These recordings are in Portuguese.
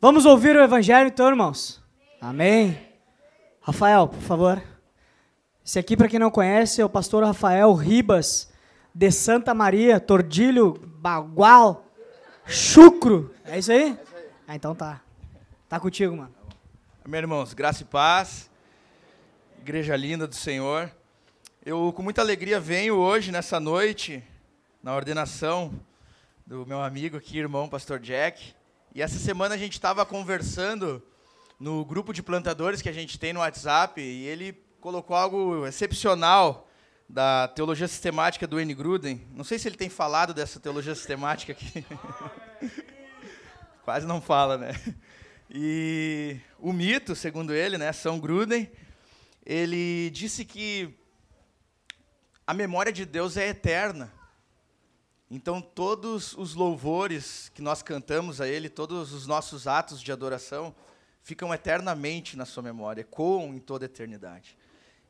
Vamos ouvir o Evangelho então, irmãos? Amém. Rafael, por favor. Esse aqui, para quem não conhece, é o pastor Rafael Ribas, de Santa Maria, Tordilho, Bagual, Chucro. É isso aí? Ah, então tá. Tá contigo, mano. Amém, irmãos. Graça e paz. Igreja linda do Senhor. Eu, com muita alegria, venho hoje, nessa noite, na ordenação do meu amigo aqui, irmão, pastor Jack. E essa semana a gente estava conversando no grupo de plantadores que a gente tem no WhatsApp e ele colocou algo excepcional da teologia sistemática do N. Gruden. Não sei se ele tem falado dessa teologia sistemática aqui. Quase não fala, né? E o mito, segundo ele, né, São Gruden, ele disse que a memória de Deus é eterna. Então, todos os louvores que nós cantamos a Ele, todos os nossos atos de adoração, ficam eternamente na sua memória, ecoam em toda a eternidade.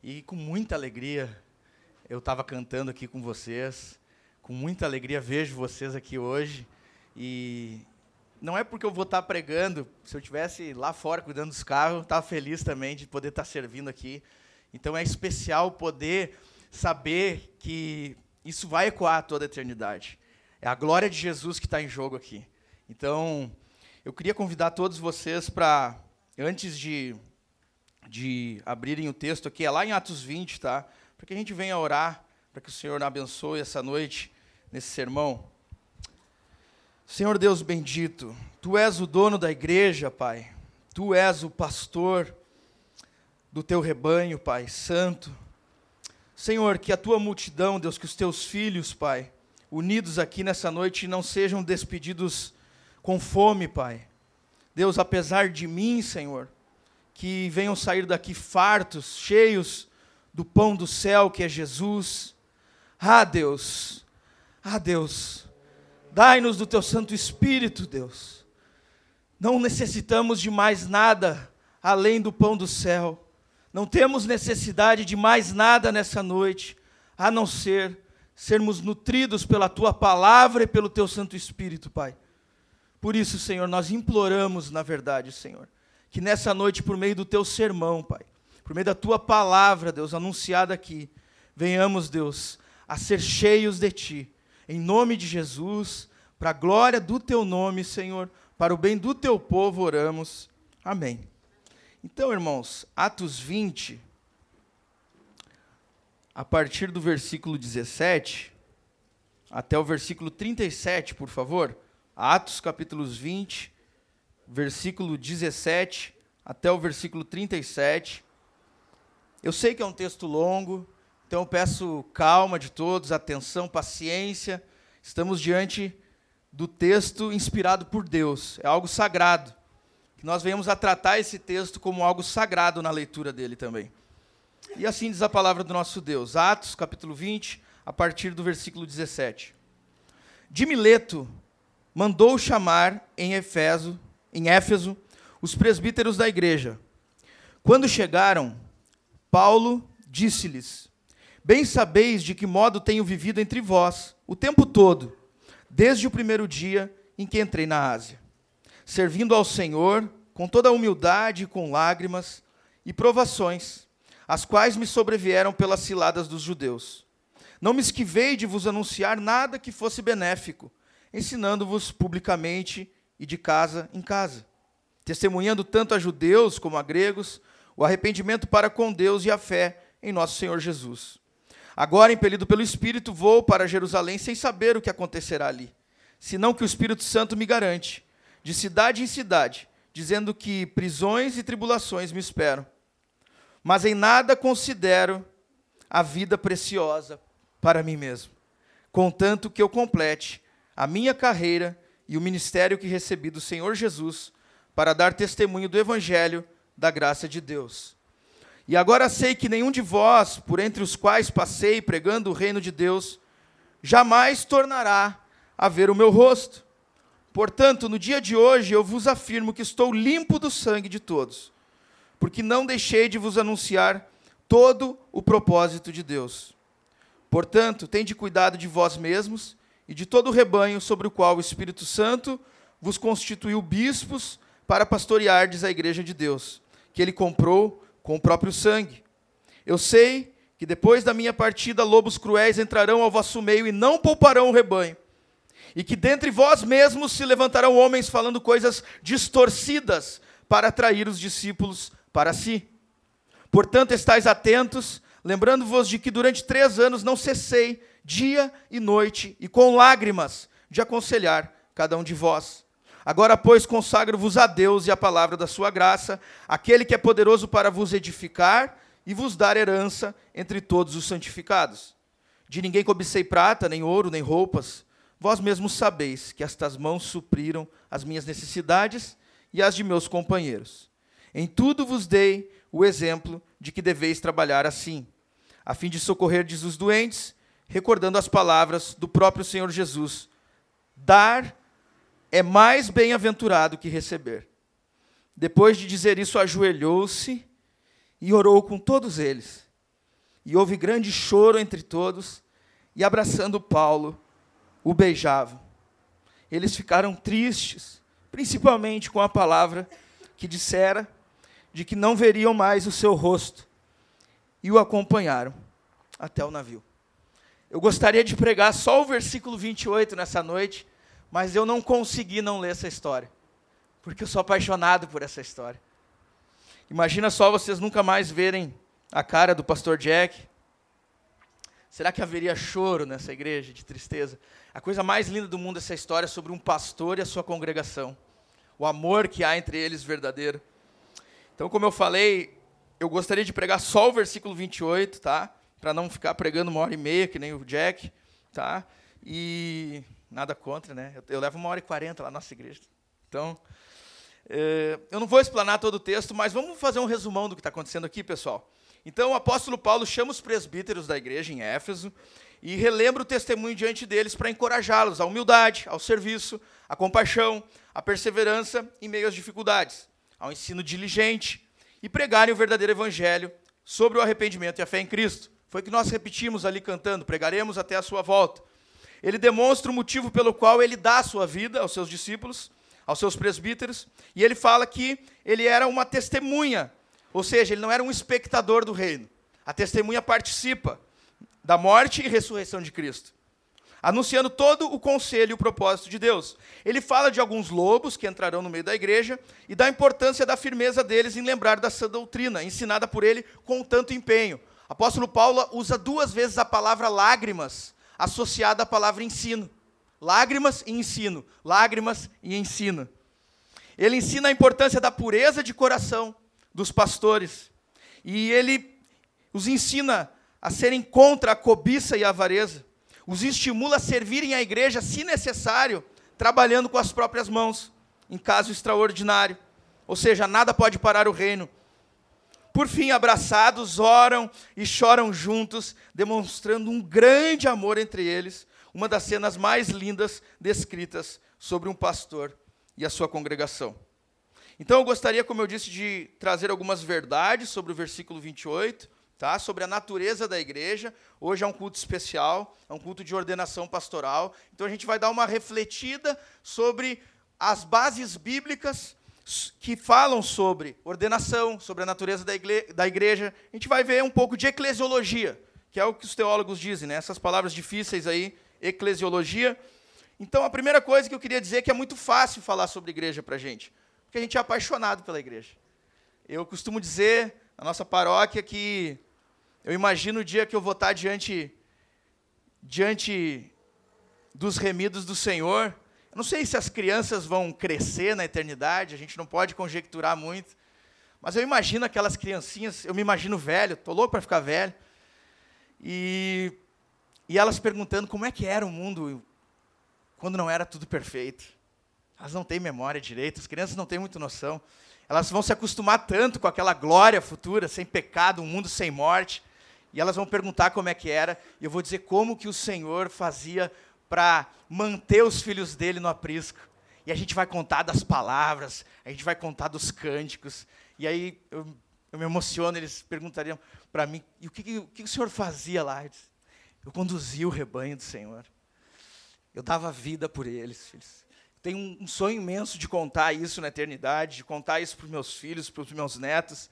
E com muita alegria, eu estava cantando aqui com vocês, com muita alegria vejo vocês aqui hoje. E não é porque eu vou estar tá pregando, se eu estivesse lá fora cuidando dos carros, estava feliz também de poder estar tá servindo aqui. Então é especial poder saber que isso vai ecoar toda a eternidade. É a glória de Jesus que está em jogo aqui. Então, eu queria convidar todos vocês para, antes de, de abrirem o texto aqui, é lá em Atos 20, tá? Para que a gente venha orar, para que o Senhor abençoe essa noite, nesse sermão. Senhor Deus bendito, Tu és o dono da igreja, Pai. Tu és o pastor do Teu rebanho, Pai Santo. Senhor, que a tua multidão, Deus, que os teus filhos, Pai, unidos aqui nessa noite, não sejam despedidos com fome, Pai. Deus, apesar de mim, Senhor, que venham sair daqui fartos, cheios do pão do céu, que é Jesus. Ah, Deus, ah, Deus, dai-nos do teu Santo Espírito, Deus. Não necessitamos de mais nada além do pão do céu. Não temos necessidade de mais nada nessa noite, a não ser sermos nutridos pela tua palavra e pelo teu Santo Espírito, Pai. Por isso, Senhor, nós imploramos, na verdade, Senhor, que nessa noite, por meio do teu sermão, Pai, por meio da tua palavra, Deus, anunciada aqui, venhamos, Deus, a ser cheios de ti. Em nome de Jesus, para a glória do teu nome, Senhor, para o bem do teu povo, oramos. Amém. Então, irmãos, Atos 20, a partir do versículo 17 até o versículo 37, por favor. Atos capítulos 20, versículo 17 até o versículo 37. Eu sei que é um texto longo, então eu peço calma de todos, atenção, paciência. Estamos diante do texto inspirado por Deus, é algo sagrado que nós venhamos a tratar esse texto como algo sagrado na leitura dele também. E assim diz a palavra do nosso Deus, Atos, capítulo 20, a partir do versículo 17. De Mileto mandou chamar em Efeso, em Éfeso, os presbíteros da igreja. Quando chegaram, Paulo disse-lhes: Bem sabeis de que modo tenho vivido entre vós o tempo todo, desde o primeiro dia em que entrei na Ásia servindo ao Senhor com toda a humildade e com lágrimas e provações, as quais me sobrevieram pelas ciladas dos judeus. Não me esquivei de vos anunciar nada que fosse benéfico, ensinando-vos publicamente e de casa em casa, testemunhando tanto a judeus como a gregos o arrependimento para com Deus e a fé em nosso Senhor Jesus. Agora, impelido pelo Espírito, vou para Jerusalém sem saber o que acontecerá ali, senão que o Espírito Santo me garante de cidade em cidade, dizendo que prisões e tribulações me esperam. Mas em nada considero a vida preciosa para mim mesmo, contanto que eu complete a minha carreira e o ministério que recebi do Senhor Jesus para dar testemunho do Evangelho da graça de Deus. E agora sei que nenhum de vós, por entre os quais passei pregando o reino de Deus, jamais tornará a ver o meu rosto. Portanto, no dia de hoje eu vos afirmo que estou limpo do sangue de todos, porque não deixei de vos anunciar todo o propósito de Deus. Portanto, tende cuidado de vós mesmos e de todo o rebanho sobre o qual o Espírito Santo vos constituiu bispos para pastoreardes a igreja de Deus, que ele comprou com o próprio sangue. Eu sei que depois da minha partida lobos cruéis entrarão ao vosso meio e não pouparão o rebanho. E que dentre vós mesmos se levantarão homens falando coisas distorcidas para atrair os discípulos para si. Portanto, estais atentos, lembrando-vos de que durante três anos não cessei, dia e noite, e com lágrimas, de aconselhar cada um de vós. Agora, pois, consagro-vos a Deus e a palavra da sua graça, aquele que é poderoso para vos edificar e vos dar herança entre todos os santificados. De ninguém cobicei prata, nem ouro, nem roupas. Vós mesmos sabeis que estas mãos supriram as minhas necessidades e as de meus companheiros. Em tudo vos dei o exemplo de que deveis trabalhar assim, a fim de socorrerdes os doentes, recordando as palavras do próprio Senhor Jesus: Dar é mais bem-aventurado que receber. Depois de dizer isso, ajoelhou-se e orou com todos eles. E houve grande choro entre todos, e abraçando Paulo, o beijavam. Eles ficaram tristes, principalmente com a palavra que dissera de que não veriam mais o seu rosto, e o acompanharam até o navio. Eu gostaria de pregar só o versículo 28 nessa noite, mas eu não consegui não ler essa história, porque eu sou apaixonado por essa história. Imagina só vocês nunca mais verem a cara do pastor Jack. Será que haveria choro nessa igreja de tristeza? A coisa mais linda do mundo é essa história sobre um pastor e a sua congregação. O amor que há entre eles verdadeiro. Então, como eu falei, eu gostaria de pregar só o versículo 28, tá? Para não ficar pregando uma hora e meia, que nem o Jack, tá? E nada contra, né? Eu, eu levo uma hora e quarenta lá na nossa igreja. Então, é, eu não vou explanar todo o texto, mas vamos fazer um resumão do que está acontecendo aqui, pessoal. Então, o apóstolo Paulo chama os presbíteros da igreja em Éfeso e relembra o testemunho diante deles para encorajá-los à humildade, ao serviço, à compaixão, à perseverança em meio às dificuldades ao ensino diligente e pregarem o verdadeiro evangelho sobre o arrependimento e a fé em Cristo. Foi o que nós repetimos ali cantando, pregaremos até a sua volta. Ele demonstra o motivo pelo qual ele dá a sua vida aos seus discípulos, aos seus presbíteros, e ele fala que ele era uma testemunha, ou seja, ele não era um espectador do reino. A testemunha participa da morte e ressurreição de Cristo anunciando todo o conselho e o propósito de Deus. Ele fala de alguns lobos que entrarão no meio da igreja e da importância da firmeza deles em lembrar da sã doutrina, ensinada por ele com tanto empenho. Apóstolo Paulo usa duas vezes a palavra lágrimas, associada à palavra ensino. Lágrimas e ensino, lágrimas e ensino. Ele ensina a importância da pureza de coração dos pastores. E ele os ensina a serem contra a cobiça e a avareza os estimula a servirem à igreja, se necessário, trabalhando com as próprias mãos, em caso extraordinário. Ou seja, nada pode parar o reino. Por fim, abraçados, oram e choram juntos, demonstrando um grande amor entre eles, uma das cenas mais lindas descritas sobre um pastor e a sua congregação. Então, eu gostaria, como eu disse, de trazer algumas verdades sobre o versículo 28 tá? sobre a natureza da igreja. Hoje é um culto especial, é um culto de ordenação pastoral. Então a gente vai dar uma refletida sobre as bases bíblicas que falam sobre ordenação, sobre a natureza da, igreja. A gente vai ver um pouco de eclesiologia, que é o que os teólogos dizem, né? essas palavras difíceis aí, eclesiologia. Então, a primeira coisa que eu queria dizer é que é muito fácil falar sobre igreja para a gente, porque a gente é apaixonado pela igreja. Eu costumo dizer na nossa paróquia que eu imagino o dia que eu vou estar diante, diante dos remidos do Senhor. Eu não sei se as crianças vão crescer na eternidade, a gente não pode conjecturar muito. Mas eu imagino aquelas criancinhas, eu me imagino velho, estou louco para ficar velho. E, e elas perguntando como é que era o mundo quando não era tudo perfeito. Elas não têm memória direito, as crianças não têm muita noção. Elas vão se acostumar tanto com aquela glória futura, sem pecado, um mundo sem morte. E elas vão perguntar como é que era, e eu vou dizer como que o Senhor fazia para manter os filhos dele no aprisco. E a gente vai contar das palavras, a gente vai contar dos cânticos. E aí eu, eu me emociono, eles perguntariam: para mim, e o que, o que o Senhor fazia lá? Eu, disse, eu conduzia o rebanho do Senhor. Eu dava vida por eles, filhos. Tenho um, sonho imenso de contar isso na eternidade, de contar isso para os meus filhos, para os meus netos.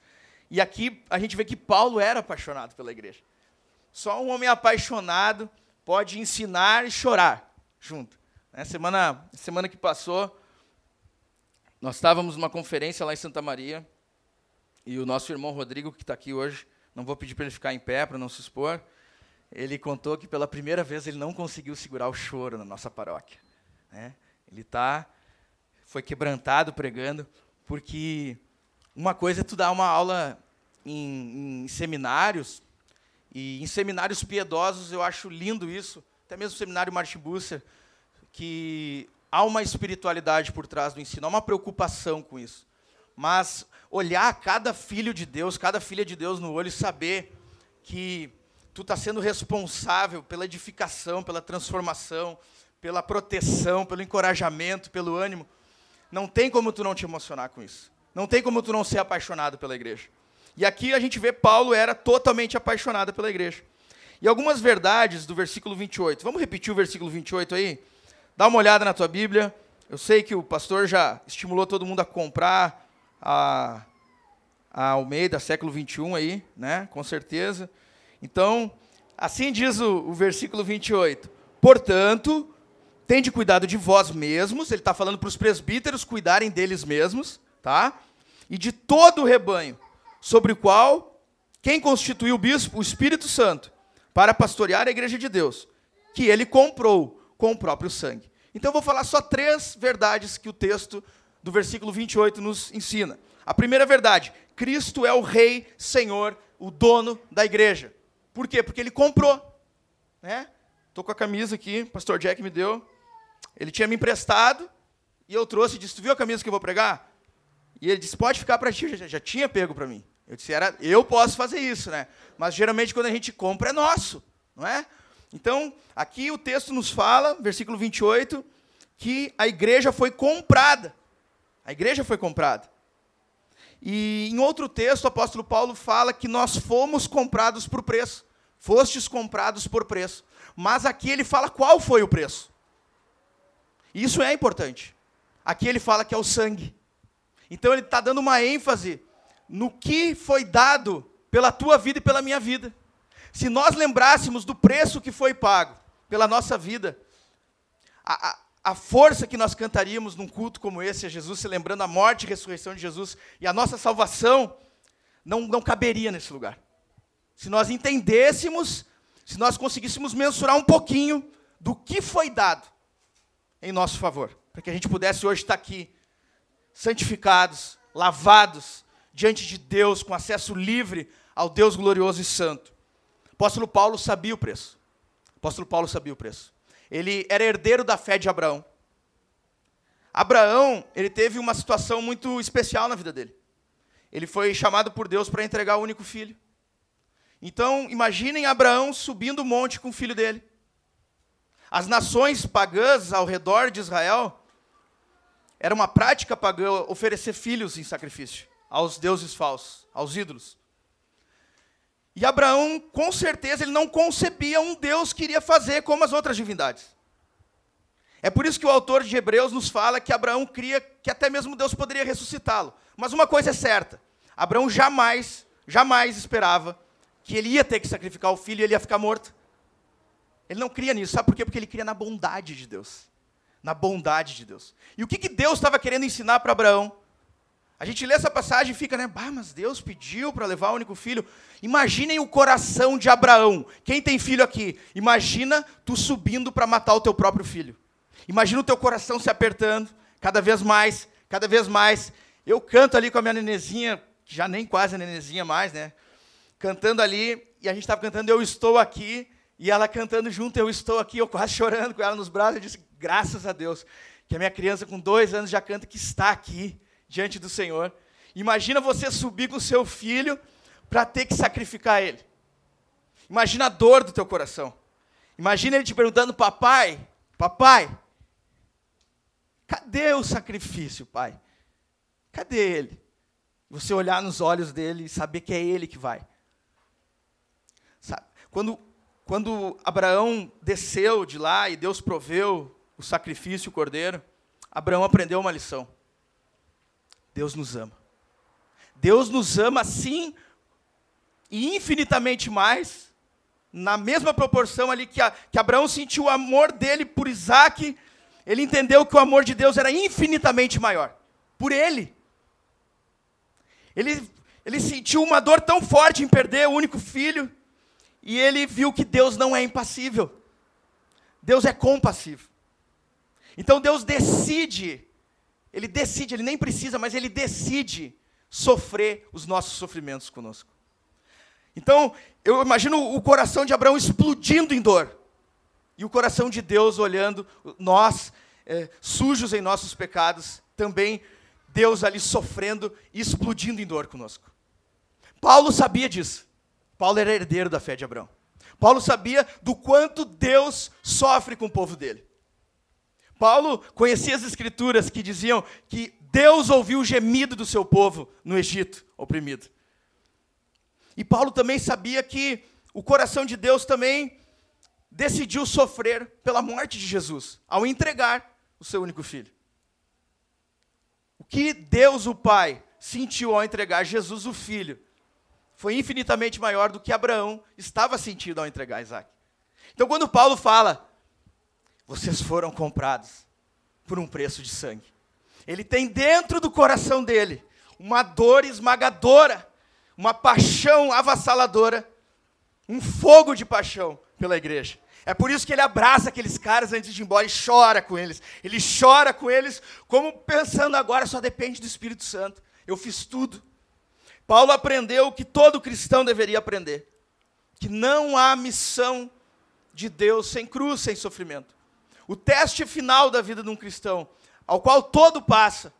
E aqui a gente vê que Paulo era apaixonado pela igreja. Só um homem apaixonado pode ensinar e chorar junto. Né? Semana, semana que passou, nós estávamos numa conferência lá em Santa Maria, e o nosso irmão Rodrigo, que está aqui hoje, não vou pedir para ele ficar em pé para não se expor, ele contou que pela primeira vez ele não conseguiu segurar o choro na nossa paróquia. Né? Ele tá, foi quebrantado pregando, porque uma coisa é tu dar uma aula em, em seminários, e em seminários piedosos eu acho lindo isso, até mesmo o seminário Martin Busser, que há uma espiritualidade por trás do ensino, há uma preocupação com isso. Mas olhar cada filho de Deus, cada filha de Deus no olho e saber que tu está sendo responsável pela edificação, pela transformação, pela proteção, pelo encorajamento, pelo ânimo, não tem como tu não te emocionar com isso. Não tem como tu não ser apaixonado pela igreja. E aqui a gente vê Paulo era totalmente apaixonado pela igreja. E algumas verdades do versículo 28. Vamos repetir o versículo 28 aí? Dá uma olhada na tua Bíblia. Eu sei que o pastor já estimulou todo mundo a comprar a, a Almeida, século 21 aí, né? Com certeza. Então, assim diz o, o versículo 28. Portanto, tende cuidado de vós mesmos, ele está falando para os presbíteros cuidarem deles mesmos, tá? E de todo o rebanho, sobre o qual quem constituiu o bispo? O Espírito Santo, para pastorear a igreja de Deus, que ele comprou com o próprio sangue. Então eu vou falar só três verdades que o texto do versículo 28 nos ensina. A primeira verdade: Cristo é o Rei, Senhor, o dono da igreja. Por quê? Porque ele comprou. Né? Estou com a camisa aqui, pastor Jack me deu. Ele tinha me emprestado e eu trouxe e disse: Tu viu a camisa que eu vou pregar? E ele disse: Pode ficar para ti. Já, já tinha pego para mim. Eu disse: era, Eu posso fazer isso, né? Mas geralmente quando a gente compra é nosso, não é? Então, aqui o texto nos fala, versículo 28, que a igreja foi comprada. A igreja foi comprada. E em outro texto, o apóstolo Paulo fala que nós fomos comprados por preço. Fostes comprados por preço. Mas aqui ele fala qual foi o preço. Isso é importante. Aqui ele fala que é o sangue. Então ele está dando uma ênfase no que foi dado pela tua vida e pela minha vida. Se nós lembrássemos do preço que foi pago pela nossa vida, a, a, a força que nós cantaríamos num culto como esse, a Jesus, se lembrando a morte e ressurreição de Jesus e a nossa salvação, não, não caberia nesse lugar. Se nós entendêssemos, se nós conseguíssemos mensurar um pouquinho do que foi dado em nosso favor, para que a gente pudesse hoje estar aqui, santificados, lavados, diante de Deus, com acesso livre ao Deus glorioso e santo. Apóstolo Paulo sabia o preço. Apóstolo Paulo sabia o preço. Ele era herdeiro da fé de Abraão. Abraão, ele teve uma situação muito especial na vida dele. Ele foi chamado por Deus para entregar o único filho. Então, imaginem Abraão subindo o monte com o filho dele. As nações pagãs ao redor de Israel era uma prática pagã oferecer filhos em sacrifício aos deuses falsos, aos ídolos. E Abraão, com certeza, ele não concebia um Deus que iria fazer como as outras divindades. É por isso que o autor de Hebreus nos fala que Abraão cria que até mesmo Deus poderia ressuscitá-lo. Mas uma coisa é certa: Abraão jamais, jamais esperava que ele ia ter que sacrificar o filho e ele ia ficar morto. Ele não cria nisso, sabe por quê? Porque ele cria na bondade de Deus. Na bondade de Deus. E o que, que Deus estava querendo ensinar para Abraão? A gente lê essa passagem e fica, né? Bah, mas Deus pediu para levar o único filho. Imaginem o coração de Abraão. Quem tem filho aqui? Imagina tu subindo para matar o teu próprio filho. Imagina o teu coração se apertando, cada vez mais, cada vez mais. Eu canto ali com a minha nenezinha, já nem quase a nenezinha mais, né? Cantando ali, e a gente estava cantando Eu Estou Aqui, e ela cantando junto, Eu Estou Aqui, eu quase chorando com ela nos braços. Eu disse, graças a Deus, que a minha criança com dois anos já canta que está aqui diante do Senhor. Imagina você subir com seu filho para ter que sacrificar ele. Imagina a dor do teu coração. Imagina ele te perguntando, papai, papai, cadê o sacrifício, pai? Cadê ele? Você olhar nos olhos dele e saber que é ele que vai. Sabe? Quando, quando Abraão desceu de lá e Deus proveu o sacrifício, o cordeiro, Abraão aprendeu uma lição. Deus nos ama. Deus nos ama sim e infinitamente mais, na mesma proporção ali que, a, que Abraão sentiu o amor dele por Isaac, ele entendeu que o amor de Deus era infinitamente maior, por ele. Ele, ele sentiu uma dor tão forte em perder o único filho, e ele viu que Deus não é impassível, Deus é compassivo. Então Deus decide, ele decide, ele nem precisa, mas ele decide sofrer os nossos sofrimentos conosco. Então, eu imagino o coração de Abraão explodindo em dor. E o coração de Deus olhando nós, é, sujos em nossos pecados, também Deus ali sofrendo e explodindo em dor conosco. Paulo sabia disso. Paulo era herdeiro da fé de Abraão. Paulo sabia do quanto Deus sofre com o povo dele. Paulo conhecia as escrituras que diziam que Deus ouviu o gemido do seu povo no Egito, oprimido. E Paulo também sabia que o coração de Deus também decidiu sofrer pela morte de Jesus, ao entregar o seu único filho. O que Deus, o Pai, sentiu ao entregar Jesus, o filho, foi infinitamente maior do que Abraão estava sentindo ao entregar Isaac. Então, quando Paulo fala, vocês foram comprados por um preço de sangue, ele tem dentro do coração dele uma dor esmagadora, uma paixão avassaladora, um fogo de paixão pela igreja. É por isso que ele abraça aqueles caras antes de ir embora e chora com eles. Ele chora com eles, como pensando agora só depende do Espírito Santo. Eu fiz tudo. Paulo aprendeu o que todo cristão deveria aprender: que não há missão de Deus sem cruz, sem sofrimento. O teste final da vida de um cristão, ao qual todo passa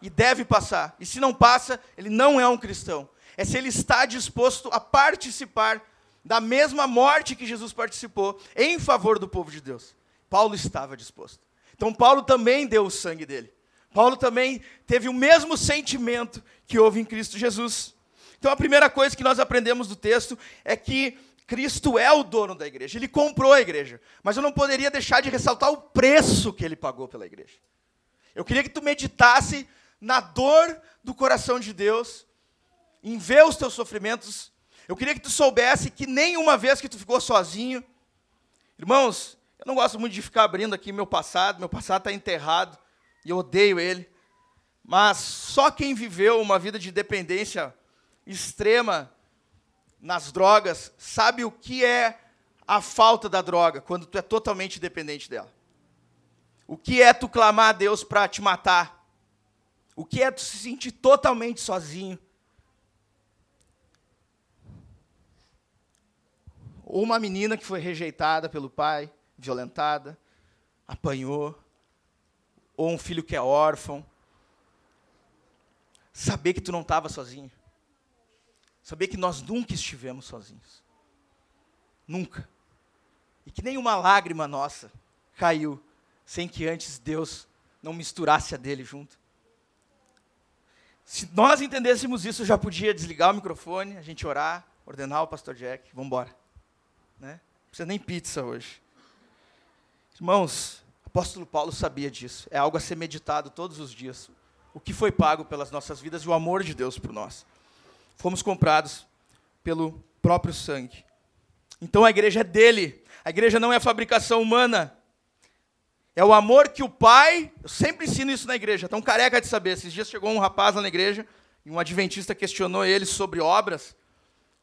e deve passar, e se não passa, ele não é um cristão. É se ele está disposto a participar da mesma morte que Jesus participou em favor do povo de Deus. Paulo estava disposto. Então, Paulo também deu o sangue dele. Paulo também teve o mesmo sentimento que houve em Cristo Jesus. Então, a primeira coisa que nós aprendemos do texto é que Cristo é o dono da igreja. Ele comprou a igreja. Mas eu não poderia deixar de ressaltar o preço que ele pagou pela igreja. Eu queria que tu meditasse na dor do coração de Deus, em ver os teus sofrimentos eu queria que tu soubesse que nenhuma vez que tu ficou sozinho, irmãos, eu não gosto muito de ficar abrindo aqui meu passado, meu passado está enterrado e eu odeio ele. Mas só quem viveu uma vida de dependência extrema nas drogas sabe o que é a falta da droga quando tu é totalmente dependente dela. O que é tu clamar a Deus para te matar? O que é tu se sentir totalmente sozinho? Ou uma menina que foi rejeitada pelo pai, violentada, apanhou. Ou um filho que é órfão. Saber que tu não estava sozinho. Saber que nós nunca estivemos sozinhos. Nunca. E que nenhuma lágrima nossa caiu sem que antes Deus não misturasse a dele junto. Se nós entendêssemos isso, eu já podia desligar o microfone, a gente orar, ordenar o pastor Jack, vamos embora. Né? Não precisa nem pizza hoje. Irmãos, o apóstolo Paulo sabia disso. É algo a ser meditado todos os dias. O que foi pago pelas nossas vidas e o amor de Deus por nós. Fomos comprados pelo próprio sangue. Então a igreja é dele. A igreja não é fabricação humana. É o amor que o pai. Eu sempre ensino isso na igreja. Tão careca de saber. Esses dias chegou um rapaz lá na igreja e um adventista questionou ele sobre obras.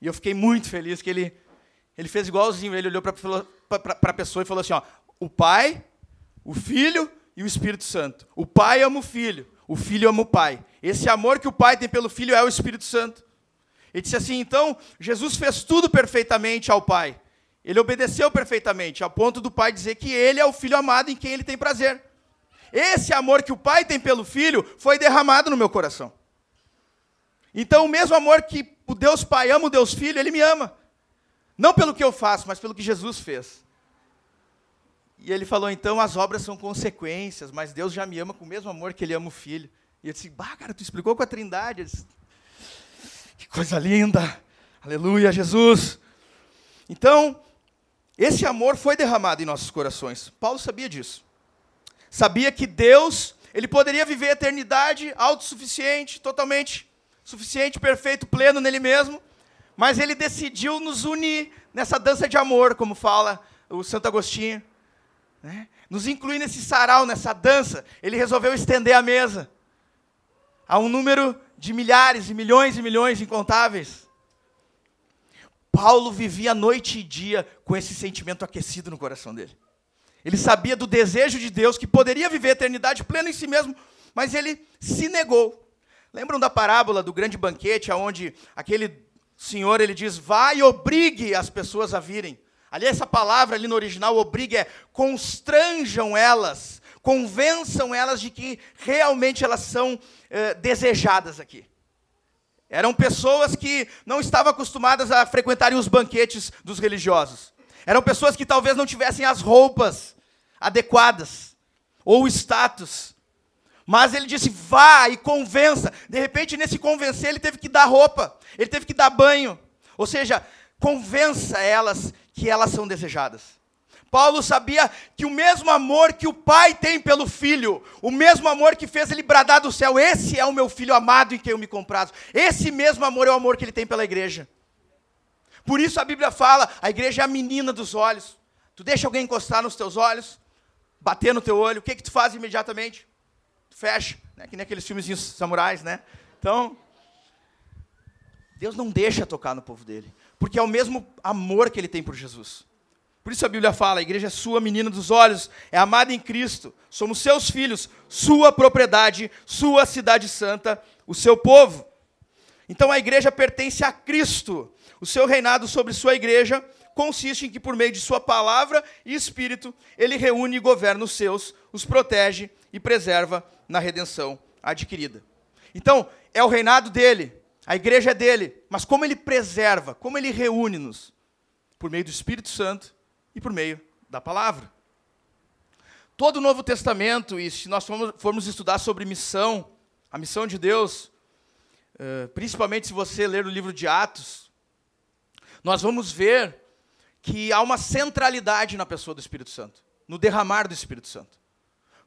E eu fiquei muito feliz que ele ele fez igualzinho, ele olhou para a pessoa e falou assim: ó, o Pai, o Filho e o Espírito Santo. O Pai ama o Filho, o Filho ama o Pai. Esse amor que o Pai tem pelo Filho é o Espírito Santo. Ele disse assim: então, Jesus fez tudo perfeitamente ao Pai. Ele obedeceu perfeitamente, a ponto do Pai dizer que ele é o Filho amado em quem ele tem prazer. Esse amor que o Pai tem pelo Filho foi derramado no meu coração. Então, o mesmo amor que o Deus Pai ama o Deus Filho, ele me ama. Não pelo que eu faço, mas pelo que Jesus fez. E ele falou, então as obras são consequências, mas Deus já me ama com o mesmo amor que ele ama o filho. E eu disse, bah, cara, tu explicou com a trindade. Disse, que coisa linda. Aleluia, Jesus. Então, esse amor foi derramado em nossos corações. Paulo sabia disso. Sabia que Deus, ele poderia viver a eternidade autossuficiente, totalmente suficiente, perfeito, pleno nele mesmo, mas ele decidiu nos unir nessa dança de amor, como fala o Santo Agostinho. Né? Nos incluir nesse sarau, nessa dança. Ele resolveu estender a mesa a um número de milhares e milhões e milhões incontáveis. Paulo vivia noite e dia com esse sentimento aquecido no coração dele. Ele sabia do desejo de Deus que poderia viver a eternidade plena em si mesmo, mas ele se negou. Lembram da parábola do grande banquete, onde aquele senhor ele diz: "Vai e obrigue as pessoas a virem". Ali essa palavra ali no original obrigue é constranjam elas, convençam elas de que realmente elas são eh, desejadas aqui. Eram pessoas que não estavam acostumadas a frequentarem os banquetes dos religiosos. Eram pessoas que talvez não tivessem as roupas adequadas ou status. Mas ele disse: vá e convença. De repente, nesse convencer, ele teve que dar roupa, ele teve que dar banho. Ou seja, convença elas que elas são desejadas. Paulo sabia que o mesmo amor que o pai tem pelo filho, o mesmo amor que fez ele bradar do céu, esse é o meu filho amado em quem eu me comprazo. Esse mesmo amor é o amor que ele tem pela igreja. Por isso a Bíblia fala, a igreja é a menina dos olhos. Tu deixa alguém encostar nos teus olhos, bater no teu olho, o que que tu faz imediatamente? Tu fecha, né? que nem aqueles filmezinhos samurais, né? Então, Deus não deixa tocar no povo dele, porque é o mesmo amor que ele tem por Jesus. Por isso a Bíblia fala: a igreja é sua menina dos olhos, é amada em Cristo, somos seus filhos, sua propriedade, sua cidade santa, o seu povo. Então a igreja pertence a Cristo. O seu reinado sobre sua igreja consiste em que, por meio de sua palavra e espírito, ele reúne e governa os seus, os protege e preserva na redenção adquirida. Então, é o reinado dele, a igreja é dele, mas como ele preserva, como ele reúne-nos? Por meio do Espírito Santo e por meio da palavra. Todo o Novo Testamento, e se nós formos estudar sobre missão, a missão de Deus, eh, principalmente se você ler o livro de Atos, nós vamos ver que há uma centralidade na pessoa do Espírito Santo, no derramar do Espírito Santo.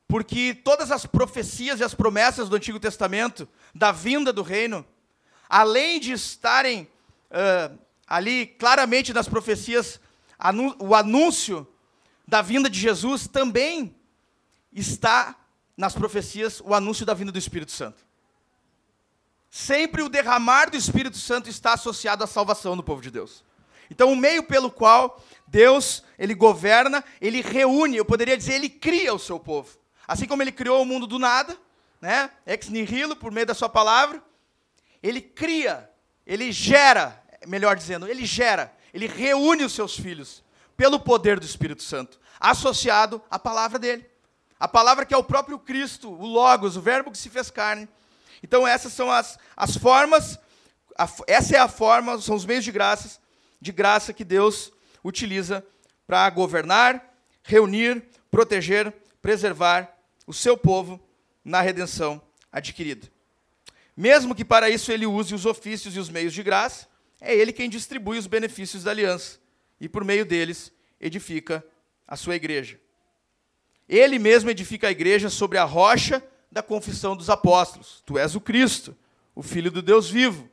Porque todas as profecias e as promessas do Antigo Testamento, da vinda do reino, além de estarem uh, ali claramente nas profecias o anúncio da vinda de Jesus também está nas profecias o anúncio da vinda do Espírito Santo. Sempre o derramar do Espírito Santo está associado à salvação do povo de Deus. Então, o meio pelo qual Deus, ele governa, ele reúne, eu poderia dizer, ele cria o seu povo. Assim como ele criou o mundo do nada, né? Ex nihilo, por meio da sua palavra, ele cria, ele gera, melhor dizendo, ele gera ele reúne os seus filhos pelo poder do Espírito Santo, associado à palavra dele. A palavra que é o próprio Cristo, o Logos, o Verbo que se fez carne. Então, essas são as, as formas, a, essa é a forma, são os meios de graça, de graça que Deus utiliza para governar, reunir, proteger, preservar o seu povo na redenção adquirida. Mesmo que para isso ele use os ofícios e os meios de graça, é ele quem distribui os benefícios da aliança e, por meio deles, edifica a sua igreja. Ele mesmo edifica a igreja sobre a rocha da confissão dos apóstolos. Tu és o Cristo, o Filho do Deus vivo.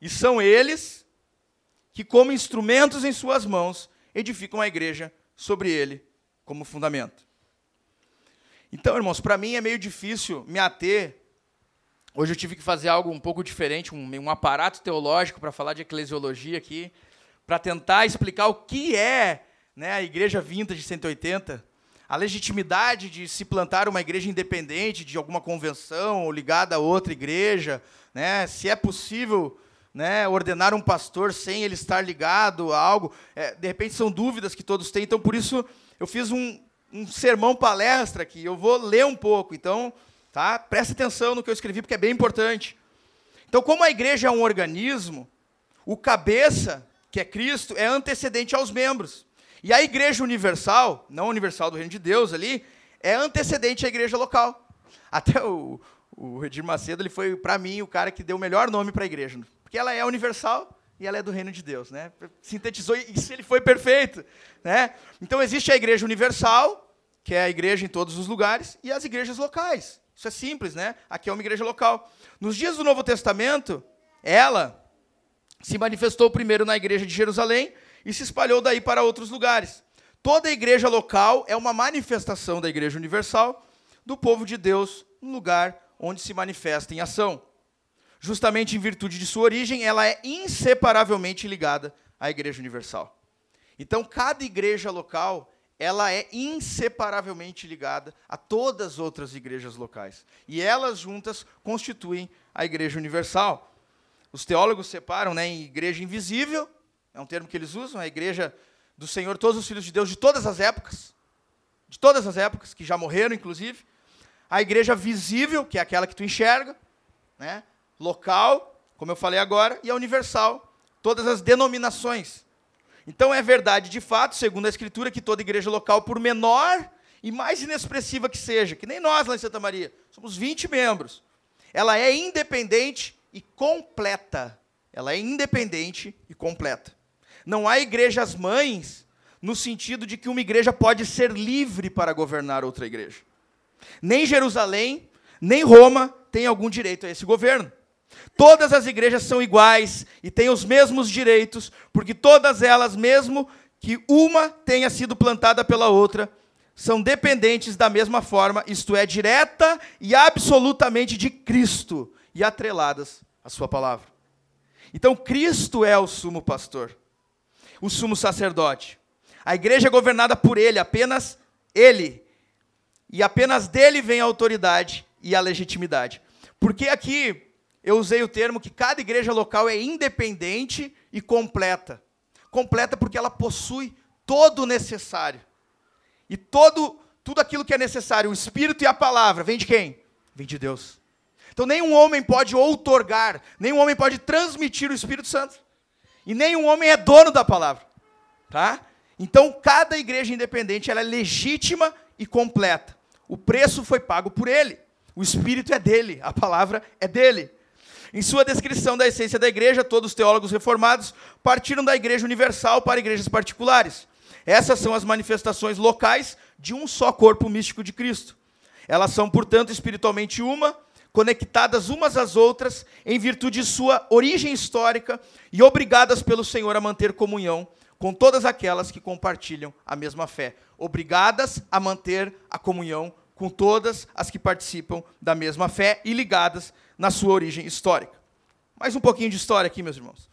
E são eles que, como instrumentos em suas mãos, edificam a igreja sobre ele como fundamento. Então, irmãos, para mim é meio difícil me ater Hoje eu tive que fazer algo um pouco diferente, um, um aparato teológico para falar de eclesiologia aqui, para tentar explicar o que é né, a igreja vintage de 180, a legitimidade de se plantar uma igreja independente de alguma convenção ou ligada a outra igreja, né, se é possível né, ordenar um pastor sem ele estar ligado a algo. É, de repente são dúvidas que todos têm, então por isso eu fiz um, um sermão palestra aqui. Eu vou ler um pouco, então Tá? Presta atenção no que eu escrevi, porque é bem importante. Então, como a igreja é um organismo, o cabeça, que é Cristo, é antecedente aos membros. E a igreja universal, não universal do reino de Deus ali, é antecedente à igreja local. Até o, o Redir Macedo ele foi, para mim, o cara que deu o melhor nome para a igreja. Porque ela é universal e ela é do reino de Deus, né? Sintetizou e ele foi perfeito, né? Então existe a igreja universal, que é a igreja em todos os lugares, e as igrejas locais. Isso é simples, né? Aqui é uma igreja local. Nos dias do Novo Testamento, ela se manifestou primeiro na igreja de Jerusalém e se espalhou daí para outros lugares. Toda igreja local é uma manifestação da igreja universal do povo de Deus no lugar onde se manifesta em ação. Justamente em virtude de sua origem, ela é inseparavelmente ligada à igreja universal. Então, cada igreja local, ela é inseparavelmente ligada a todas as outras igrejas locais. E elas juntas constituem a igreja universal. Os teólogos separam né, em igreja invisível é um termo que eles usam, a igreja do Senhor, todos os filhos de Deus de todas as épocas, de todas as épocas, que já morreram, inclusive. A igreja visível, que é aquela que tu enxerga, né? local, como eu falei agora, e a universal, todas as denominações. Então é verdade, de fato, segundo a Escritura, que toda igreja local, por menor e mais inexpressiva que seja, que nem nós lá em Santa Maria, somos 20 membros, ela é independente e completa. Ela é independente e completa. Não há igrejas mães no sentido de que uma igreja pode ser livre para governar outra igreja. Nem Jerusalém, nem Roma têm algum direito a esse governo. Todas as igrejas são iguais e têm os mesmos direitos, porque todas elas, mesmo que uma tenha sido plantada pela outra, são dependentes da mesma forma, isto é, direta e absolutamente de Cristo e atreladas à Sua palavra. Então, Cristo é o sumo pastor o sumo sacerdote. A igreja é governada por ele, apenas ele. E apenas dele vem a autoridade e a legitimidade. Porque aqui eu usei o termo que cada igreja local é independente e completa. Completa porque ela possui todo o necessário. E todo tudo aquilo que é necessário, o espírito e a palavra, vem de quem? Vem de Deus. Então nenhum homem pode outorgar, nenhum homem pode transmitir o Espírito Santo. E nenhum homem é dono da palavra. Tá? Então, cada igreja independente ela é legítima e completa. O preço foi pago por ele. O espírito é dele, a palavra é dele. Em sua descrição da essência da igreja, todos os teólogos reformados partiram da igreja universal para igrejas particulares. Essas são as manifestações locais de um só corpo místico de Cristo. Elas são, portanto, espiritualmente uma, conectadas umas às outras em virtude de sua origem histórica e obrigadas pelo Senhor a manter comunhão com todas aquelas que compartilham a mesma fé. Obrigadas a manter a comunhão com todas as que participam da mesma fé e ligadas na sua origem histórica. Mais um pouquinho de história aqui, meus irmãos.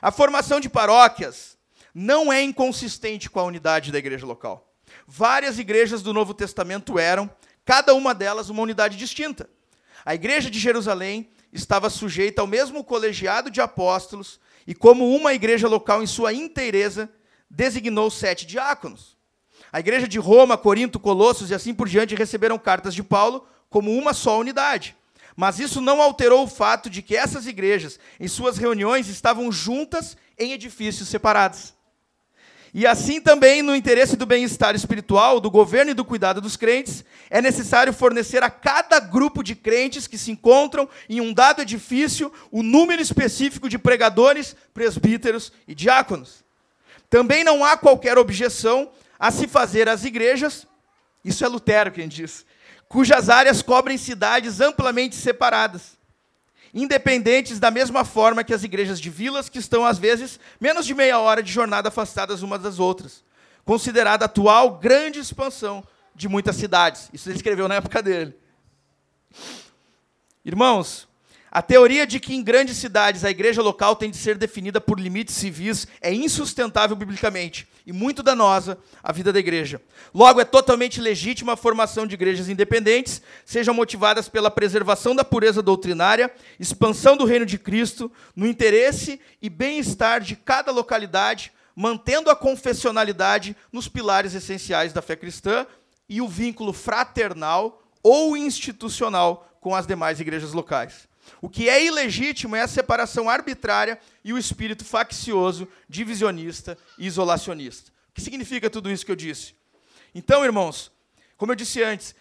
A formação de paróquias não é inconsistente com a unidade da igreja local. Várias igrejas do Novo Testamento eram, cada uma delas, uma unidade distinta. A igreja de Jerusalém estava sujeita ao mesmo colegiado de apóstolos e, como uma igreja local em sua inteireza, designou sete diáconos. A igreja de Roma, Corinto, Colossos e assim por diante receberam cartas de Paulo como uma só unidade. Mas isso não alterou o fato de que essas igrejas, em suas reuniões, estavam juntas em edifícios separados. E assim também, no interesse do bem-estar espiritual, do governo e do cuidado dos crentes, é necessário fornecer a cada grupo de crentes que se encontram em um dado edifício o número específico de pregadores, presbíteros e diáconos. Também não há qualquer objeção a se fazer às igrejas, isso é Lutero quem diz, cujas áreas cobrem cidades amplamente separadas independentes da mesma forma que as igrejas de vilas, que estão, às vezes, menos de meia hora de jornada afastadas umas das outras, considerada a atual grande expansão de muitas cidades. Isso ele escreveu na época dele. Irmãos, a teoria de que em grandes cidades a igreja local tem de ser definida por limites civis é insustentável biblicamente e muito danosa à vida da igreja. Logo, é totalmente legítima a formação de igrejas independentes, sejam motivadas pela preservação da pureza doutrinária, expansão do reino de Cristo, no interesse e bem-estar de cada localidade, mantendo a confessionalidade nos pilares essenciais da fé cristã e o vínculo fraternal ou institucional com as demais igrejas locais. O que é ilegítimo é a separação arbitrária e o espírito faccioso, divisionista e isolacionista. O que significa tudo isso que eu disse? Então, irmãos, como eu disse antes,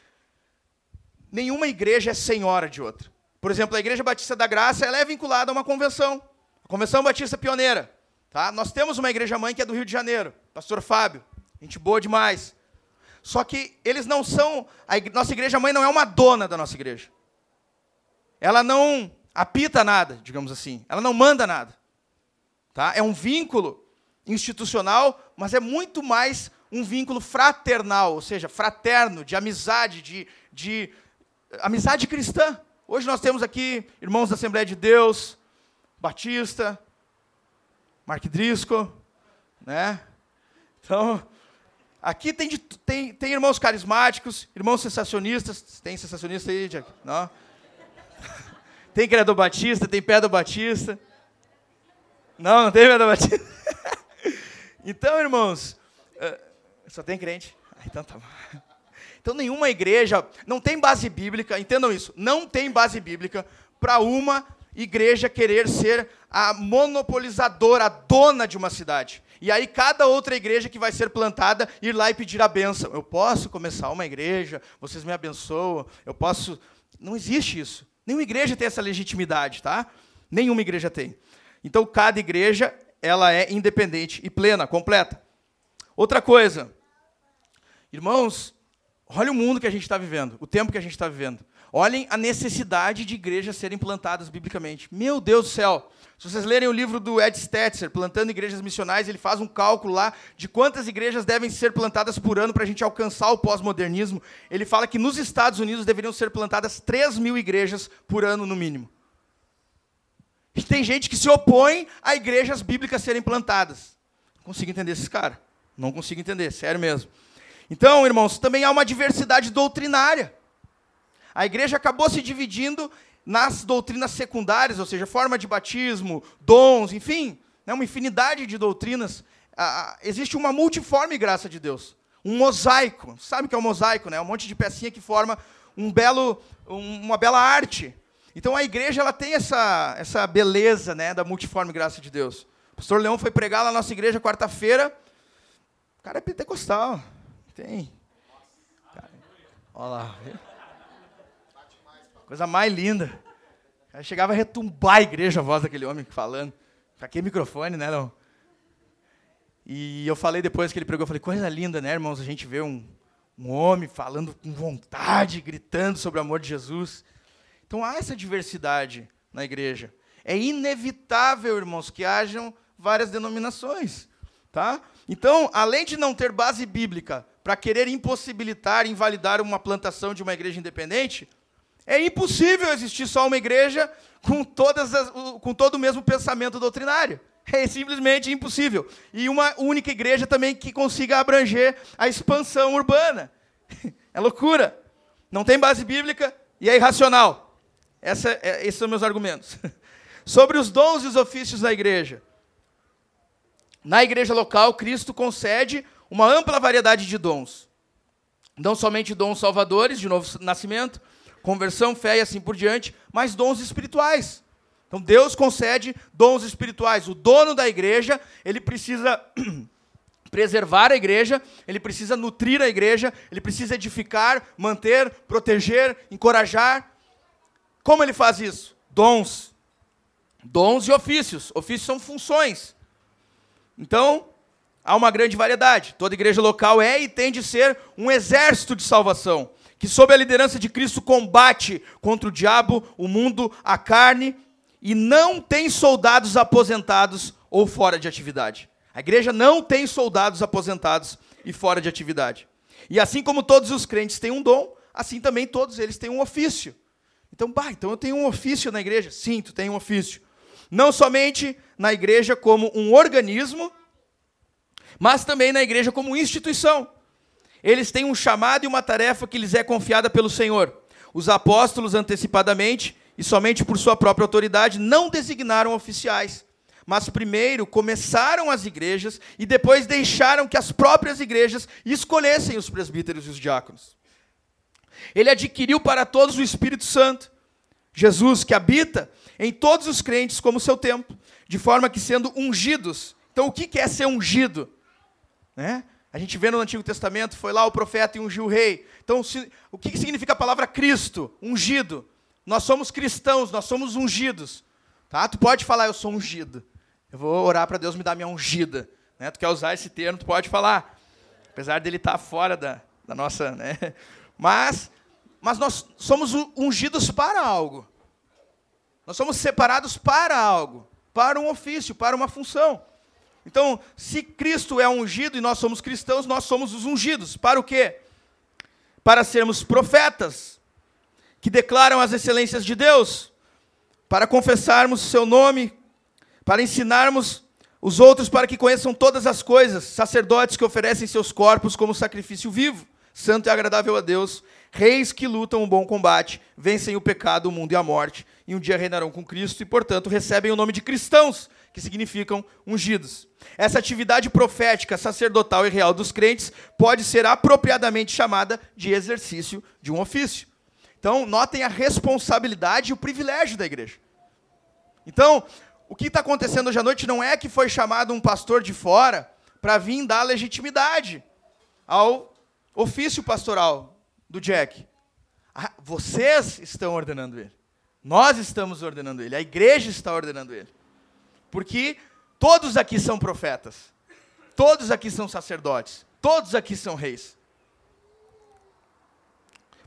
nenhuma igreja é senhora de outra. Por exemplo, a Igreja Batista da Graça ela é vinculada a uma convenção. A Convenção Batista Pioneira. Tá? Nós temos uma igreja mãe que é do Rio de Janeiro, pastor Fábio. Gente boa demais. Só que eles não são. A igre, nossa igreja mãe não é uma dona da nossa igreja. Ela não apita nada, digamos assim. Ela não manda nada. Tá? É um vínculo institucional, mas é muito mais um vínculo fraternal, ou seja, fraterno, de amizade, de, de amizade cristã. Hoje nós temos aqui irmãos da Assembleia de Deus, Batista, Mark Driscoll, né? Então, aqui tem, de, tem, tem irmãos carismáticos, irmãos sensacionistas. Tem sensacionista aí, Jack? Não? Tem criador batista, tem pedra batista. Não, não tem pedra batista. então, irmãos, uh, só tem crente. Ah, então tá bom. Então, nenhuma igreja, não tem base bíblica, entendam isso, não tem base bíblica para uma igreja querer ser a monopolizadora, a dona de uma cidade. E aí, cada outra igreja que vai ser plantada ir lá e pedir a benção. Eu posso começar uma igreja, vocês me abençoam, eu posso. Não existe isso. Nenhuma igreja tem essa legitimidade, tá? Nenhuma igreja tem. Então, cada igreja, ela é independente e plena, completa. Outra coisa, irmãos, olha o mundo que a gente está vivendo, o tempo que a gente está vivendo. Olhem a necessidade de igrejas serem plantadas biblicamente. Meu Deus do céu! Se vocês lerem o livro do Ed Stetzer, Plantando Igrejas Missionais, ele faz um cálculo lá de quantas igrejas devem ser plantadas por ano para a gente alcançar o pós-modernismo. Ele fala que nos Estados Unidos deveriam ser plantadas 3 mil igrejas por ano, no mínimo. E tem gente que se opõe a igrejas bíblicas serem plantadas. Não consigo entender esses caras. Não consigo entender, sério mesmo. Então, irmãos, também há uma diversidade doutrinária. A igreja acabou se dividindo nas doutrinas secundárias, ou seja, forma de batismo, dons, enfim, né, uma infinidade de doutrinas. Ah, existe uma multiforme graça de Deus, um mosaico. Sabe o que é um mosaico? Né? Um monte de pecinha que forma um belo, um, uma bela arte. Então a igreja ela tem essa, essa beleza né, da multiforme graça de Deus. O pastor Leão foi pregar lá na nossa igreja quarta-feira. O cara é pentecostal. Tem. olha lá. Coisa mais linda. Aí chegava a retumbar a igreja a voz daquele homem falando. Aqui microfone, né? E eu falei depois que ele pregou, eu falei, coisa linda, né, irmãos? A gente vê um, um homem falando com vontade, gritando sobre o amor de Jesus. Então há essa diversidade na igreja. É inevitável, irmãos, que hajam várias denominações. Tá? Então, além de não ter base bíblica para querer impossibilitar, invalidar uma plantação de uma igreja independente, é impossível existir só uma igreja com, todas as, com todo o mesmo pensamento doutrinário. É simplesmente impossível. E uma única igreja também que consiga abranger a expansão urbana. É loucura. Não tem base bíblica e é irracional. Essa, é, esses são meus argumentos. Sobre os dons e os ofícios da igreja. Na igreja local, Cristo concede uma ampla variedade de dons. Não somente dons salvadores, de novo nascimento, conversão, fé e assim por diante, mas dons espirituais. Então Deus concede dons espirituais. O dono da igreja, ele precisa preservar a igreja, ele precisa nutrir a igreja, ele precisa edificar, manter, proteger, encorajar. Como ele faz isso? Dons. Dons e ofícios. Ofícios são funções. Então, há uma grande variedade. Toda igreja local é e tem de ser um exército de salvação que, sob a liderança de Cristo, combate contra o diabo, o mundo, a carne, e não tem soldados aposentados ou fora de atividade. A igreja não tem soldados aposentados e fora de atividade. E assim como todos os crentes têm um dom, assim também todos eles têm um ofício. Então, bah, então eu tenho um ofício na igreja? Sim, tu tem um ofício. Não somente na igreja como um organismo, mas também na igreja como instituição. Eles têm um chamado e uma tarefa que lhes é confiada pelo Senhor. Os apóstolos, antecipadamente e somente por sua própria autoridade, não designaram oficiais, mas primeiro começaram as igrejas e depois deixaram que as próprias igrejas escolhessem os presbíteros e os diáconos. Ele adquiriu para todos o Espírito Santo, Jesus que habita em todos os crentes como seu templo, de forma que sendo ungidos. Então, o que é ser ungido? Né? A gente vê no Antigo Testamento, foi lá o profeta e ungiu o rei. Então, o que, significa a palavra Cristo? Ungido. Nós somos cristãos, nós somos ungidos. Tá? Tu pode falar, eu sou ungido. Eu vou orar para Deus me dar minha ungida. Né? Tu quer usar esse termo, tu pode falar. Apesar dele estar tá fora da, da nossa. Né? Mas, mas nós somos ungidos para algo. Nós somos separados para algo, para um ofício, para uma função. Então, se Cristo é ungido e nós somos cristãos, nós somos os ungidos. Para o quê? Para sermos profetas, que declaram as excelências de Deus, para confessarmos o seu nome, para ensinarmos os outros para que conheçam todas as coisas, sacerdotes que oferecem seus corpos como sacrifício vivo, santo e agradável a Deus, reis que lutam um bom combate, vencem o pecado, o mundo e a morte, e um dia reinarão com Cristo e, portanto, recebem o nome de cristãos, que significam ungidos. Essa atividade profética, sacerdotal e real dos crentes pode ser apropriadamente chamada de exercício de um ofício. Então, notem a responsabilidade e o privilégio da igreja. Então, o que está acontecendo hoje à noite não é que foi chamado um pastor de fora para vir dar legitimidade ao ofício pastoral do Jack. Ah, vocês estão ordenando ele. Nós estamos ordenando ele. A igreja está ordenando ele. Porque todos aqui são profetas. Todos aqui são sacerdotes. Todos aqui são reis.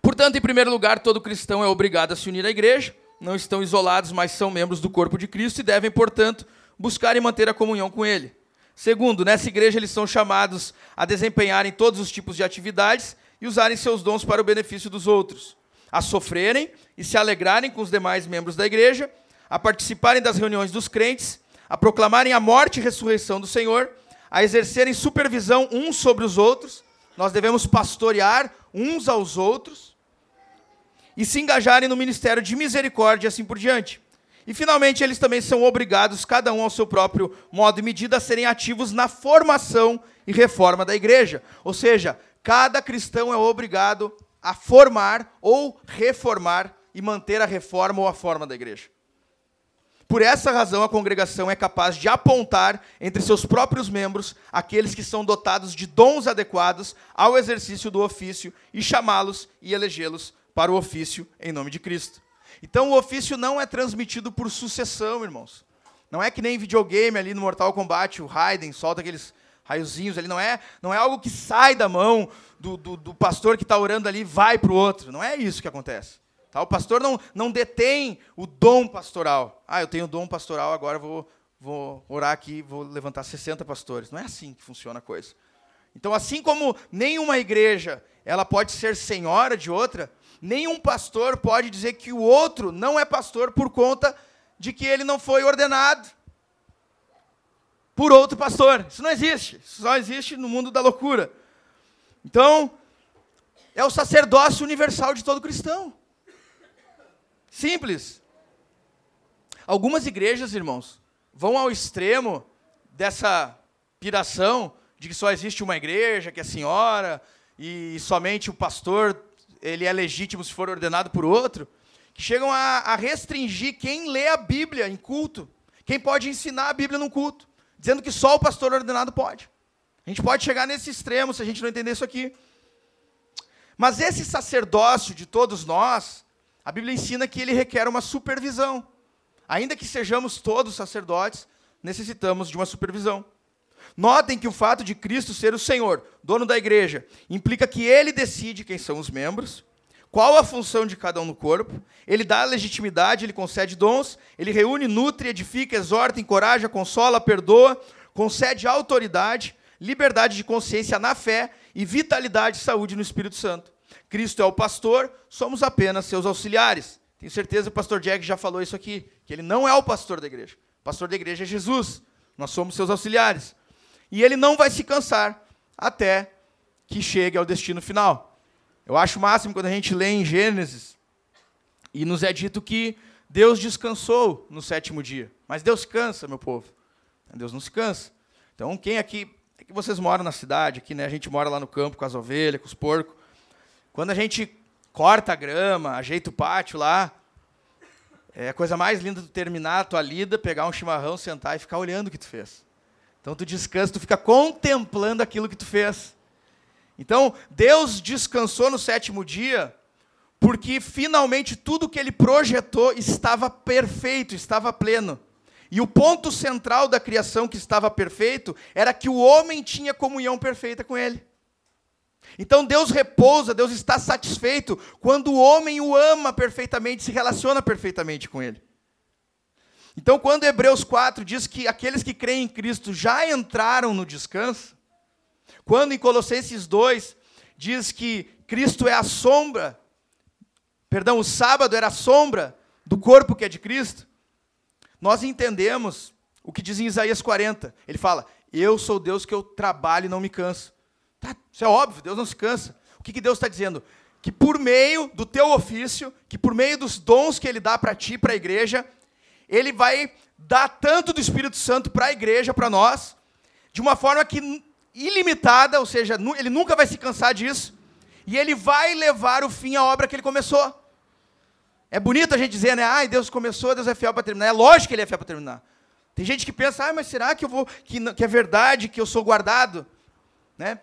Portanto, em primeiro lugar, todo cristão é obrigado a se unir à igreja. Não estão isolados, mas são membros do corpo de Cristo e devem, portanto, buscar e manter a comunhão com Ele. Segundo, nessa igreja eles são chamados a desempenharem todos os tipos de atividades e usarem seus dons para o benefício dos outros, a sofrerem e se alegrarem com os demais membros da igreja, a participarem das reuniões dos crentes a proclamarem a morte e ressurreição do Senhor, a exercerem supervisão uns sobre os outros, nós devemos pastorear uns aos outros, e se engajarem no ministério de misericórdia e assim por diante. E finalmente, eles também são obrigados, cada um ao seu próprio modo e medida, a serem ativos na formação e reforma da igreja. Ou seja, cada cristão é obrigado a formar ou reformar e manter a reforma ou a forma da igreja. Por essa razão, a congregação é capaz de apontar entre seus próprios membros aqueles que são dotados de dons adequados ao exercício do ofício e chamá-los e elegê-los para o ofício em nome de Cristo. Então, o ofício não é transmitido por sucessão, irmãos. Não é que nem videogame ali no Mortal Kombat, o Raiden solta aqueles raiozinhos ali. Não é, não é algo que sai da mão do, do, do pastor que está orando ali vai para o outro. Não é isso que acontece. Tá? O pastor não, não detém o dom pastoral. Ah, eu tenho dom pastoral, agora vou, vou orar aqui, vou levantar 60 pastores. Não é assim que funciona a coisa. Então, assim como nenhuma igreja ela pode ser senhora de outra, nenhum pastor pode dizer que o outro não é pastor por conta de que ele não foi ordenado por outro pastor. Isso não existe. Isso só existe no mundo da loucura. Então, é o sacerdócio universal de todo cristão. Simples. Algumas igrejas, irmãos, vão ao extremo dessa piração de que só existe uma igreja, que é a senhora, e somente o pastor ele é legítimo se for ordenado por outro, que chegam a, a restringir quem lê a Bíblia em culto, quem pode ensinar a Bíblia no culto, dizendo que só o pastor ordenado pode. A gente pode chegar nesse extremo se a gente não entender isso aqui. Mas esse sacerdócio de todos nós, a Bíblia ensina que ele requer uma supervisão. Ainda que sejamos todos sacerdotes, necessitamos de uma supervisão. Notem que o fato de Cristo ser o Senhor, dono da igreja, implica que ele decide quem são os membros, qual a função de cada um no corpo, ele dá legitimidade, ele concede dons, ele reúne, nutre, edifica, exorta, encoraja, consola, perdoa, concede autoridade, liberdade de consciência na fé e vitalidade e saúde no Espírito Santo. Cristo é o pastor, somos apenas seus auxiliares. Tenho certeza que o pastor Jack já falou isso aqui, que ele não é o pastor da igreja. O pastor da igreja é Jesus. Nós somos seus auxiliares. E ele não vai se cansar até que chegue ao destino final. Eu acho o máximo quando a gente lê em Gênesis e nos é dito que Deus descansou no sétimo dia. Mas Deus cansa, meu povo. Deus não se cansa. Então, quem aqui, é que vocês moram na cidade, aqui, né? A gente mora lá no campo com as ovelhas, com os porcos. Quando a gente corta a grama, ajeita o pátio lá, é a coisa mais linda de terminar a tua lida, pegar um chimarrão, sentar e ficar olhando o que tu fez. Então tu descansa, tu fica contemplando aquilo que tu fez. Então, Deus descansou no sétimo dia, porque finalmente tudo que ele projetou estava perfeito, estava pleno. E o ponto central da criação que estava perfeito era que o homem tinha comunhão perfeita com ele. Então Deus repousa, Deus está satisfeito quando o homem o ama perfeitamente, se relaciona perfeitamente com ele. Então, quando Hebreus 4 diz que aqueles que creem em Cristo já entraram no descanso, quando em Colossenses 2 diz que Cristo é a sombra, perdão, o sábado era a sombra do corpo que é de Cristo, nós entendemos o que diz em Isaías 40. Ele fala: Eu sou Deus que eu trabalho e não me canso. Tá, isso é óbvio, Deus não se cansa. O que, que Deus está dizendo? Que por meio do teu ofício, que por meio dos dons que Ele dá para ti, para a igreja, Ele vai dar tanto do Espírito Santo para a igreja, para nós, de uma forma que ilimitada, ou seja, Ele nunca vai se cansar disso, e Ele vai levar o fim à obra que Ele começou. É bonito a gente dizer, né? Ai, Deus começou, Deus é fiel para terminar. É lógico que Ele é fiel para terminar. Tem gente que pensa, ah, mas será que eu vou, que, que é verdade, que eu sou guardado? Né?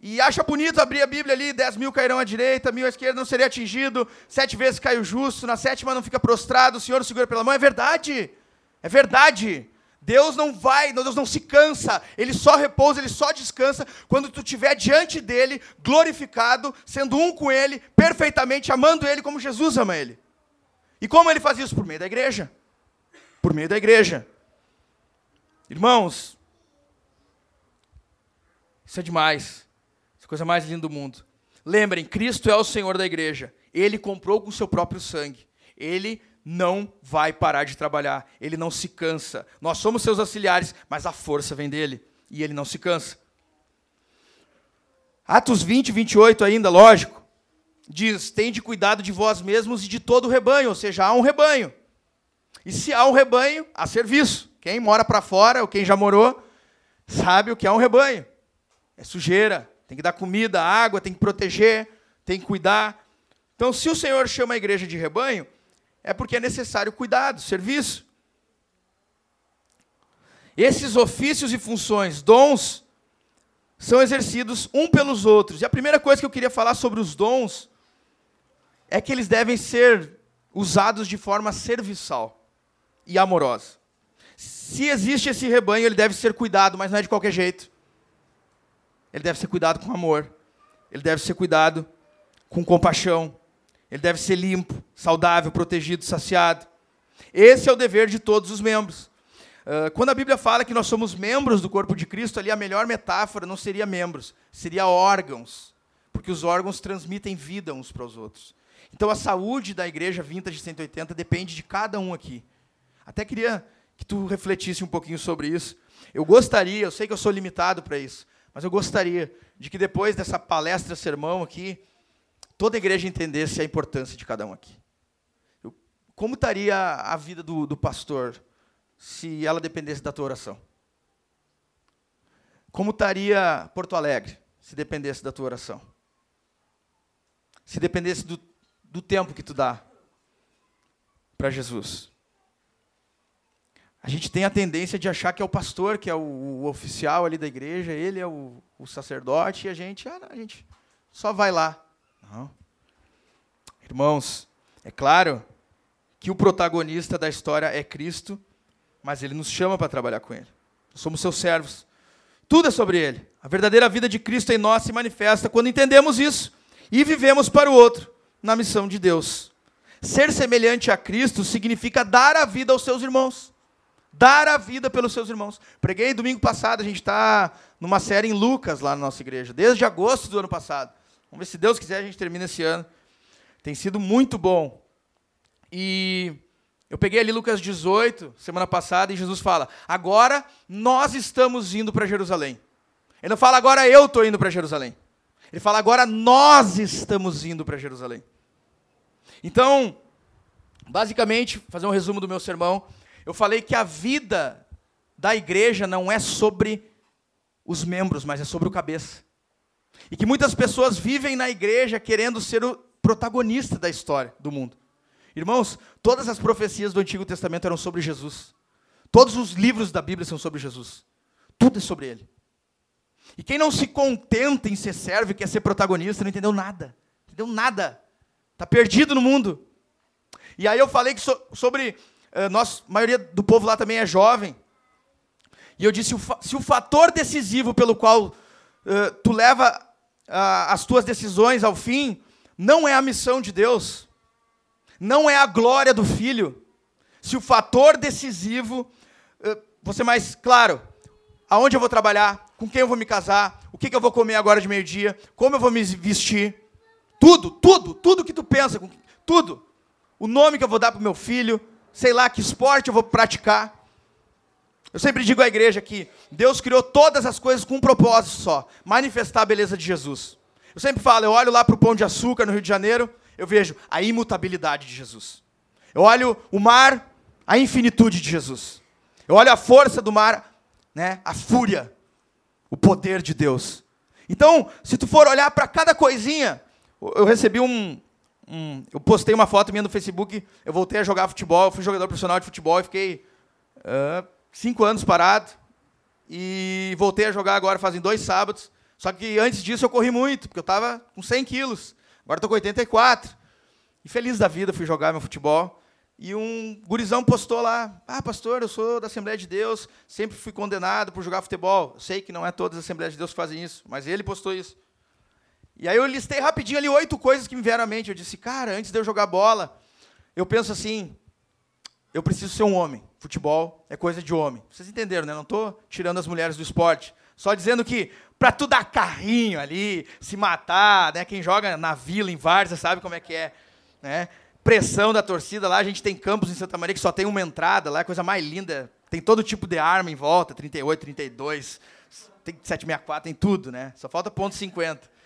E acha bonito abrir a Bíblia ali, dez mil cairão à direita, mil à esquerda, não seria atingido, sete vezes cai o justo, na sétima não fica prostrado, o Senhor o segura pela mão. É verdade, é verdade. Deus não vai, Deus não se cansa, Ele só repousa, Ele só descansa quando tu estiver diante dEle, glorificado, sendo um com Ele, perfeitamente, amando Ele como Jesus ama Ele. E como Ele faz isso? Por meio da igreja. Por meio da igreja. Irmãos, isso é demais coisa mais linda do mundo. Lembrem, Cristo é o Senhor da igreja. Ele comprou com seu próprio sangue. Ele não vai parar de trabalhar. Ele não se cansa. Nós somos seus auxiliares, mas a força vem dele. E ele não se cansa. Atos 20, 28 ainda, lógico. Diz: Tende cuidado de vós mesmos e de todo o rebanho. Ou seja, há um rebanho. E se há um rebanho, há serviço. Quem mora para fora, ou quem já morou, sabe o que é um rebanho. É sujeira, tem que dar comida, água, tem que proteger, tem que cuidar. Então, se o Senhor chama a igreja de rebanho, é porque é necessário cuidado, serviço. Esses ofícios e funções, dons, são exercidos um pelos outros. E a primeira coisa que eu queria falar sobre os dons é que eles devem ser usados de forma serviçal e amorosa. Se existe esse rebanho, ele deve ser cuidado, mas não é de qualquer jeito ele deve ser cuidado com amor, ele deve ser cuidado com compaixão, ele deve ser limpo, saudável, protegido, saciado. Esse é o dever de todos os membros. Uh, quando a Bíblia fala que nós somos membros do corpo de Cristo, ali a melhor metáfora não seria membros, seria órgãos, porque os órgãos transmitem vida uns para os outros. Então a saúde da igreja Vintage 180 depende de cada um aqui. Até queria que tu refletisse um pouquinho sobre isso. Eu gostaria, eu sei que eu sou limitado para isso, mas eu gostaria de que depois dessa palestra, sermão aqui, toda a igreja entendesse a importância de cada um aqui. Eu, como estaria a vida do, do pastor se ela dependesse da tua oração? Como estaria Porto Alegre se dependesse da tua oração? Se dependesse do, do tempo que tu dá para Jesus? A gente tem a tendência de achar que é o pastor, que é o, o oficial ali da igreja, ele é o, o sacerdote, e a gente, ah, não, a gente só vai lá. Não. Irmãos, é claro que o protagonista da história é Cristo, mas ele nos chama para trabalhar com ele. Nós somos seus servos. Tudo é sobre ele. A verdadeira vida de Cristo em nós se manifesta quando entendemos isso e vivemos para o outro, na missão de Deus. Ser semelhante a Cristo significa dar a vida aos seus irmãos. Dar a vida pelos seus irmãos. Preguei domingo passado, a gente está numa série em Lucas lá na nossa igreja, desde agosto do ano passado. Vamos ver se Deus quiser a gente termina esse ano. Tem sido muito bom. E eu peguei ali Lucas 18, semana passada, e Jesus fala: agora nós estamos indo para Jerusalém. Ele não fala agora eu estou indo para Jerusalém. Ele fala agora nós estamos indo para Jerusalém. Então, basicamente, fazer um resumo do meu sermão, eu falei que a vida da igreja não é sobre os membros, mas é sobre o cabeça. E que muitas pessoas vivem na igreja querendo ser o protagonista da história do mundo. Irmãos, todas as profecias do Antigo Testamento eram sobre Jesus. Todos os livros da Bíblia são sobre Jesus. Tudo é sobre ele. E quem não se contenta em ser servo e quer ser protagonista, não entendeu nada. Entendeu nada. Está perdido no mundo. E aí eu falei que so, sobre. Uh, nós, a maioria do povo lá também é jovem. E eu disse: se o fator decisivo pelo qual uh, tu leva uh, as tuas decisões ao fim não é a missão de Deus, não é a glória do Filho. Se o fator decisivo, uh, você mais claro, aonde eu vou trabalhar, com quem eu vou me casar, o que, que eu vou comer agora de meio-dia, como eu vou me vestir, tudo, tudo, tudo que tu pensa, tudo. O nome que eu vou dar para o meu filho, sei lá que esporte eu vou praticar. Eu sempre digo à igreja que Deus criou todas as coisas com um propósito só: manifestar a beleza de Jesus. Eu sempre falo, eu olho lá para o Pão de Açúcar no Rio de Janeiro, eu vejo a imutabilidade de Jesus. Eu olho o mar, a infinitude de Jesus. Eu olho a força do mar, né, a fúria, o poder de Deus. Então, se tu for olhar para cada coisinha, eu recebi um, um, Eu postei uma foto minha no Facebook, eu voltei a jogar futebol, fui jogador profissional de futebol e fiquei. Uh, cinco anos parado. E voltei a jogar agora fazem dois sábados. Só que antes disso eu corri muito, porque eu estava com 100 quilos. Agora estou com 84. E feliz da vida fui jogar meu futebol. E um gurizão postou lá: Ah, pastor, eu sou da Assembleia de Deus, sempre fui condenado por jogar futebol. Sei que não é todas as Assembleias de Deus que fazem isso, mas ele postou isso. E aí eu listei rapidinho ali oito coisas que me vieram à mente. Eu disse: Cara, antes de eu jogar bola, eu penso assim: eu preciso ser um homem. Futebol é coisa de homem. Vocês entenderam, né? Não estou tirando as mulheres do esporte. Só dizendo que para tu dar carrinho ali, se matar, né? Quem joga na vila, em Várzea, sabe como é que é, né? Pressão da torcida lá, a gente tem campos em Santa Maria que só tem uma entrada lá, é coisa mais linda. Tem todo tipo de arma em volta, 38, 32, tem 764, tem tudo, né? Só falta ponto 50.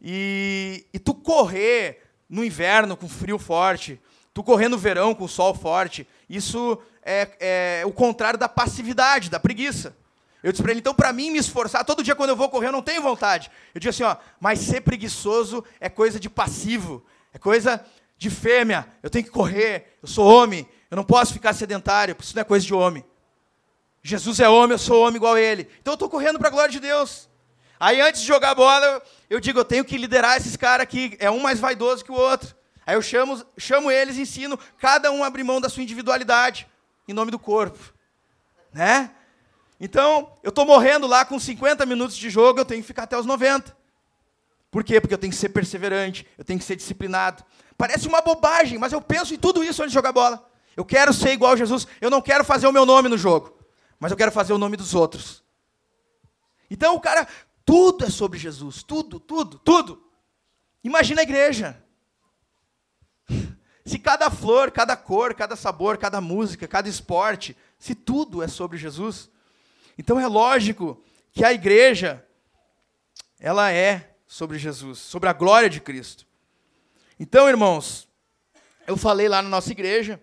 E, e tu correr no inverno com frio forte, tu correr no verão com sol forte, isso é, é o contrário da passividade, da preguiça. Eu disse para ele, então, para mim me esforçar, todo dia quando eu vou correr eu não tenho vontade. Eu disse assim, ó, mas ser preguiçoso é coisa de passivo, é coisa de fêmea. Eu tenho que correr, eu sou homem, eu não posso ficar sedentário, isso não é coisa de homem. Jesus é homem, eu sou homem igual a ele. Então eu estou correndo para a glória de Deus. Aí antes de jogar bola, eu digo, eu tenho que liderar esses caras aqui, é um mais vaidoso que o outro. Aí eu chamo, chamo eles e ensino cada um a abrir mão da sua individualidade em nome do corpo. Né? Então, eu estou morrendo lá com 50 minutos de jogo, eu tenho que ficar até os 90. Por quê? Porque eu tenho que ser perseverante, eu tenho que ser disciplinado. Parece uma bobagem, mas eu penso em tudo isso antes de jogar bola. Eu quero ser igual a Jesus, eu não quero fazer o meu nome no jogo, mas eu quero fazer o nome dos outros. Então, o cara, tudo é sobre Jesus, tudo, tudo, tudo. Imagina a igreja. Se cada flor, cada cor, cada sabor, cada música, cada esporte, se tudo é sobre Jesus, então é lógico que a igreja ela é sobre Jesus, sobre a glória de Cristo. Então, irmãos, eu falei lá na nossa igreja,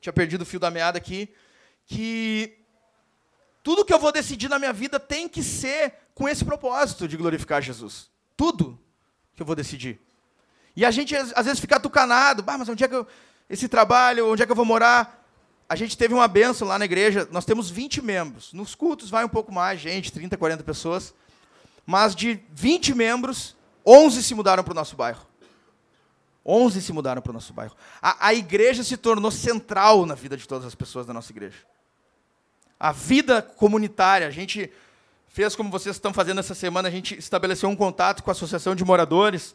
tinha perdido o fio da meada aqui, que tudo que eu vou decidir na minha vida tem que ser com esse propósito de glorificar Jesus. Tudo que eu vou decidir. E a gente, às vezes, fica tucanado. Bah, mas onde é que eu. Esse trabalho, onde é que eu vou morar? A gente teve uma benção lá na igreja. Nós temos 20 membros. Nos cultos vai um pouco mais, gente, 30, 40 pessoas. Mas de 20 membros, 11 se mudaram para o nosso bairro. 11 se mudaram para o nosso bairro. A, a igreja se tornou central na vida de todas as pessoas da nossa igreja. A vida comunitária, a gente fez como vocês estão fazendo essa semana, a gente estabeleceu um contato com a associação de moradores.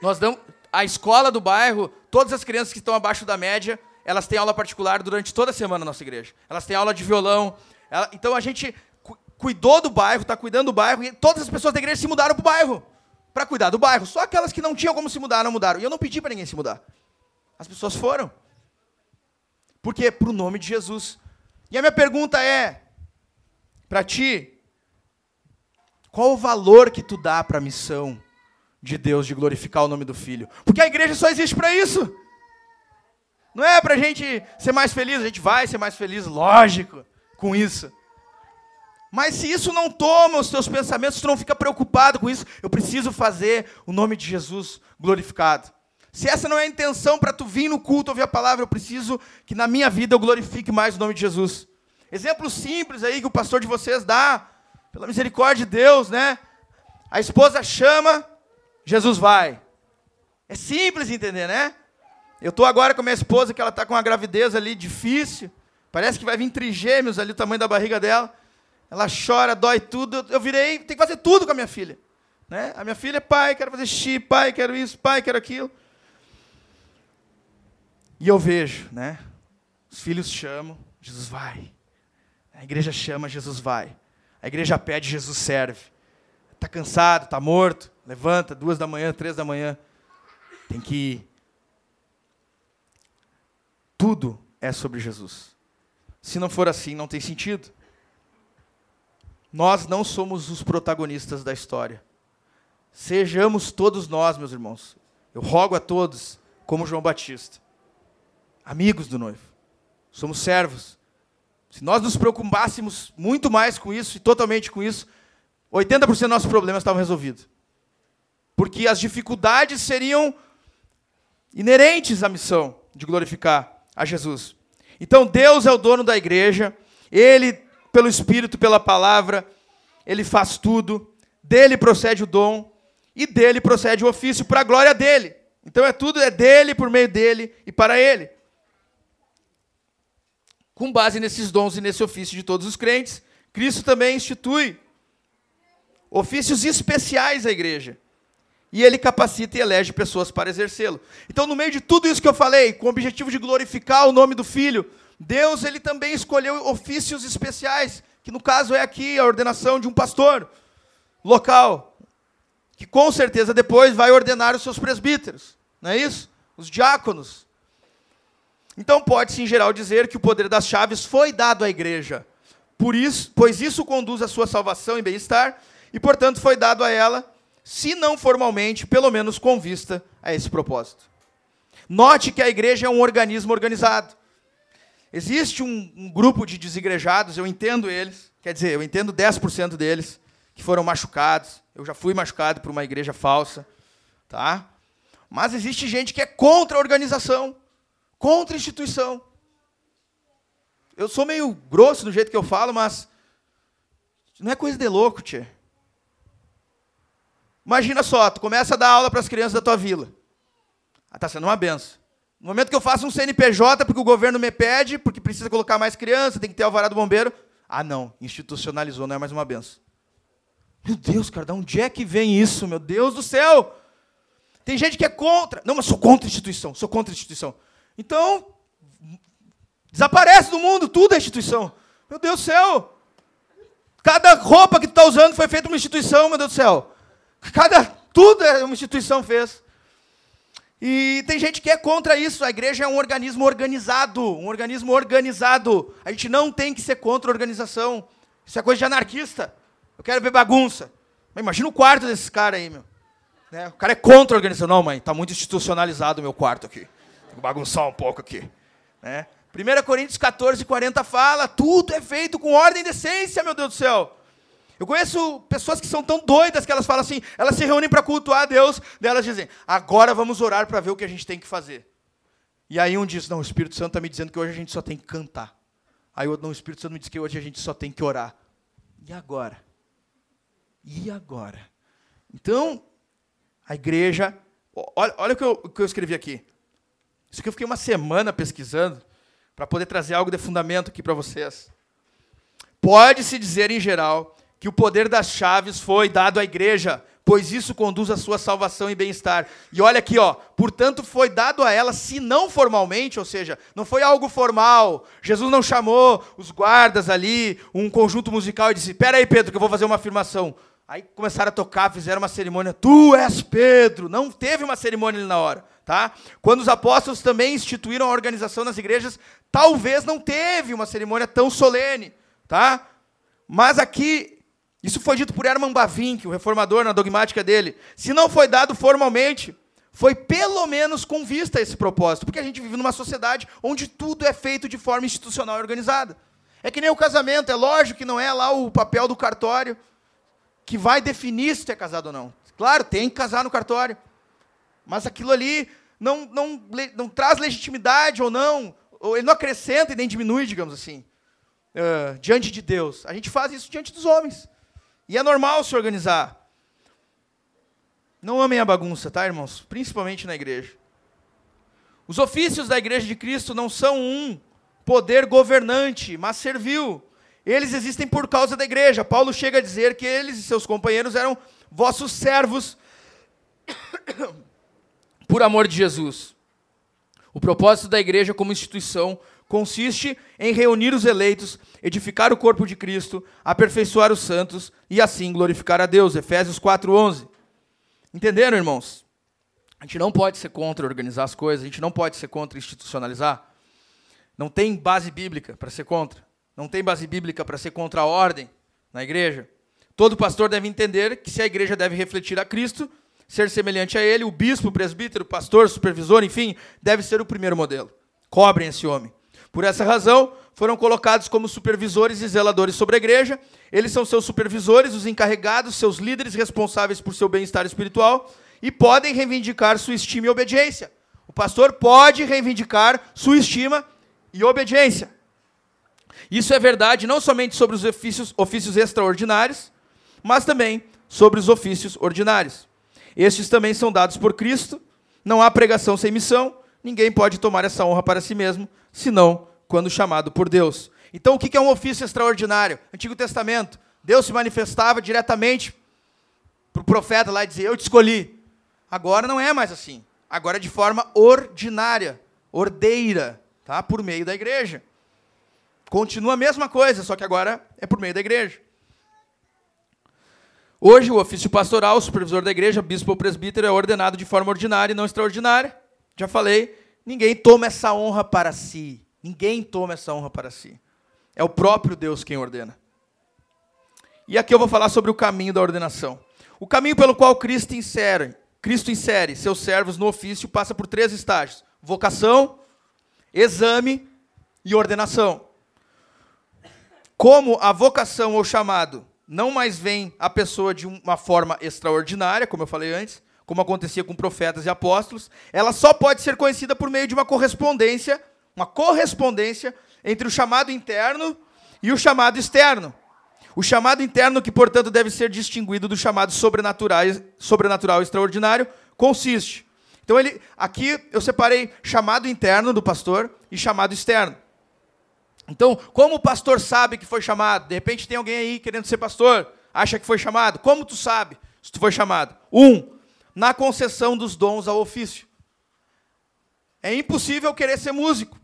Nós damos a escola do bairro, todas as crianças que estão abaixo da média, elas têm aula particular durante toda a semana na nossa igreja. Elas têm aula de violão. Ela, então a gente cu cuidou do bairro, está cuidando do bairro, e todas as pessoas da igreja se mudaram para o bairro para cuidar do bairro. Só aquelas que não tinham como se mudar, não mudaram. E eu não pedi para ninguém se mudar. As pessoas foram. Porque para o nome de Jesus. E a minha pergunta é, para ti, qual o valor que tu dá para a missão? de Deus de glorificar o nome do Filho. Porque a igreja só existe para isso. Não é para a gente ser mais feliz, a gente vai ser mais feliz, lógico, com isso. Mas se isso não toma os teus pensamentos, tu não fica preocupado com isso, eu preciso fazer o nome de Jesus glorificado. Se essa não é a intenção para tu vir no culto ouvir a palavra, eu preciso que na minha vida eu glorifique mais o nome de Jesus. Exemplo simples aí que o pastor de vocês dá, pela misericórdia de Deus, né? A esposa chama, Jesus vai. É simples entender, né? Eu estou agora com a minha esposa, que ela está com uma gravidez ali difícil. Parece que vai vir trigêmeos ali, o tamanho da barriga dela. Ela chora, dói tudo. Eu virei, tem que fazer tudo com a minha filha. Né? A minha filha é pai, quero fazer xixi, pai, quero isso, pai, quero aquilo. E eu vejo, né? Os filhos chamam, Jesus vai. A igreja chama, Jesus vai. A igreja pede, Jesus serve. Está cansado, está morto, levanta, duas da manhã, três da manhã. Tem que ir. Tudo é sobre Jesus. Se não for assim, não tem sentido. Nós não somos os protagonistas da história. Sejamos todos nós, meus irmãos. Eu rogo a todos, como João Batista, amigos do noivo. Somos servos. Se nós nos preocupássemos muito mais com isso e totalmente com isso, 80% dos nossos problemas estavam resolvidos. Porque as dificuldades seriam inerentes à missão de glorificar a Jesus. Então Deus é o dono da igreja, ele pelo espírito, pela palavra, ele faz tudo, dele procede o dom e dele procede o ofício para a glória dele. Então é tudo é dele, por meio dele e para ele. Com base nesses dons e nesse ofício de todos os crentes, Cristo também institui ofícios especiais à igreja. E ele capacita e elege pessoas para exercê-lo. Então, no meio de tudo isso que eu falei, com o objetivo de glorificar o nome do Filho, Deus ele também escolheu ofícios especiais, que no caso é aqui a ordenação de um pastor local, que com certeza depois vai ordenar os seus presbíteros, não é isso? Os diáconos. Então pode-se em geral dizer que o poder das chaves foi dado à igreja, por isso, pois isso conduz à sua salvação e bem-estar, e portanto foi dado a ela, se não formalmente, pelo menos com vista a esse propósito. Note que a igreja é um organismo organizado. Existe um, um, grupo de desigrejados, eu entendo eles, quer dizer, eu entendo 10% deles que foram machucados. Eu já fui machucado por uma igreja falsa, tá? Mas existe gente que é contra a organização, contra a instituição. Eu sou meio grosso no jeito que eu falo, mas não é coisa de louco, tia. Imagina só, tu começa a dar aula para as crianças da tua vila. Ah, tá sendo uma benção. No momento que eu faço um CNPJ, porque o governo me pede, porque precisa colocar mais criança, tem que ter alvará do bombeiro. Ah, não, institucionalizou, não é mais uma benção. Meu Deus, cara, de onde é que vem isso, meu Deus do céu? Tem gente que é contra. Não, mas sou contra a instituição, sou contra a instituição. Então, desaparece do mundo, tudo é instituição. Meu Deus do céu. Cada roupa que tu está usando foi feita uma instituição, meu Deus do céu. Cada, tudo é uma instituição fez. E tem gente que é contra isso. A igreja é um organismo organizado, um organismo organizado. A gente não tem que ser contra a organização. Isso é coisa de anarquista. Eu quero ver bagunça. Mas imagina o quarto desses caras aí, meu. Né? O cara é contra a organização. Não, mãe, está muito institucionalizado o meu quarto aqui. Bagunçar um pouco aqui. Né? 1 Coríntios 14, 40 fala: tudo é feito com ordem e decência, meu Deus do céu. Eu conheço pessoas que são tão doidas que elas falam assim, elas se reúnem para cultuar a Deus, daí elas dizem, agora vamos orar para ver o que a gente tem que fazer. E aí um diz, não, o Espírito Santo está me dizendo que hoje a gente só tem que cantar. Aí outro, não, o Espírito Santo me diz que hoje a gente só tem que orar. E agora? E agora? Então, a igreja. Olha, olha o, que eu, o que eu escrevi aqui. Isso aqui eu fiquei uma semana pesquisando para poder trazer algo de fundamento aqui para vocês. Pode-se dizer, em geral, que o poder das chaves foi dado à igreja, pois isso conduz à sua salvação e bem-estar. E olha aqui, ó, portanto foi dado a ela, se não formalmente, ou seja, não foi algo formal. Jesus não chamou os guardas ali, um conjunto musical e disse: "Espera aí, Pedro, que eu vou fazer uma afirmação". Aí começaram a tocar, fizeram uma cerimônia. Tu és Pedro. Não teve uma cerimônia ali na hora, tá? Quando os apóstolos também instituíram a organização nas igrejas, talvez não teve uma cerimônia tão solene, tá? Mas aqui isso foi dito por Herman Bavinck, o reformador, na dogmática dele. Se não foi dado formalmente, foi pelo menos com vista a esse propósito, porque a gente vive numa sociedade onde tudo é feito de forma institucional e organizada. É que nem o casamento, é lógico que não é lá o papel do cartório que vai definir se tu é casado ou não. Claro, tem que casar no cartório. Mas aquilo ali não, não, não traz legitimidade ou não, ou ele não acrescenta e nem diminui, digamos assim, uh, diante de Deus. A gente faz isso diante dos homens. E é normal se organizar. Não amem a bagunça, tá, irmãos? Principalmente na igreja. Os ofícios da igreja de Cristo não são um poder governante, mas servil. Eles existem por causa da igreja. Paulo chega a dizer que eles e seus companheiros eram vossos servos por amor de Jesus. O propósito da igreja como instituição consiste em reunir os eleitos, edificar o corpo de Cristo, aperfeiçoar os santos e assim glorificar a Deus. Efésios 4:11. Entenderam, irmãos? A gente não pode ser contra organizar as coisas, a gente não pode ser contra institucionalizar. Não tem base bíblica para ser contra. Não tem base bíblica para ser contra a ordem na igreja. Todo pastor deve entender que se a igreja deve refletir a Cristo, ser semelhante a ele, o bispo, presbítero, pastor, supervisor, enfim, deve ser o primeiro modelo. Cobrem esse homem. Por essa razão, foram colocados como supervisores e zeladores sobre a igreja. Eles são seus supervisores, os encarregados, seus líderes responsáveis por seu bem-estar espiritual e podem reivindicar sua estima e obediência. O pastor pode reivindicar sua estima e obediência. Isso é verdade não somente sobre os ofícios, ofícios extraordinários, mas também sobre os ofícios ordinários. Estes também são dados por Cristo. Não há pregação sem missão. Ninguém pode tomar essa honra para si mesmo, senão quando chamado por Deus. Então, o que é um ofício extraordinário? Antigo Testamento. Deus se manifestava diretamente para o profeta lá e dizia: Eu te escolhi. Agora não é mais assim. Agora é de forma ordinária, ordeira, tá? por meio da igreja. Continua a mesma coisa, só que agora é por meio da igreja. Hoje, o ofício pastoral, supervisor da igreja, bispo ou presbítero, é ordenado de forma ordinária e não extraordinária. Já falei, ninguém toma essa honra para si. Ninguém toma essa honra para si. É o próprio Deus quem ordena. E aqui eu vou falar sobre o caminho da ordenação. O caminho pelo qual Cristo insere, Cristo insere seus servos no ofício passa por três estágios: vocação, exame e ordenação. Como a vocação ou chamado não mais vem a pessoa de uma forma extraordinária, como eu falei antes, como acontecia com profetas e apóstolos, ela só pode ser conhecida por meio de uma correspondência, uma correspondência entre o chamado interno e o chamado externo. O chamado interno, que portanto deve ser distinguido do chamado sobrenatural, sobrenatural extraordinário, consiste. Então ele, aqui eu separei chamado interno do pastor e chamado externo. Então, como o pastor sabe que foi chamado? De repente tem alguém aí querendo ser pastor, acha que foi chamado. Como tu sabe se tu foi chamado? Um, na concessão dos dons ao ofício. É impossível querer ser músico.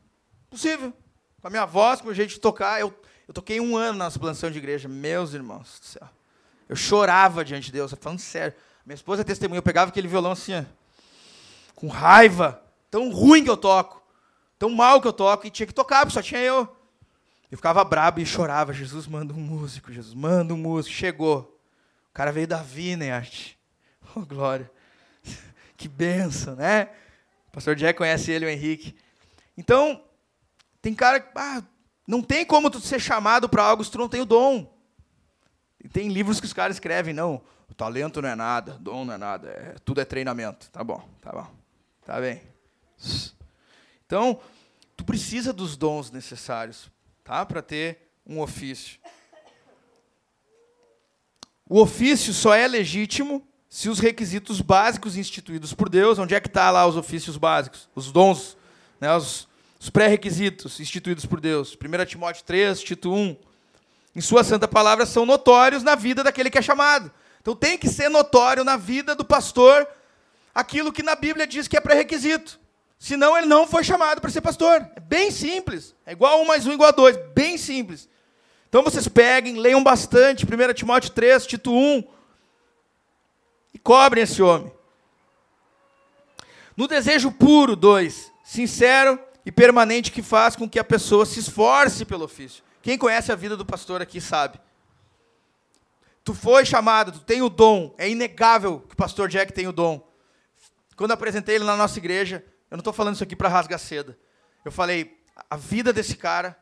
Impossível. Com a minha voz, com o jeito de tocar. Eu, eu toquei um ano na plantação de igreja. Meus irmãos do céu. Eu chorava diante de Deus, falando sério. Minha esposa é testemunha, eu pegava aquele violão assim, com raiva. Tão ruim que eu toco. Tão mal que eu toco. E tinha que tocar, porque só tinha eu. Eu ficava brabo e chorava. Jesus manda um músico, Jesus manda um músico. Chegou. O cara veio da Vineyard. Oh, glória. Que benção, né? O pastor Jack conhece ele, o Henrique. Então, tem cara que ah, não tem como tu ser chamado para algo se tu não tem o dom. tem livros que os caras escrevem, não, o talento não é nada, dom não é nada, é, tudo é treinamento. Tá bom, tá bom. Tá bem. Então, tu precisa dos dons necessários tá? para ter um ofício. O ofício só é legítimo se os requisitos básicos instituídos por Deus, onde é que está lá os ofícios básicos, os dons, né, os, os pré-requisitos instituídos por Deus. 1 Timóteo 3, Tito 1. Em sua santa palavra são notórios na vida daquele que é chamado. Então tem que ser notório na vida do pastor aquilo que na Bíblia diz que é pré-requisito. Senão ele não foi chamado para ser pastor. É bem simples. É igual um mais um igual a dois. Bem simples. Então vocês peguem, leiam bastante, 1 Timóteo 3, Tito 1, e cobrem esse homem. No desejo puro, dois, sincero e permanente que faz com que a pessoa se esforce pelo ofício. Quem conhece a vida do pastor aqui sabe. Tu foi chamado, tu tem o dom. É inegável que o pastor Jack tem o dom. Quando apresentei ele na nossa igreja, eu não estou falando isso aqui para rasgar seda. Eu falei, a vida desse cara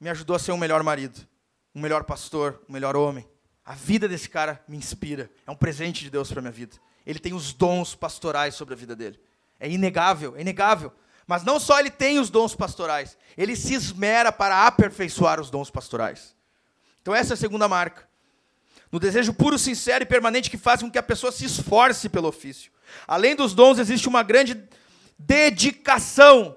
me ajudou a ser um melhor marido, um melhor pastor, um melhor homem. A vida desse cara me inspira. É um presente de Deus para minha vida. Ele tem os dons pastorais sobre a vida dele. É inegável, é inegável. Mas não só ele tem os dons pastorais, ele se esmera para aperfeiçoar os dons pastorais. Então essa é a segunda marca. no desejo puro, sincero e permanente que faz com que a pessoa se esforce pelo ofício. Além dos dons, existe uma grande dedicação.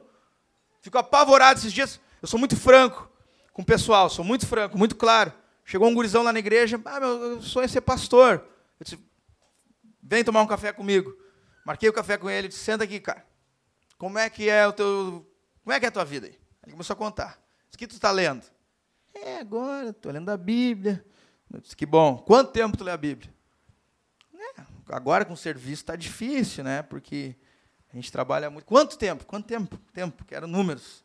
Fico apavorado esses dias. Eu sou muito franco com o pessoal, sou muito franco, muito claro. Chegou um gurizão lá na igreja, ah, meu sonho é ser pastor. Eu disse, vem tomar um café comigo. Marquei o café com ele, disse, senta aqui, cara. Como é que é o teu. Como é que é a tua vida aí? Ele começou a contar. O que tu está lendo? É, agora, estou lendo a Bíblia. Eu disse, que bom. Quanto tempo tu lê a Bíblia? É, agora com o serviço está difícil, né? Porque a gente trabalha muito. Quanto tempo? Quanto tempo? Tempo, quero números.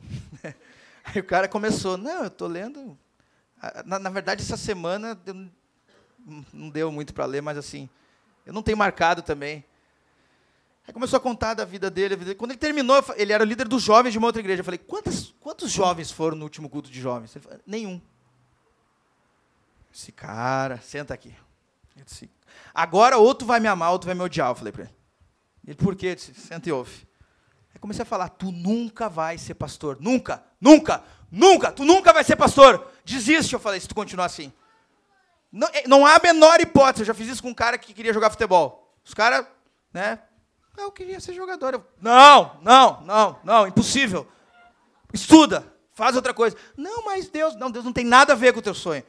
Aí o cara começou, não, eu estou lendo. Na, na, verdade, essa semana não deu muito para ler, mas assim, eu não tenho marcado também. Aí começou a contar da vida dele. Quando ele terminou, ele era o líder dos jovens de uma outra igreja. Eu falei, quantos, quantos jovens foram no último culto de jovens? Ele falou, nenhum. Esse cara, senta aqui. Disse, Agora ou tu vai me amar ou tu vai me odiar. Eu falei para ele. Ele, por quê? Eu disse, senta e ouve. Aí comecei a falar, tu nunca vai ser pastor. Nunca, nunca, nunca, tu nunca vai ser pastor. Desiste, eu falei, se tu continuar assim. Não, eh, não há a menor hipótese. Eu já fiz isso com um cara que queria jogar futebol. Os caras, né? Eu queria ser jogador. Eu, não, não, não, não, impossível. Estuda, faz outra coisa. Não, mas Deus, não, Deus não tem nada a ver com o teu sonho.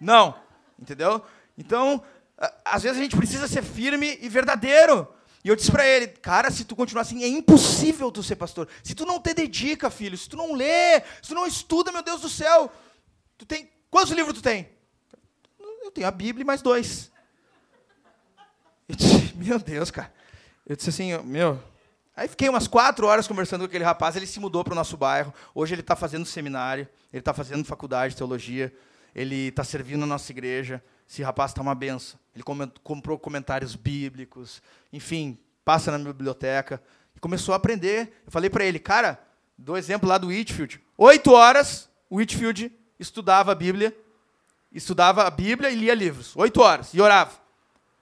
Não, entendeu? Então, às vezes a gente precisa ser firme e verdadeiro. E eu disse para ele, cara, se tu continuar assim, é impossível tu ser pastor. Se tu não te dedica, filho, se tu não lê, se tu não estuda, meu Deus do céu, tu tem quantos livros tu tem? Eu tenho a Bíblia e mais dois. Eu disse, meu Deus, cara. Eu disse assim, meu. Aí fiquei umas quatro horas conversando com aquele rapaz. Ele se mudou para o nosso bairro. Hoje ele está fazendo seminário, ele está fazendo faculdade de teologia, ele está servindo na nossa igreja. Esse rapaz está uma benção. Ele comprou comentários bíblicos, enfim, passa na biblioteca e começou a aprender. Eu falei para ele, cara, dou exemplo lá do Whitfield. Oito horas, o Whitfield estudava a Bíblia, estudava a Bíblia e lia livros. Oito horas e orava.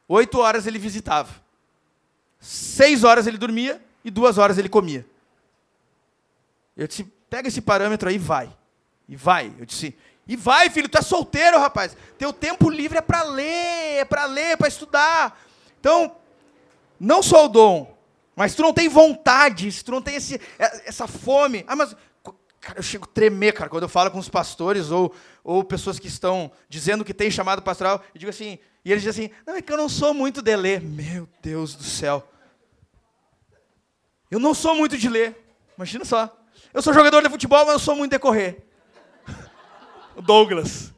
Oito horas ele visitava. Seis horas ele dormia e duas horas ele comia. Eu disse, pega esse parâmetro aí e vai. E vai. Eu disse, e vai, filho, tu é solteiro, rapaz. Teu tempo livre é para ler, é para ler, para estudar. Então, não só o dom, mas tu não tem vontade, se tu não tem esse, é, essa fome. Ah, mas cara, eu chego a tremer, cara, quando eu falo com os pastores ou, ou pessoas que estão dizendo que tem chamado pastoral, e digo assim, e eles dizem assim: "Não, é que eu não sou muito de ler". Meu Deus do céu. Eu não sou muito de ler. Imagina só. Eu sou jogador de futebol, mas eu sou muito de correr. Douglas.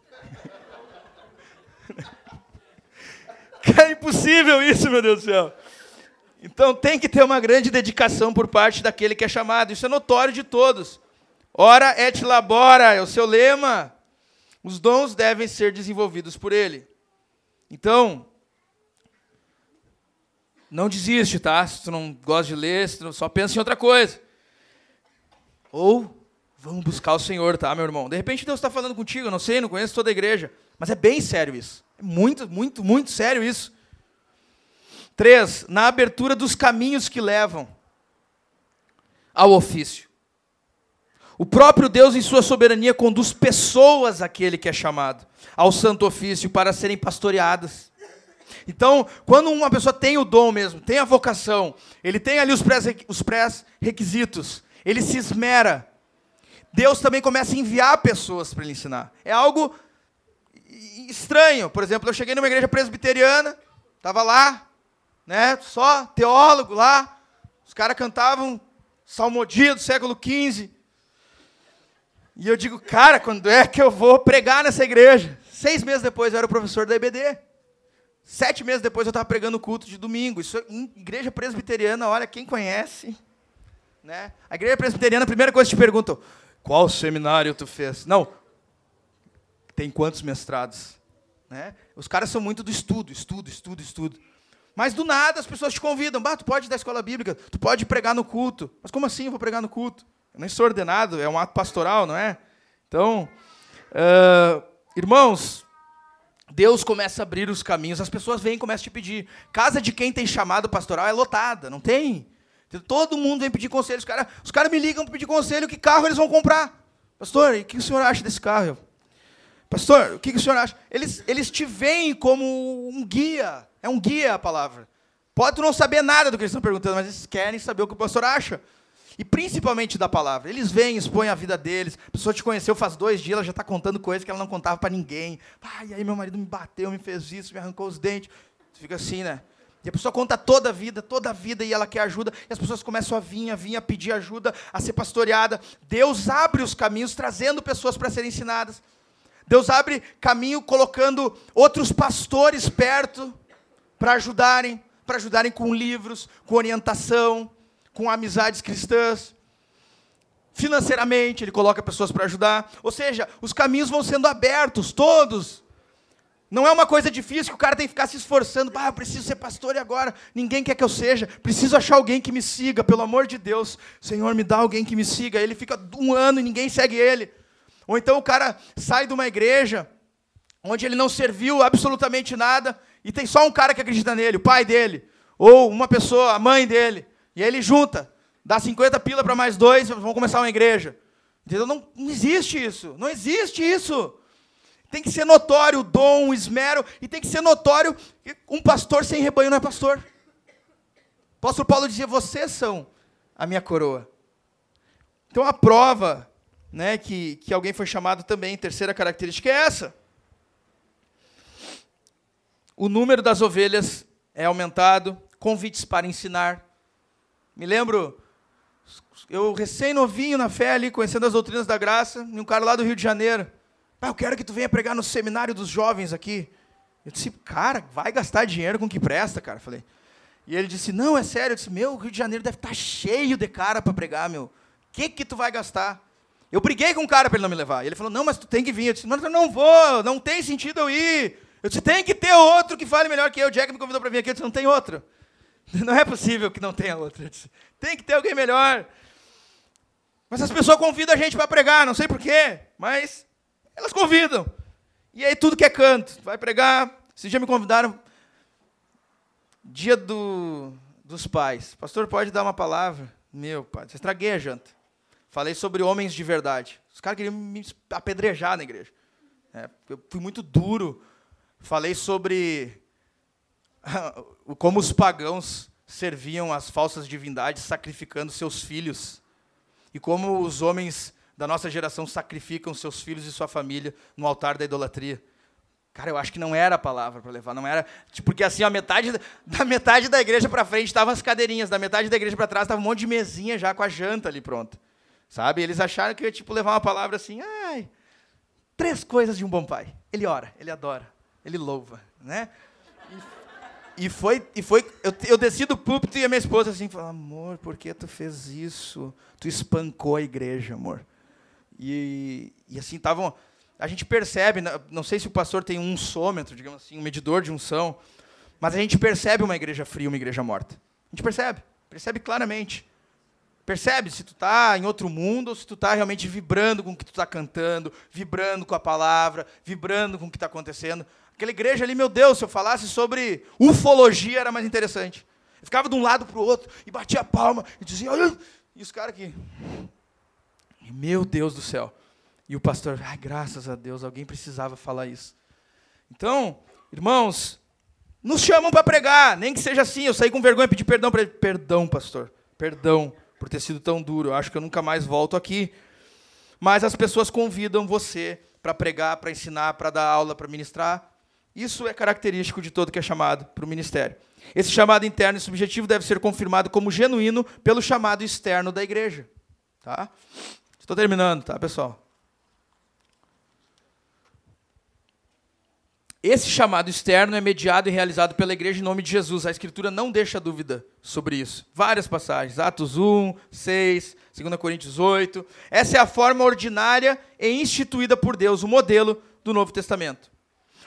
É impossível isso, meu Deus do céu. Então tem que ter uma grande dedicação por parte daquele que é chamado. Isso é notório de todos. Ora et labora é o seu lema. Os dons devem ser desenvolvidos por ele. Então, não desiste, tá? Se tu não gosta de ler, só pensa em outra coisa. Ou vamos buscar o Senhor, tá, meu irmão? De repente Deus está falando contigo, eu não sei, não conheço toda a igreja, mas é bem sério isso. É muito, muito, muito sério isso. Três, na abertura dos caminhos que levam ao ofício. O próprio Deus, em sua soberania, conduz pessoas àquele que é chamado, ao santo ofício, para serem pastoreadas. Então, quando uma pessoa tem o dom mesmo, tem a vocação, ele tem ali os pré-requisitos, ele se esmera, Deus também começa a enviar pessoas para ele ensinar. É algo estranho. Por exemplo, eu cheguei numa igreja presbiteriana, estava lá, né, só teólogo lá, os caras cantavam salmodia do século XV. E eu digo, cara, quando é que eu vou pregar nessa igreja? Seis meses depois eu era o professor da EBD. Sete meses depois eu estava pregando o culto de domingo. Isso igreja presbiteriana, olha, quem conhece. Né? A igreja presbiteriana, a primeira coisa que te perguntam, qual seminário tu fez? Não. Tem quantos mestrados? Né? Os caras são muito do estudo, estudo, estudo, estudo. Mas do nada as pessoas te convidam. Bah, tu pode ir da escola bíblica, tu pode pregar no culto. Mas como assim eu vou pregar no culto? Eu nem sou ordenado, é um ato pastoral, não é? Então, uh, irmãos, Deus começa a abrir os caminhos, as pessoas vêm e começam a te pedir. Casa de quem tem chamado pastoral é lotada, não tem? Todo mundo vem pedir conselho. Os caras cara me ligam para pedir conselho, que carro eles vão comprar? Pastor, e o que o senhor acha desse carro? Pastor, o que, o senhor acha? Eles, eles te veem como um guia. É um guia a palavra. Pode não saber nada do que eles estão perguntando, mas eles querem saber o que o pastor acha. E principalmente da palavra. Eles vêm, expõem a vida deles. A pessoa te conheceu faz dois dias, ela já está contando coisas que ela não contava para ninguém. Ah, e aí meu marido me bateu, me fez isso, me arrancou os dentes. Você fica assim, né? E a pessoa conta toda a vida, toda a vida, e ela quer ajuda. E as pessoas começam a vir, a vir, a pedir ajuda, a ser pastoreada. Deus abre os caminhos, trazendo pessoas para serem ensinadas. Deus abre caminho colocando outros pastores perto para ajudarem, para ajudarem com livros, com orientação, com amizades cristãs. Financeiramente, ele coloca pessoas para ajudar. Ou seja, os caminhos vão sendo abertos, todos. Não é uma coisa difícil que o cara tem que ficar se esforçando. Ah, preciso ser pastor e agora ninguém quer que eu seja. Preciso achar alguém que me siga, pelo amor de Deus. Senhor, me dá alguém que me siga. Ele fica um ano e ninguém segue ele. Ou então o cara sai de uma igreja onde ele não serviu absolutamente nada e tem só um cara que acredita nele, o pai dele, ou uma pessoa, a mãe dele. E aí ele junta, dá 50 pila para mais dois, vão começar uma igreja. Entendeu? Não, não existe isso. Não existe isso. Tem que ser notório o dom, o esmero, e tem que ser notório que um pastor sem rebanho não é pastor. O apóstolo Paulo dizia: Vocês são a minha coroa. Então a prova né, que, que alguém foi chamado também, terceira característica é essa. O número das ovelhas é aumentado, convites para ensinar. Me lembro, eu recém-novinho na fé ali, conhecendo as doutrinas da graça, e um cara lá do Rio de Janeiro. Ah, eu quero que tu venha pregar no seminário dos jovens aqui. Eu disse, cara, vai gastar dinheiro com o que presta, cara. Falei. E ele disse, não, é sério. Eu disse, meu, o Rio de Janeiro deve estar tá cheio de cara para pregar, meu. O que que tu vai gastar? Eu briguei com o cara para ele não me levar. E ele falou, não, mas tu tem que vir. Eu disse, não, eu não vou, não tem sentido eu ir. Eu disse, tem que ter outro que fale melhor que eu. O Jack me convidou para vir aqui, eu disse, não tem outro. Não é possível que não tenha outro. Disse, tem que ter alguém melhor. Mas as pessoas convidam a gente para pregar, não sei porquê, mas elas convidam. E aí tudo que é canto. Vai pregar. Esses dias me convidaram. Dia do, dos pais. Pastor, pode dar uma palavra? Meu pai, estraguei a janta. Falei sobre homens de verdade. Os caras queriam me apedrejar na igreja. É, eu fui muito duro. Falei sobre como os pagãos serviam as falsas divindades sacrificando seus filhos. E como os homens da nossa geração sacrificam seus filhos e sua família no altar da idolatria. Cara, eu acho que não era a palavra para levar, não era, tipo, porque assim, a metade da metade da igreja para frente estavam as cadeirinhas, da metade da igreja para trás estava um monte de mesinha já com a janta ali pronta. Sabe? Eles acharam que eu ia tipo levar uma palavra assim, ai, três coisas de um bom pai. Ele ora, ele adora, ele louva, né? E, e foi, e foi eu, eu desci do púlpito e a minha esposa assim, falou, amor, por que tu fez isso? Tu espancou a igreja, amor. E, e assim, estavam. A gente percebe, não sei se o pastor tem um sômetro, digamos assim, um medidor de unção, mas a gente percebe uma igreja fria, uma igreja morta. A gente percebe, percebe claramente. Percebe se tu está em outro mundo ou se tu está realmente vibrando com o que tu está cantando, vibrando com a palavra, vibrando com o que está acontecendo. Aquela igreja ali, meu Deus, se eu falasse sobre ufologia era mais interessante. Eu ficava de um lado para o outro e batia a palma e dizia, e os caras aqui, meu Deus do céu. E o pastor, graças a Deus, alguém precisava falar isso. Então, irmãos, nos chamam para pregar, nem que seja assim. Eu saí com vergonha e pedi perdão para ele. Perdão, pastor, perdão por ter sido tão duro. Eu acho que eu nunca mais volto aqui. Mas as pessoas convidam você para pregar, para ensinar, para dar aula, para ministrar. Isso é característico de todo que é chamado para o ministério. Esse chamado interno e subjetivo deve ser confirmado como genuíno pelo chamado externo da igreja. Tá? Estou terminando, tá, pessoal? Esse chamado externo é mediado e realizado pela igreja em nome de Jesus. A Escritura não deixa dúvida sobre isso. Várias passagens, Atos 1, 6, 2 Coríntios 8. Essa é a forma ordinária e instituída por Deus, o modelo do Novo Testamento.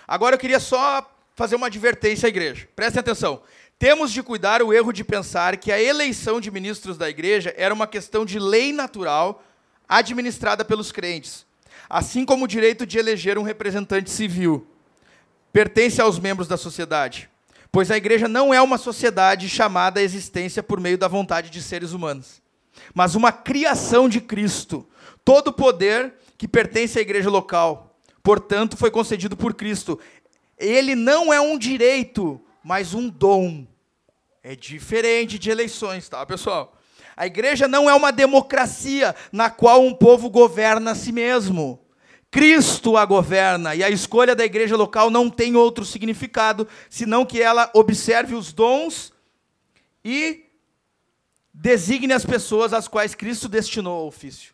Agora eu queria só fazer uma advertência à igreja. Prestem atenção. Temos de cuidar o erro de pensar que a eleição de ministros da igreja era uma questão de lei natural administrada pelos crentes, assim como o direito de eleger um representante civil. Pertence aos membros da sociedade, pois a igreja não é uma sociedade chamada à existência por meio da vontade de seres humanos, mas uma criação de Cristo. Todo poder que pertence à igreja local, portanto, foi concedido por Cristo. Ele não é um direito, mas um dom. É diferente de eleições, tá, pessoal? A igreja não é uma democracia na qual um povo governa a si mesmo. Cristo a governa e a escolha da igreja local não tem outro significado senão que ela observe os dons e designe as pessoas às quais Cristo destinou ao ofício.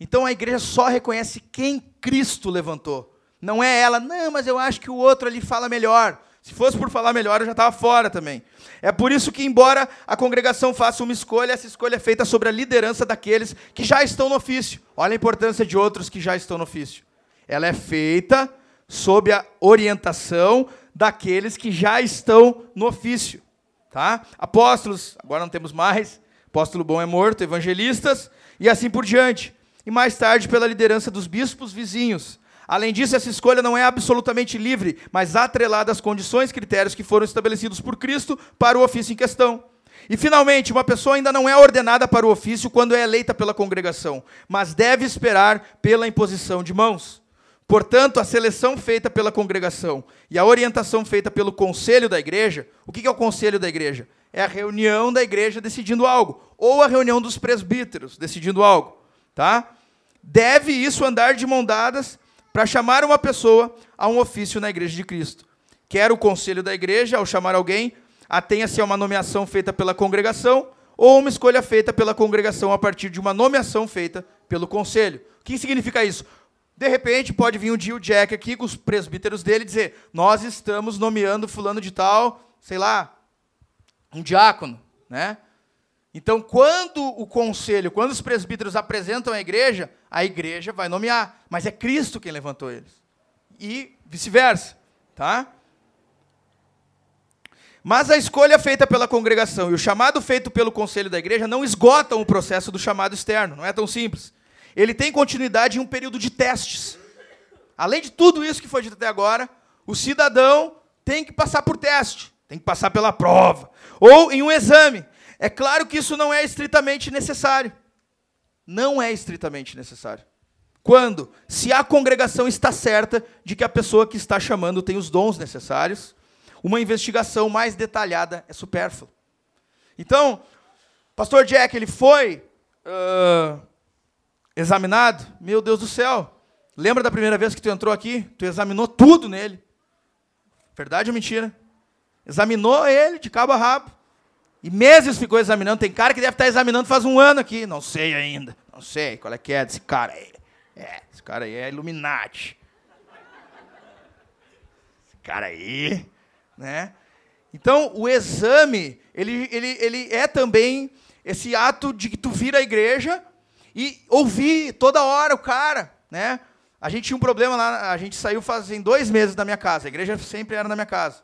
Então a igreja só reconhece quem Cristo levantou. Não é ela, não, mas eu acho que o outro ali fala melhor. Se fosse por falar melhor, eu já estava fora também. É por isso que, embora a congregação faça uma escolha, essa escolha é feita sobre a liderança daqueles que já estão no ofício. Olha a importância de outros que já estão no ofício. Ela é feita sob a orientação daqueles que já estão no ofício. Tá? Apóstolos, agora não temos mais. Apóstolo bom é morto, evangelistas e assim por diante. E mais tarde pela liderança dos bispos vizinhos. Além disso, essa escolha não é absolutamente livre, mas atrelada às condições e critérios que foram estabelecidos por Cristo para o ofício em questão. E, finalmente, uma pessoa ainda não é ordenada para o ofício quando é eleita pela congregação, mas deve esperar pela imposição de mãos. Portanto, a seleção feita pela congregação e a orientação feita pelo conselho da igreja, o que é o conselho da igreja? É a reunião da igreja decidindo algo, ou a reunião dos presbíteros decidindo algo, tá? Deve isso andar de mão dadas para chamar uma pessoa a um ofício na igreja de Cristo. Quer o conselho da igreja, ao chamar alguém, atenha-se a uma nomeação feita pela congregação, ou uma escolha feita pela congregação a partir de uma nomeação feita pelo conselho. O que significa isso? De repente, pode vir um dia o Jack aqui com os presbíteros dele dizer: Nós estamos nomeando fulano de tal, sei lá, um diácono, né? Então, quando o conselho, quando os presbíteros apresentam a igreja, a igreja vai nomear, mas é Cristo quem levantou eles. E vice-versa, tá? Mas a escolha feita pela congregação e o chamado feito pelo conselho da igreja não esgotam o processo do chamado externo, não é tão simples ele tem continuidade em um período de testes. Além de tudo isso que foi dito até agora, o cidadão tem que passar por teste, tem que passar pela prova, ou em um exame. É claro que isso não é estritamente necessário. Não é estritamente necessário. Quando? Se a congregação está certa de que a pessoa que está chamando tem os dons necessários, uma investigação mais detalhada é supérflua. Então, pastor Jack, ele foi uh, examinado, meu Deus do céu. Lembra da primeira vez que tu entrou aqui? Tu examinou tudo nele. Verdade ou mentira? Examinou ele de cabo a rabo. E meses ficou examinando. Tem cara que deve estar examinando faz um ano aqui. Não sei ainda. Não sei qual é que é desse cara aí. É, esse cara aí é Illuminati. Esse cara aí, né? Então, o exame, ele, ele, ele é também esse ato de que tu vira a igreja e ouvir toda hora o cara, né? A gente tinha um problema lá, a gente saiu fazem dois meses da minha casa, a igreja sempre era na minha casa.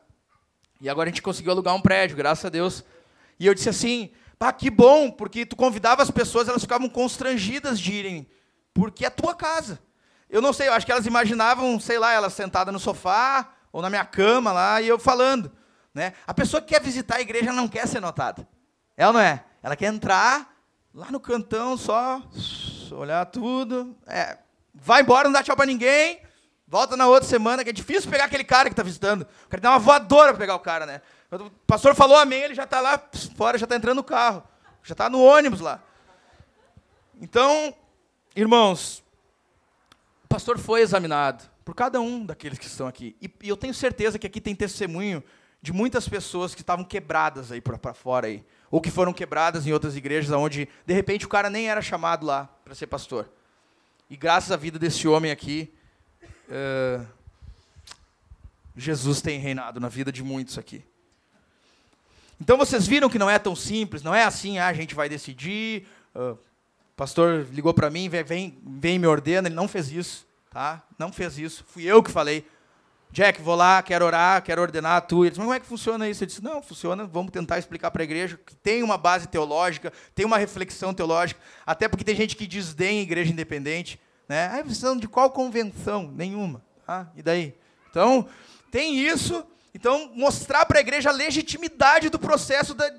E agora a gente conseguiu alugar um prédio, graças a Deus. E eu disse assim, pá, que bom, porque tu convidava as pessoas, elas ficavam constrangidas de irem, porque é a tua casa. Eu não sei, eu acho que elas imaginavam, sei lá, elas sentadas no sofá ou na minha cama lá e eu falando. Né? A pessoa que quer visitar a igreja não quer ser notada. É ou não é? Ela quer entrar, lá no cantão só, olhar tudo. É, vai embora, não dá tchau para ninguém. Volta na outra semana, que é difícil pegar aquele cara que está visitando. O cara dá uma voadora para pegar o cara, né? O pastor falou amém, ele já está lá fora, já está entrando no carro. Já está no ônibus lá. Então, irmãos, o pastor foi examinado por cada um daqueles que estão aqui. E, e eu tenho certeza que aqui tem testemunho de muitas pessoas que estavam quebradas aí para fora aí ou que foram quebradas em outras igrejas, onde de repente o cara nem era chamado lá para ser pastor. E graças à vida desse homem aqui, uh, Jesus tem reinado na vida de muitos aqui. Então vocês viram que não é tão simples, não é assim, ah, a gente vai decidir. O pastor ligou para mim, vem, vem, vem me ordena, ele não fez isso, tá? Não fez isso. Fui eu que falei. Jack, vou lá, quero orar, quero ordenar tu. Ele disse, mas como é que funciona isso? Eu disse, não, funciona, vamos tentar explicar para a igreja que tem uma base teológica, tem uma reflexão teológica, até porque tem gente que a igreja independente. Né? Ah, precisando de qual convenção? Nenhuma. Ah, e daí? Então, tem isso. Então, mostrar para a igreja a legitimidade do processo da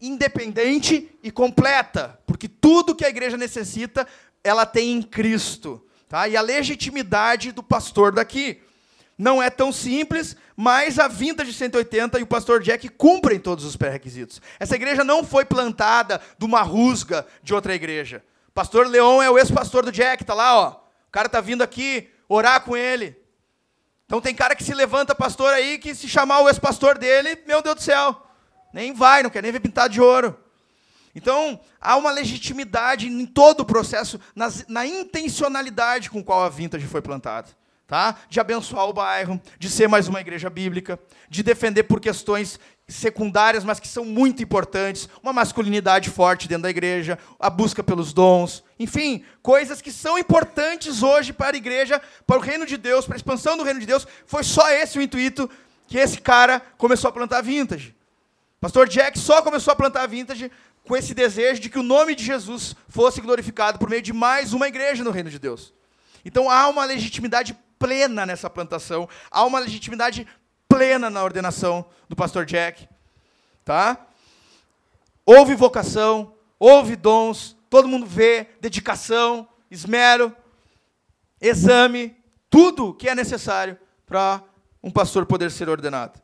independente e completa. Porque tudo que a igreja necessita, ela tem em Cristo. Tá? E a legitimidade do pastor daqui. Não é tão simples, mas a vinda de 180 e o pastor Jack cumprem todos os pré-requisitos. Essa igreja não foi plantada de uma rusga de outra igreja. Pastor Leon é o ex-pastor do Jack, tá lá, ó. O cara tá vindo aqui orar com ele. Então tem cara que se levanta pastor aí que se chamar o ex-pastor dele, meu Deus do céu, nem vai, não quer nem ver pintado de ouro. Então, há uma legitimidade em todo o processo, nas, na intencionalidade com qual a vintage foi plantada tá? de abençoar o bairro, de ser mais uma igreja bíblica, de defender por questões secundárias, mas que são muito importantes, uma masculinidade forte dentro da igreja, a busca pelos dons, enfim, coisas que são importantes hoje para a igreja, para o reino de Deus, para a expansão do reino de Deus. Foi só esse o intuito que esse cara começou a plantar vintage. Pastor Jack só começou a plantar vintage com esse desejo de que o nome de Jesus fosse glorificado por meio de mais uma igreja no reino de Deus. Então há uma legitimidade plena nessa plantação, há uma legitimidade plena na ordenação do pastor Jack, tá? Houve vocação, houve dons, todo mundo vê, dedicação, esmero, exame, tudo que é necessário para um pastor poder ser ordenado.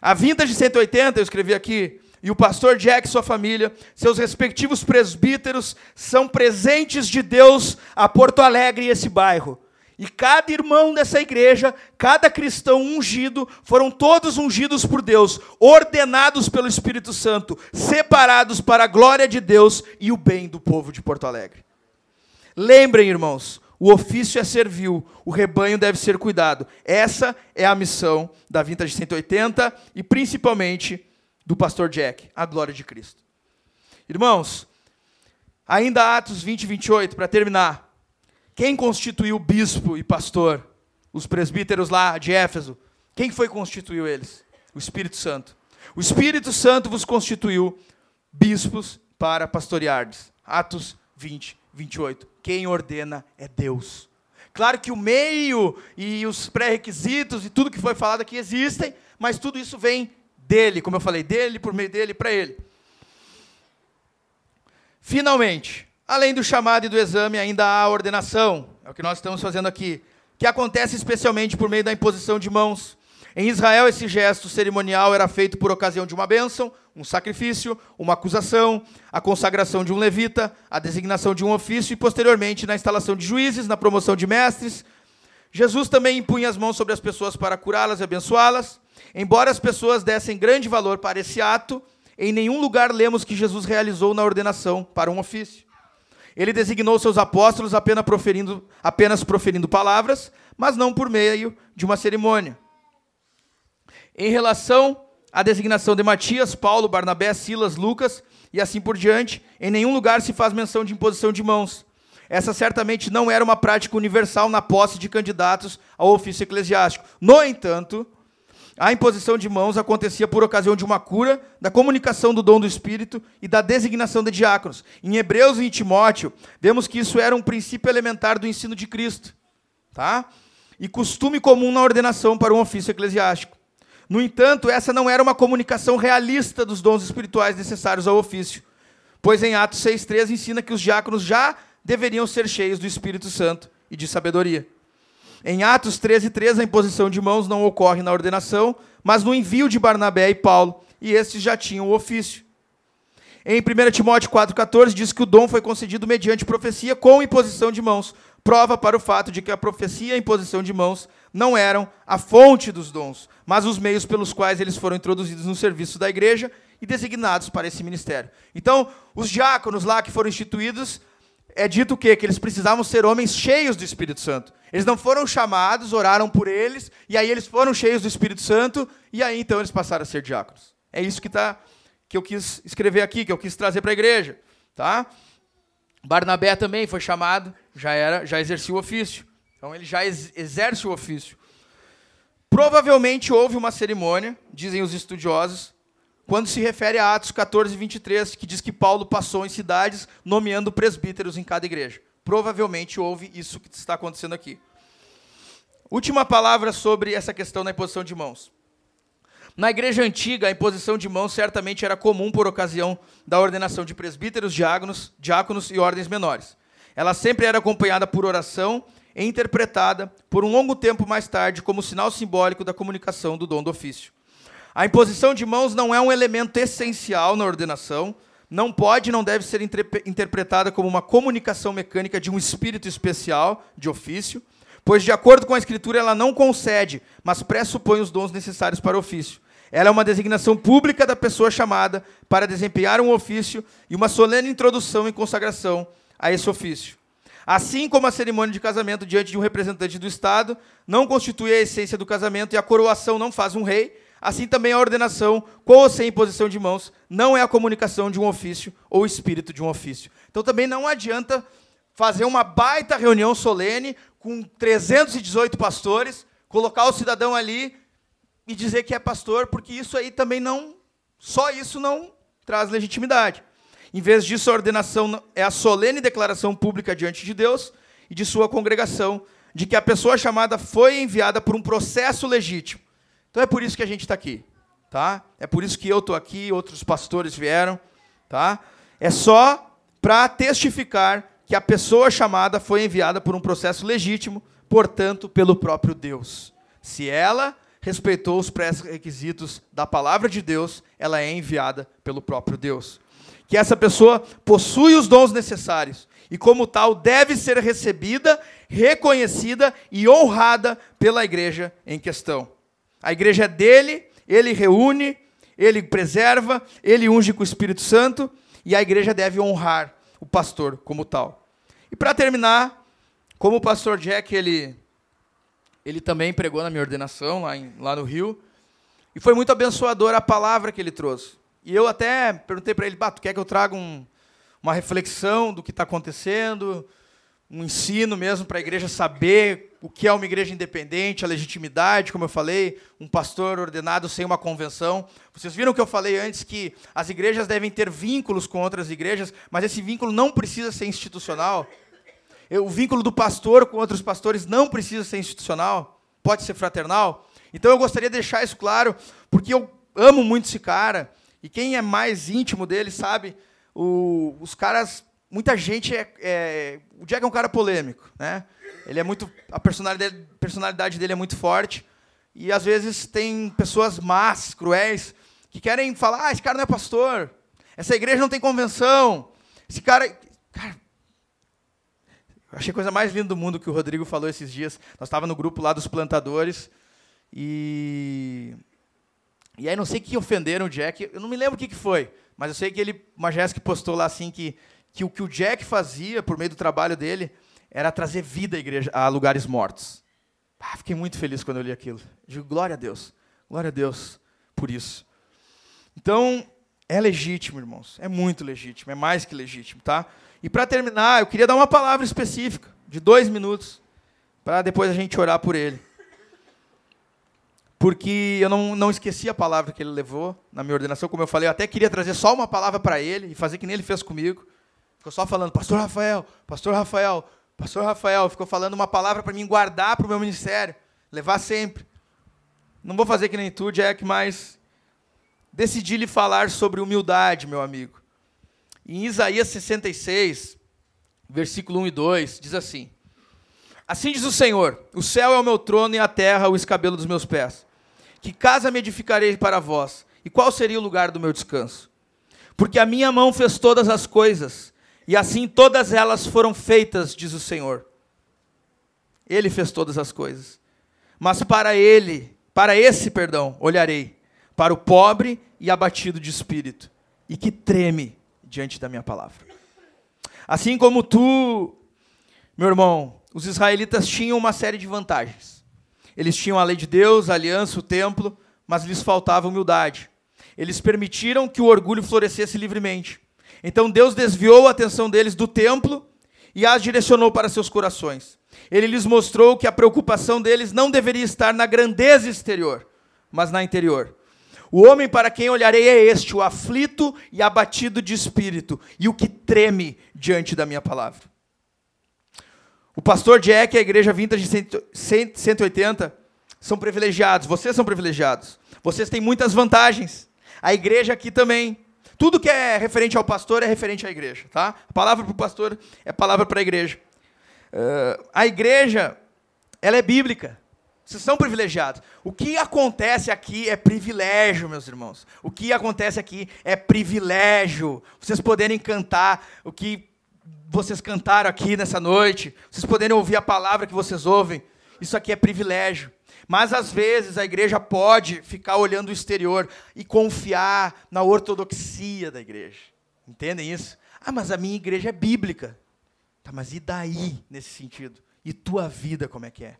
A vinda de 180, eu escrevi aqui, e o pastor Jack e sua família, seus respectivos presbíteros, são presentes de Deus a Porto Alegre e esse bairro. E cada irmão dessa igreja, cada cristão ungido, foram todos ungidos por Deus, ordenados pelo Espírito Santo, separados para a glória de Deus e o bem do povo de Porto Alegre. Lembrem, irmãos, o ofício é servil, o rebanho deve ser cuidado. Essa é a missão da Vintage 180 e principalmente do pastor Jack, a glória de Cristo. Irmãos, ainda Atos 20 e 28, para terminar. Quem constituiu bispo e pastor? Os presbíteros lá de Éfeso. Quem foi que constituiu eles? O Espírito Santo. O Espírito Santo vos constituiu bispos para pastoreardes. Atos 20, 28. Quem ordena é Deus. Claro que o meio e os pré-requisitos e tudo que foi falado aqui existem, mas tudo isso vem dele, como eu falei, dele, por meio dele, para ele. Finalmente, Além do chamado e do exame, ainda há a ordenação, é o que nós estamos fazendo aqui, que acontece especialmente por meio da imposição de mãos. Em Israel, esse gesto cerimonial era feito por ocasião de uma bênção, um sacrifício, uma acusação, a consagração de um levita, a designação de um ofício e, posteriormente, na instalação de juízes, na promoção de mestres. Jesus também impunha as mãos sobre as pessoas para curá-las e abençoá-las. Embora as pessoas dessem grande valor para esse ato, em nenhum lugar lemos que Jesus realizou na ordenação para um ofício. Ele designou seus apóstolos apenas proferindo, apenas proferindo palavras, mas não por meio de uma cerimônia. Em relação à designação de Matias, Paulo, Barnabé, Silas, Lucas e assim por diante, em nenhum lugar se faz menção de imposição de mãos. Essa certamente não era uma prática universal na posse de candidatos ao ofício eclesiástico. No entanto, a imposição de mãos acontecia por ocasião de uma cura, da comunicação do dom do Espírito e da designação de diáconos. Em Hebreus e em Timóteo, vemos que isso era um princípio elementar do ensino de Cristo. Tá? E costume comum na ordenação para um ofício eclesiástico. No entanto, essa não era uma comunicação realista dos dons espirituais necessários ao ofício, pois em Atos 6,3 ensina que os diáconos já deveriam ser cheios do Espírito Santo e de sabedoria. Em Atos 13, 13, a imposição de mãos não ocorre na ordenação, mas no envio de Barnabé e Paulo, e estes já tinham o ofício. Em 1 Timóteo 4,14 diz que o dom foi concedido mediante profecia com imposição de mãos, prova para o fato de que a profecia e a imposição de mãos não eram a fonte dos dons, mas os meios pelos quais eles foram introduzidos no serviço da igreja e designados para esse ministério. Então, os diáconos lá que foram instituídos é dito o quê? Que eles precisavam ser homens cheios do Espírito Santo. Eles não foram chamados, oraram por eles, e aí eles foram cheios do Espírito Santo, e aí então eles passaram a ser diáconos. É isso que, tá, que eu quis escrever aqui, que eu quis trazer para a igreja. Tá? Barnabé também foi chamado, já era, já exercia o ofício. Então ele já ex exerce o ofício. Provavelmente houve uma cerimônia, dizem os estudiosos, quando se refere a Atos 14, 23, que diz que Paulo passou em cidades nomeando presbíteros em cada igreja. Provavelmente houve isso que está acontecendo aqui. Última palavra sobre essa questão da imposição de mãos. Na igreja antiga, a imposição de mãos certamente era comum por ocasião da ordenação de presbíteros, diáconos, diáconos e ordens menores. Ela sempre era acompanhada por oração e interpretada por um longo tempo mais tarde como sinal simbólico da comunicação do dom do ofício. A imposição de mãos não é um elemento essencial na ordenação, não pode e não deve ser interpretada como uma comunicação mecânica de um espírito especial de ofício, pois, de acordo com a Escritura, ela não concede, mas pressupõe os dons necessários para o ofício. Ela é uma designação pública da pessoa chamada para desempenhar um ofício e uma solene introdução e consagração a esse ofício. Assim como a cerimônia de casamento diante de um representante do Estado não constitui a essência do casamento e a coroação não faz um rei, assim também a ordenação, com ou sem imposição de mãos, não é a comunicação de um ofício ou espírito de um ofício. Então também não adianta fazer uma baita reunião solene com 318 pastores, colocar o cidadão ali e dizer que é pastor, porque isso aí também não, só isso não traz legitimidade. Em vez disso, a ordenação é a solene declaração pública diante de Deus e de sua congregação de que a pessoa chamada foi enviada por um processo legítimo. Então é por isso que a gente está aqui, tá? É por isso que eu estou aqui, outros pastores vieram, tá? É só para testificar que a pessoa chamada foi enviada por um processo legítimo, portanto, pelo próprio Deus. Se ela respeitou os pré-requisitos da palavra de Deus, ela é enviada pelo próprio Deus que essa pessoa possui os dons necessários e, como tal, deve ser recebida, reconhecida e honrada pela igreja em questão. A igreja é dele, ele reúne, ele preserva, ele unge com o Espírito Santo e a igreja deve honrar o pastor como tal. E para terminar, como o pastor Jack, ele, ele também pregou na minha ordenação lá, em, lá no Rio, e foi muito abençoadora a palavra que ele trouxe. E eu até perguntei para ele, bah, tu quer que eu traga um, uma reflexão do que está acontecendo, um ensino mesmo para a igreja saber o que é uma igreja independente, a legitimidade, como eu falei, um pastor ordenado sem uma convenção. Vocês viram que eu falei antes que as igrejas devem ter vínculos com outras igrejas, mas esse vínculo não precisa ser institucional. O vínculo do pastor com outros pastores não precisa ser institucional, pode ser fraternal. Então eu gostaria de deixar isso claro, porque eu amo muito esse cara. E quem é mais íntimo dele sabe, o, os caras, muita gente é, é, o Jack é um cara polêmico, né? Ele é muito, a personalidade, personalidade dele é muito forte e às vezes tem pessoas más, cruéis, que querem falar, ah, esse cara não é pastor, essa igreja não tem convenção, esse cara, cara achei a coisa mais linda do mundo que o Rodrigo falou esses dias. Nós estávamos no grupo lá dos plantadores e e aí não sei que ofenderam o Jack, eu não me lembro o que, que foi, mas eu sei que ele, uma Jéssica postou lá assim que, que o que o Jack fazia por meio do trabalho dele era trazer vida à igreja, a lugares mortos. Ah, fiquei muito feliz quando eu li aquilo. Digo, glória a Deus, glória a Deus por isso. Então, é legítimo, irmãos, é muito legítimo, é mais que legítimo, tá? E para terminar, eu queria dar uma palavra específica, de dois minutos, para depois a gente orar por ele porque eu não, não esqueci a palavra que ele levou na minha ordenação. Como eu falei, eu até queria trazer só uma palavra para ele e fazer que nem ele fez comigo. Ficou só falando, Pastor Rafael, Pastor Rafael, Pastor Rafael. Ficou falando uma palavra para mim guardar para o meu ministério, levar sempre. Não vou fazer que nem tu, Jack, mas decidi lhe falar sobre humildade, meu amigo. Em Isaías 66, versículo 1 e 2, diz assim: Assim diz o Senhor: O céu é o meu trono e a terra o escabelo dos meus pés. Que casa me edificarei para vós? E qual seria o lugar do meu descanso? Porque a minha mão fez todas as coisas, e assim todas elas foram feitas, diz o Senhor. Ele fez todas as coisas. Mas para ele, para esse, perdão, olharei, para o pobre e abatido de espírito, e que treme diante da minha palavra. Assim como tu, meu irmão, os israelitas tinham uma série de vantagens. Eles tinham a lei de Deus, a aliança, o templo, mas lhes faltava humildade. Eles permitiram que o orgulho florescesse livremente. Então Deus desviou a atenção deles do templo e as direcionou para seus corações. Ele lhes mostrou que a preocupação deles não deveria estar na grandeza exterior, mas na interior. O homem para quem olharei é este, o aflito e abatido de espírito, e o que treme diante da minha palavra. O pastor Jack e a igreja Vintage 180 são privilegiados. Vocês são privilegiados. Vocês têm muitas vantagens. A igreja aqui também. Tudo que é referente ao pastor é referente à igreja, tá? A palavra para o pastor é palavra para a igreja. Uh, a igreja, ela é bíblica. Vocês são privilegiados. O que acontece aqui é privilégio, meus irmãos. O que acontece aqui é privilégio. Vocês poderem cantar o que vocês cantaram aqui nessa noite, vocês poderem ouvir a palavra que vocês ouvem. Isso aqui é privilégio. Mas às vezes a igreja pode ficar olhando o exterior e confiar na ortodoxia da igreja. Entendem isso? Ah, mas a minha igreja é bíblica. Tá, mas e daí nesse sentido? E tua vida como é que é?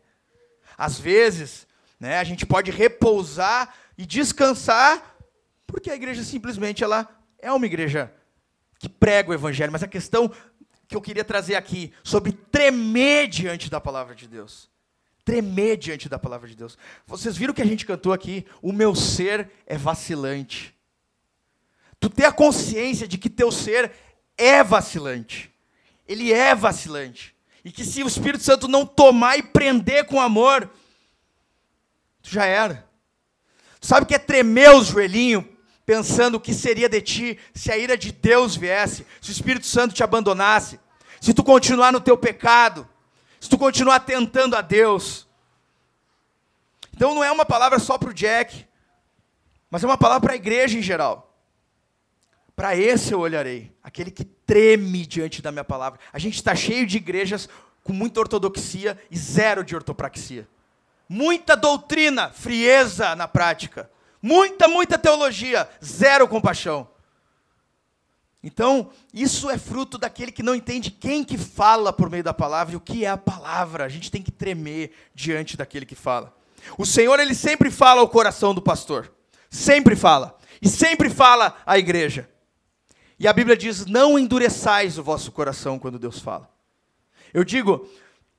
Às vezes, né, a gente pode repousar e descansar, porque a igreja simplesmente ela é uma igreja que prega o evangelho, mas a questão que eu queria trazer aqui sobre tremer diante da palavra de Deus. Tremer diante da palavra de Deus. Vocês viram que a gente cantou aqui? O meu ser é vacilante. Tu ter a consciência de que teu ser é vacilante. Ele é vacilante. E que se o Espírito Santo não tomar e prender com amor, tu já era. Tu sabe o que é tremer os joelhinhos, pensando o que seria de ti se a ira de Deus viesse, se o Espírito Santo te abandonasse, se tu continuar no teu pecado, se tu continuar tentando a Deus. Então não é uma palavra só para o Jack, mas é uma palavra para a igreja em geral. Para esse eu olharei, aquele que treme diante da minha palavra. A gente está cheio de igrejas com muita ortodoxia e zero de ortopraxia. Muita doutrina, frieza na prática. Muita, muita teologia, zero compaixão. Então, isso é fruto daquele que não entende quem que fala por meio da palavra e o que é a palavra. A gente tem que tremer diante daquele que fala. O Senhor, ele sempre fala ao coração do pastor. Sempre fala. E sempre fala à igreja. E a Bíblia diz: não endureçais o vosso coração quando Deus fala. Eu digo,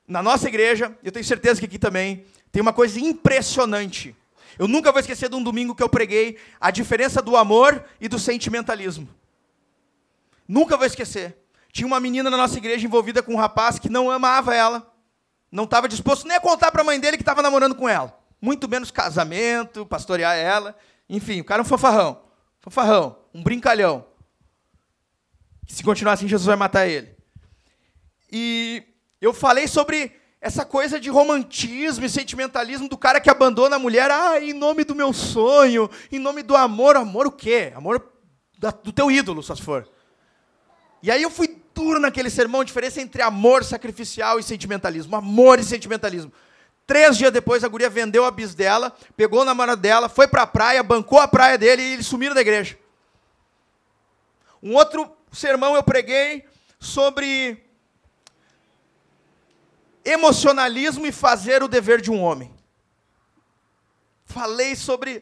na nossa igreja, eu tenho certeza que aqui também, tem uma coisa impressionante. Eu nunca vou esquecer de um domingo que eu preguei a diferença do amor e do sentimentalismo. Nunca vou esquecer. Tinha uma menina na nossa igreja envolvida com um rapaz que não amava ela, não estava disposto nem a contar para a mãe dele que estava namorando com ela. Muito menos casamento, pastorear ela. Enfim, o cara é um fanfarrão. Fanfarrão, um brincalhão. Se continuar assim, Jesus vai matar ele. E eu falei sobre essa coisa de romantismo e sentimentalismo do cara que abandona a mulher, ah, em nome do meu sonho, em nome do amor. Amor o quê? Amor do teu ídolo, só se for. E aí eu fui duro naquele sermão, a diferença entre amor sacrificial e sentimentalismo. Amor e sentimentalismo. Três dias depois, a guria vendeu a bis dela, pegou o namorado dela, foi para a praia, bancou a praia dele e eles sumiram da igreja. Um outro sermão eu preguei sobre emocionalismo e fazer o dever de um homem. Falei sobre.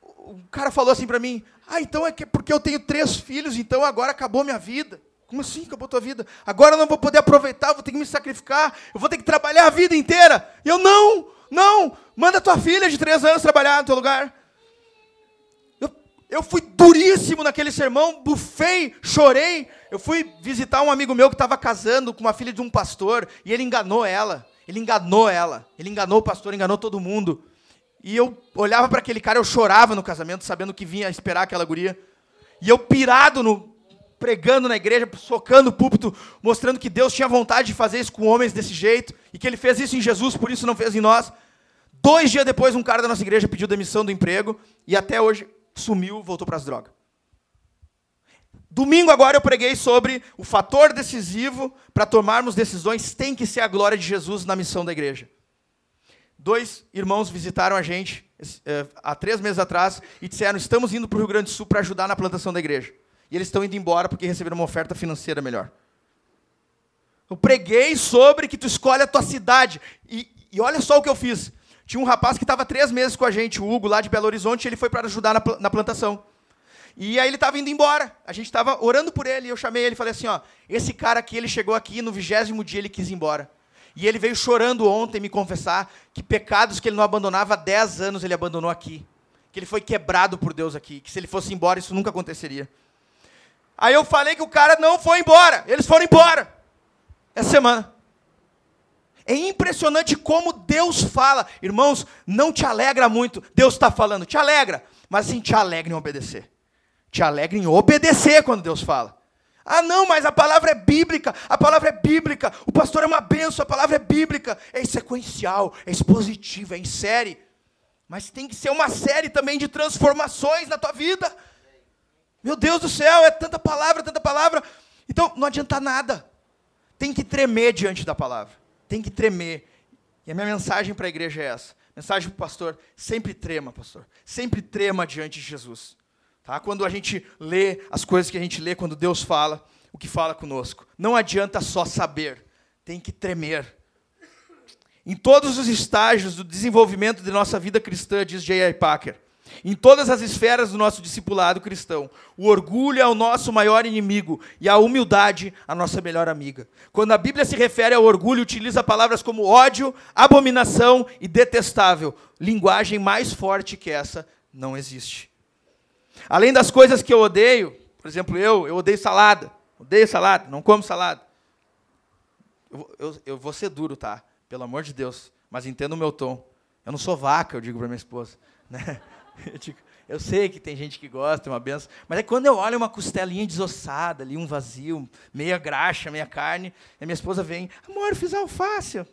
O cara falou assim para mim: Ah, então é que porque eu tenho três filhos, então agora acabou minha vida. Como assim acabou tua vida? Agora eu não vou poder aproveitar, vou ter que me sacrificar, eu vou ter que trabalhar a vida inteira. E eu não, não, manda tua filha de três anos trabalhar no teu lugar. Eu fui duríssimo naquele sermão, bufei, chorei. Eu fui visitar um amigo meu que estava casando com uma filha de um pastor e ele enganou ela. Ele enganou ela. Ele enganou o pastor, enganou todo mundo. E eu olhava para aquele cara, eu chorava no casamento, sabendo que vinha esperar aquela guria. E eu pirado no pregando na igreja, socando o púlpito, mostrando que Deus tinha vontade de fazer isso com homens desse jeito e que ele fez isso em Jesus, por isso não fez em nós. Dois dias depois, um cara da nossa igreja pediu demissão do emprego e até hoje sumiu, voltou para as drogas. Domingo agora eu preguei sobre o fator decisivo para tomarmos decisões tem que ser a glória de Jesus na missão da igreja. Dois irmãos visitaram a gente é, há três meses atrás e disseram: estamos indo para o Rio Grande do Sul para ajudar na plantação da igreja. E eles estão indo embora porque receberam uma oferta financeira melhor. Eu preguei sobre que tu escolhe a tua cidade. E, e olha só o que eu fiz. Tinha um rapaz que estava três meses com a gente, o Hugo, lá de Belo Horizonte, ele foi para ajudar na, na plantação. E aí ele estava indo embora. A gente estava orando por ele. E eu chamei ele e falei assim: ó, esse cara aqui, ele chegou aqui no vigésimo dia, ele quis ir embora. E ele veio chorando ontem me confessar que pecados que ele não abandonava há dez anos ele abandonou aqui. Que ele foi quebrado por Deus aqui. Que se ele fosse embora, isso nunca aconteceria. Aí eu falei que o cara não foi embora. Eles foram embora. Essa semana. É impressionante como Deus fala. Irmãos, não te alegra muito. Deus está falando, te alegra, mas sim te alegra em obedecer. Te alegra em obedecer quando Deus fala. Ah, não, mas a palavra é bíblica, a palavra é bíblica, o pastor é uma benção, a palavra é bíblica. É sequencial, é expositiva, é em série. Mas tem que ser uma série também de transformações na tua vida. Meu Deus do céu, é tanta palavra, tanta palavra. Então, não adianta nada. Tem que tremer diante da palavra. Tem que tremer. E a minha mensagem para a igreja é essa. Mensagem para o pastor, sempre trema, pastor. Sempre trema diante de Jesus. Tá? Quando a gente lê as coisas que a gente lê, quando Deus fala, o que fala conosco. Não adianta só saber, tem que tremer. Em todos os estágios do desenvolvimento de nossa vida cristã, diz J.I. Packer, em todas as esferas do nosso discipulado cristão, o orgulho é o nosso maior inimigo e a humildade a nossa melhor amiga. Quando a Bíblia se refere ao orgulho, utiliza palavras como ódio, abominação e detestável. Linguagem mais forte que essa não existe. Além das coisas que eu odeio, por exemplo, eu, eu odeio salada. Odeio salada, não como salada. Eu, eu, eu vou ser duro, tá? Pelo amor de Deus. Mas entenda o meu tom. Eu não sou vaca, eu digo para minha esposa. Né? Eu, digo, eu sei que tem gente que gosta, é uma benção. Mas é quando eu olho uma costelinha desossada ali, um vazio, meia graxa, meia carne, e minha esposa vem, amor, fiz alface.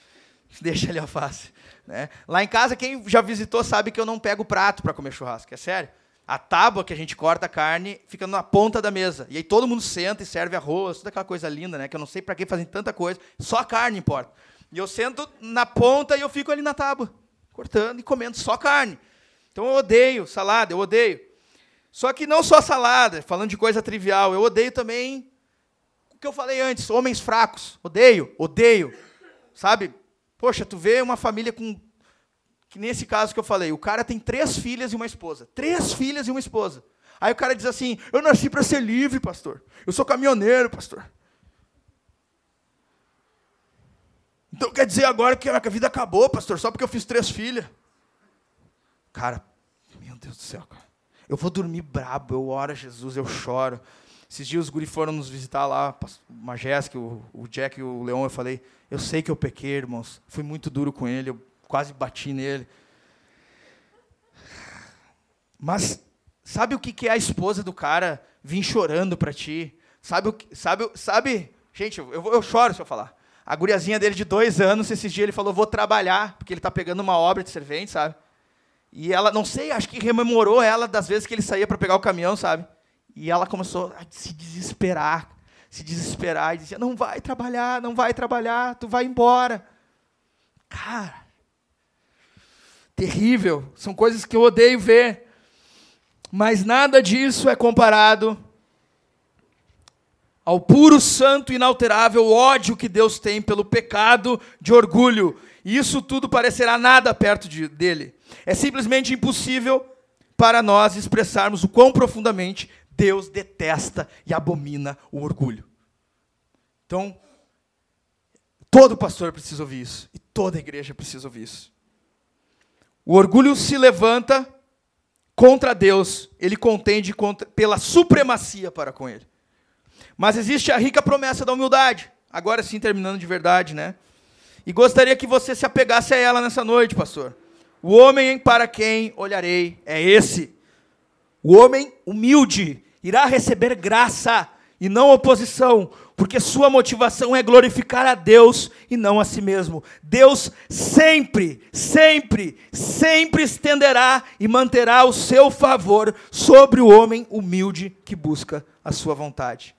Deixa ali alface. Né? Lá em casa, quem já visitou sabe que eu não pego prato para comer churrasco, é sério. A tábua que a gente corta a carne fica na ponta da mesa. E aí todo mundo senta e serve arroz, toda aquela coisa linda, né? Que eu não sei para que fazem tanta coisa, só a carne importa. E eu sento na ponta e eu fico ali na tábua, cortando e comendo só carne. Então eu odeio salada, eu odeio. Só que não só salada, falando de coisa trivial, eu odeio também o que eu falei antes, homens fracos. Odeio, odeio. Sabe? Poxa, tu vê uma família com que nesse caso que eu falei, o cara tem três filhas e uma esposa. Três filhas e uma esposa. Aí o cara diz assim: Eu nasci para ser livre, pastor. Eu sou caminhoneiro, pastor. Então quer dizer agora que a minha vida acabou, pastor, só porque eu fiz três filhas. Cara, meu Deus do céu, cara. Eu vou dormir brabo, eu oro a Jesus, eu choro. Esses dias os guri foram nos visitar lá, o Majestic, o, Jack e o Leão, eu falei, eu sei que eu pequei, irmãos. Fui muito duro com ele, eu quase bati nele. Mas sabe o que é a esposa do cara vir chorando para ti? Sabe o que, sabe, sabe? Gente, eu, eu choro se eu falar. A guriazinha dele de dois anos, esses dias ele falou, vou trabalhar, porque ele está pegando uma obra de servente, sabe? E ela, não sei, acho que rememorou ela das vezes que ele saía para pegar o caminhão, sabe? E ela começou a se desesperar, se desesperar, e dizia, não vai trabalhar, não vai trabalhar, tu vai embora. Cara, terrível, são coisas que eu odeio ver. Mas nada disso é comparado ao puro, santo inalterável ódio que Deus tem pelo pecado de orgulho. E isso tudo parecerá nada perto de, dele. É simplesmente impossível para nós expressarmos o quão profundamente Deus detesta e abomina o orgulho. Então, todo pastor precisa ouvir isso, e toda igreja precisa ouvir isso. O orgulho se levanta contra Deus, ele contende contra, pela supremacia para com ele. Mas existe a rica promessa da humildade. Agora sim, terminando de verdade, né? E gostaria que você se apegasse a ela nessa noite, pastor. O homem para quem olharei é esse. O homem humilde irá receber graça e não oposição, porque sua motivação é glorificar a Deus e não a si mesmo. Deus sempre, sempre, sempre estenderá e manterá o seu favor sobre o homem humilde que busca a sua vontade.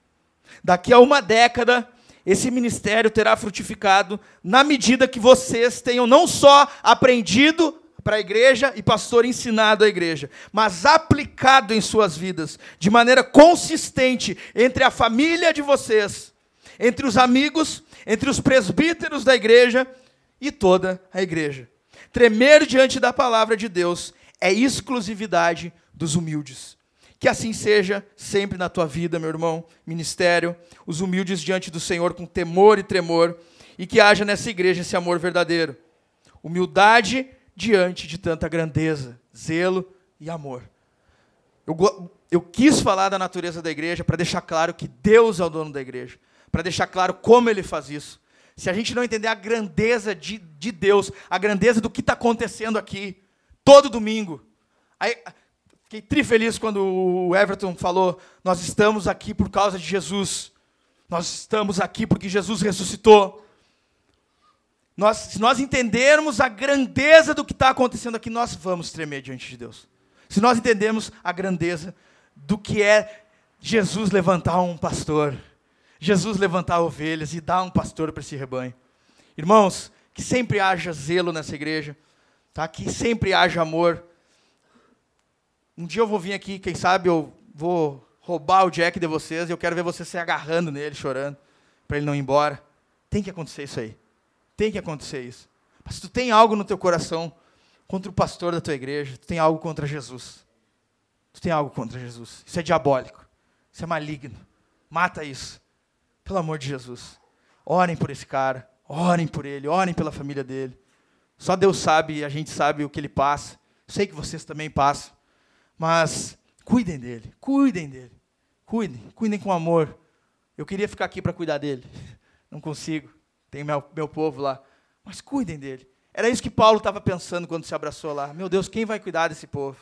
Daqui a uma década, esse ministério terá frutificado na medida que vocês tenham não só aprendido para a igreja e pastor ensinado à igreja, mas aplicado em suas vidas, de maneira consistente entre a família de vocês, entre os amigos, entre os presbíteros da igreja e toda a igreja. Tremer diante da palavra de Deus é exclusividade dos humildes. Que assim seja sempre na tua vida, meu irmão, ministério, os humildes diante do Senhor com temor e tremor, e que haja nessa igreja esse amor verdadeiro. Humildade diante de tanta grandeza, zelo e amor. Eu, eu quis falar da natureza da igreja para deixar claro que Deus é o dono da igreja, para deixar claro como ele faz isso. Se a gente não entender a grandeza de, de Deus, a grandeza do que está acontecendo aqui, todo domingo, aí, Fiquei tri feliz quando o Everton falou: Nós estamos aqui por causa de Jesus. Nós estamos aqui porque Jesus ressuscitou. Nós, se nós entendermos a grandeza do que está acontecendo aqui, nós vamos tremer diante de Deus. Se nós entendermos a grandeza do que é Jesus levantar um pastor, Jesus levantar ovelhas e dar um pastor para esse rebanho. Irmãos, que sempre haja zelo nessa igreja, tá? que sempre haja amor. Um dia eu vou vir aqui, quem sabe eu vou roubar o Jack de vocês e eu quero ver vocês se agarrando nele, chorando, para ele não ir embora. Tem que acontecer isso aí. Tem que acontecer isso. Mas se tu tem algo no teu coração contra o pastor da tua igreja, tu tem algo contra Jesus. Tu tem algo contra Jesus. Isso é diabólico. Isso é maligno. Mata isso. Pelo amor de Jesus. Orem por esse cara. Orem por ele. Orem pela família dele. Só Deus sabe, a gente sabe o que ele passa. Sei que vocês também passam. Mas cuidem dele. Cuidem dele. Cuidem. Cuidem com amor. Eu queria ficar aqui para cuidar dele. Não consigo. Tem meu, meu povo lá. Mas cuidem dele. Era isso que Paulo estava pensando quando se abraçou lá. Meu Deus, quem vai cuidar desse povo?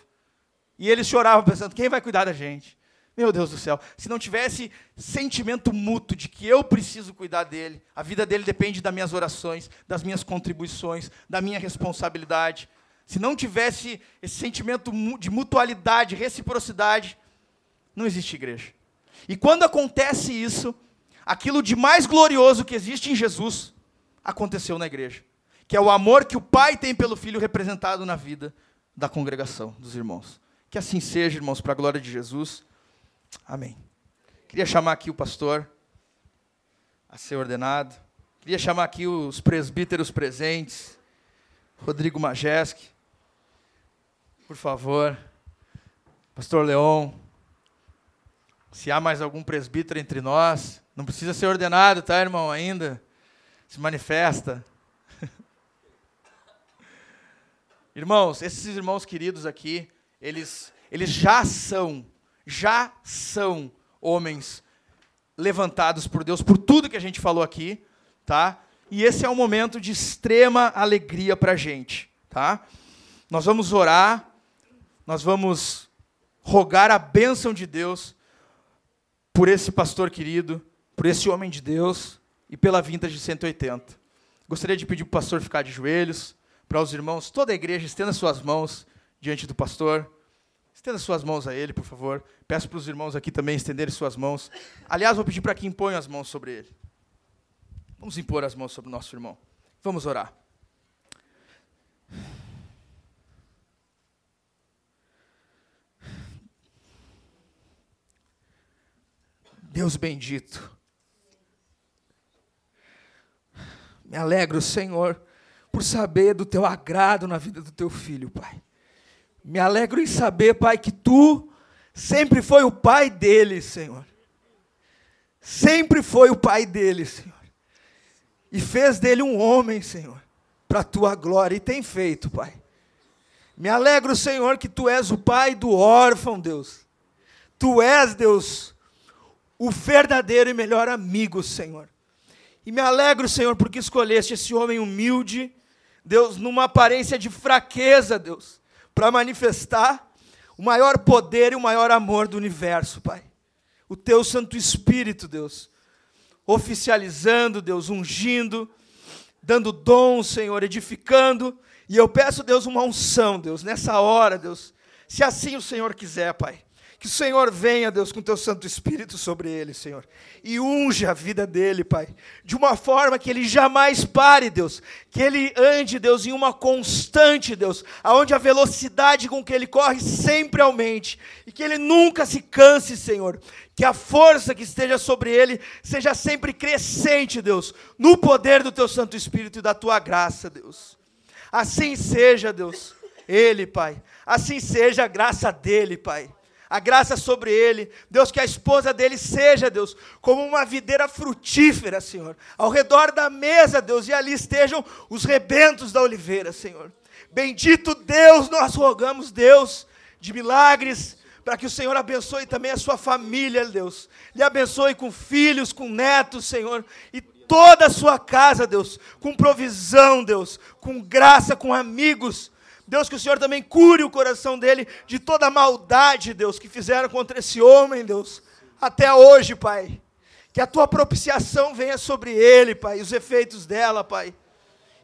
E ele chorava pensando: quem vai cuidar da gente? Meu Deus do céu, se não tivesse sentimento mútuo de que eu preciso cuidar dele, a vida dele depende das minhas orações, das minhas contribuições, da minha responsabilidade. Se não tivesse esse sentimento de mutualidade, reciprocidade, não existe igreja. E quando acontece isso, aquilo de mais glorioso que existe em Jesus aconteceu na igreja, que é o amor que o Pai tem pelo Filho representado na vida da congregação, dos irmãos. Que assim seja, irmãos, para a glória de Jesus. Amém. Queria chamar aqui o pastor a ser ordenado. Queria chamar aqui os presbíteros presentes. Rodrigo Majeski. Por favor. Pastor Leon. Se há mais algum presbítero entre nós, não precisa ser ordenado, tá, irmão? Ainda. Se manifesta. Irmãos, esses irmãos queridos aqui, eles, eles já são já são homens levantados por Deus por tudo que a gente falou aqui, tá? E esse é um momento de extrema alegria para a gente, tá? Nós vamos orar, nós vamos rogar a bênção de Deus por esse pastor querido, por esse homem de Deus e pela vinda de 180. Gostaria de pedir para o pastor ficar de joelhos, para os irmãos, toda a igreja estenda suas mãos diante do pastor. Estenda suas mãos a ele, por favor. Peço para os irmãos aqui também estenderem suas mãos. Aliás, vou pedir para que imponham as mãos sobre ele. Vamos impor as mãos sobre o nosso irmão. Vamos orar. Deus bendito. Me alegro, Senhor, por saber do teu agrado na vida do teu filho, Pai. Me alegro em saber, Pai, que tu sempre foi o pai dele, Senhor. Sempre foi o pai dele, Senhor. E fez dele um homem, Senhor, para a tua glória. E tem feito, Pai. Me alegro, Senhor, que tu és o pai do órfão, Deus. Tu és, Deus, o verdadeiro e melhor amigo, Senhor. E me alegro, Senhor, porque escolheste esse homem humilde, Deus, numa aparência de fraqueza, Deus para manifestar o maior poder e o maior amor do universo, Pai. O teu Santo Espírito, Deus, oficializando, Deus, ungindo, dando dom, Senhor, edificando. E eu peço, Deus, uma unção, Deus, nessa hora, Deus, se assim o Senhor quiser, Pai. Que o Senhor venha, Deus, com teu Santo Espírito sobre ele, Senhor, e unja a vida dele, Pai, de uma forma que ele jamais pare, Deus, que ele ande, Deus, em uma constante, Deus, aonde a velocidade com que ele corre sempre aumente, e que ele nunca se canse, Senhor, que a força que esteja sobre ele seja sempre crescente, Deus, no poder do teu Santo Espírito e da tua graça, Deus. Assim seja, Deus, ele, Pai, assim seja a graça dele, Pai a graça sobre ele. Deus, que a esposa dele seja, Deus, como uma videira frutífera, Senhor, ao redor da mesa, Deus, e ali estejam os rebentos da oliveira, Senhor. Bendito Deus, nós rogamos, Deus, de milagres, para que o Senhor abençoe também a sua família, Deus. Lhe abençoe com filhos, com netos, Senhor, e toda a sua casa, Deus, com provisão, Deus, com graça, com amigos, Deus, que o Senhor também cure o coração dele de toda a maldade, Deus, que fizeram contra esse homem, Deus, até hoje, Pai. Que a tua propiciação venha sobre ele, Pai, os efeitos dela, Pai.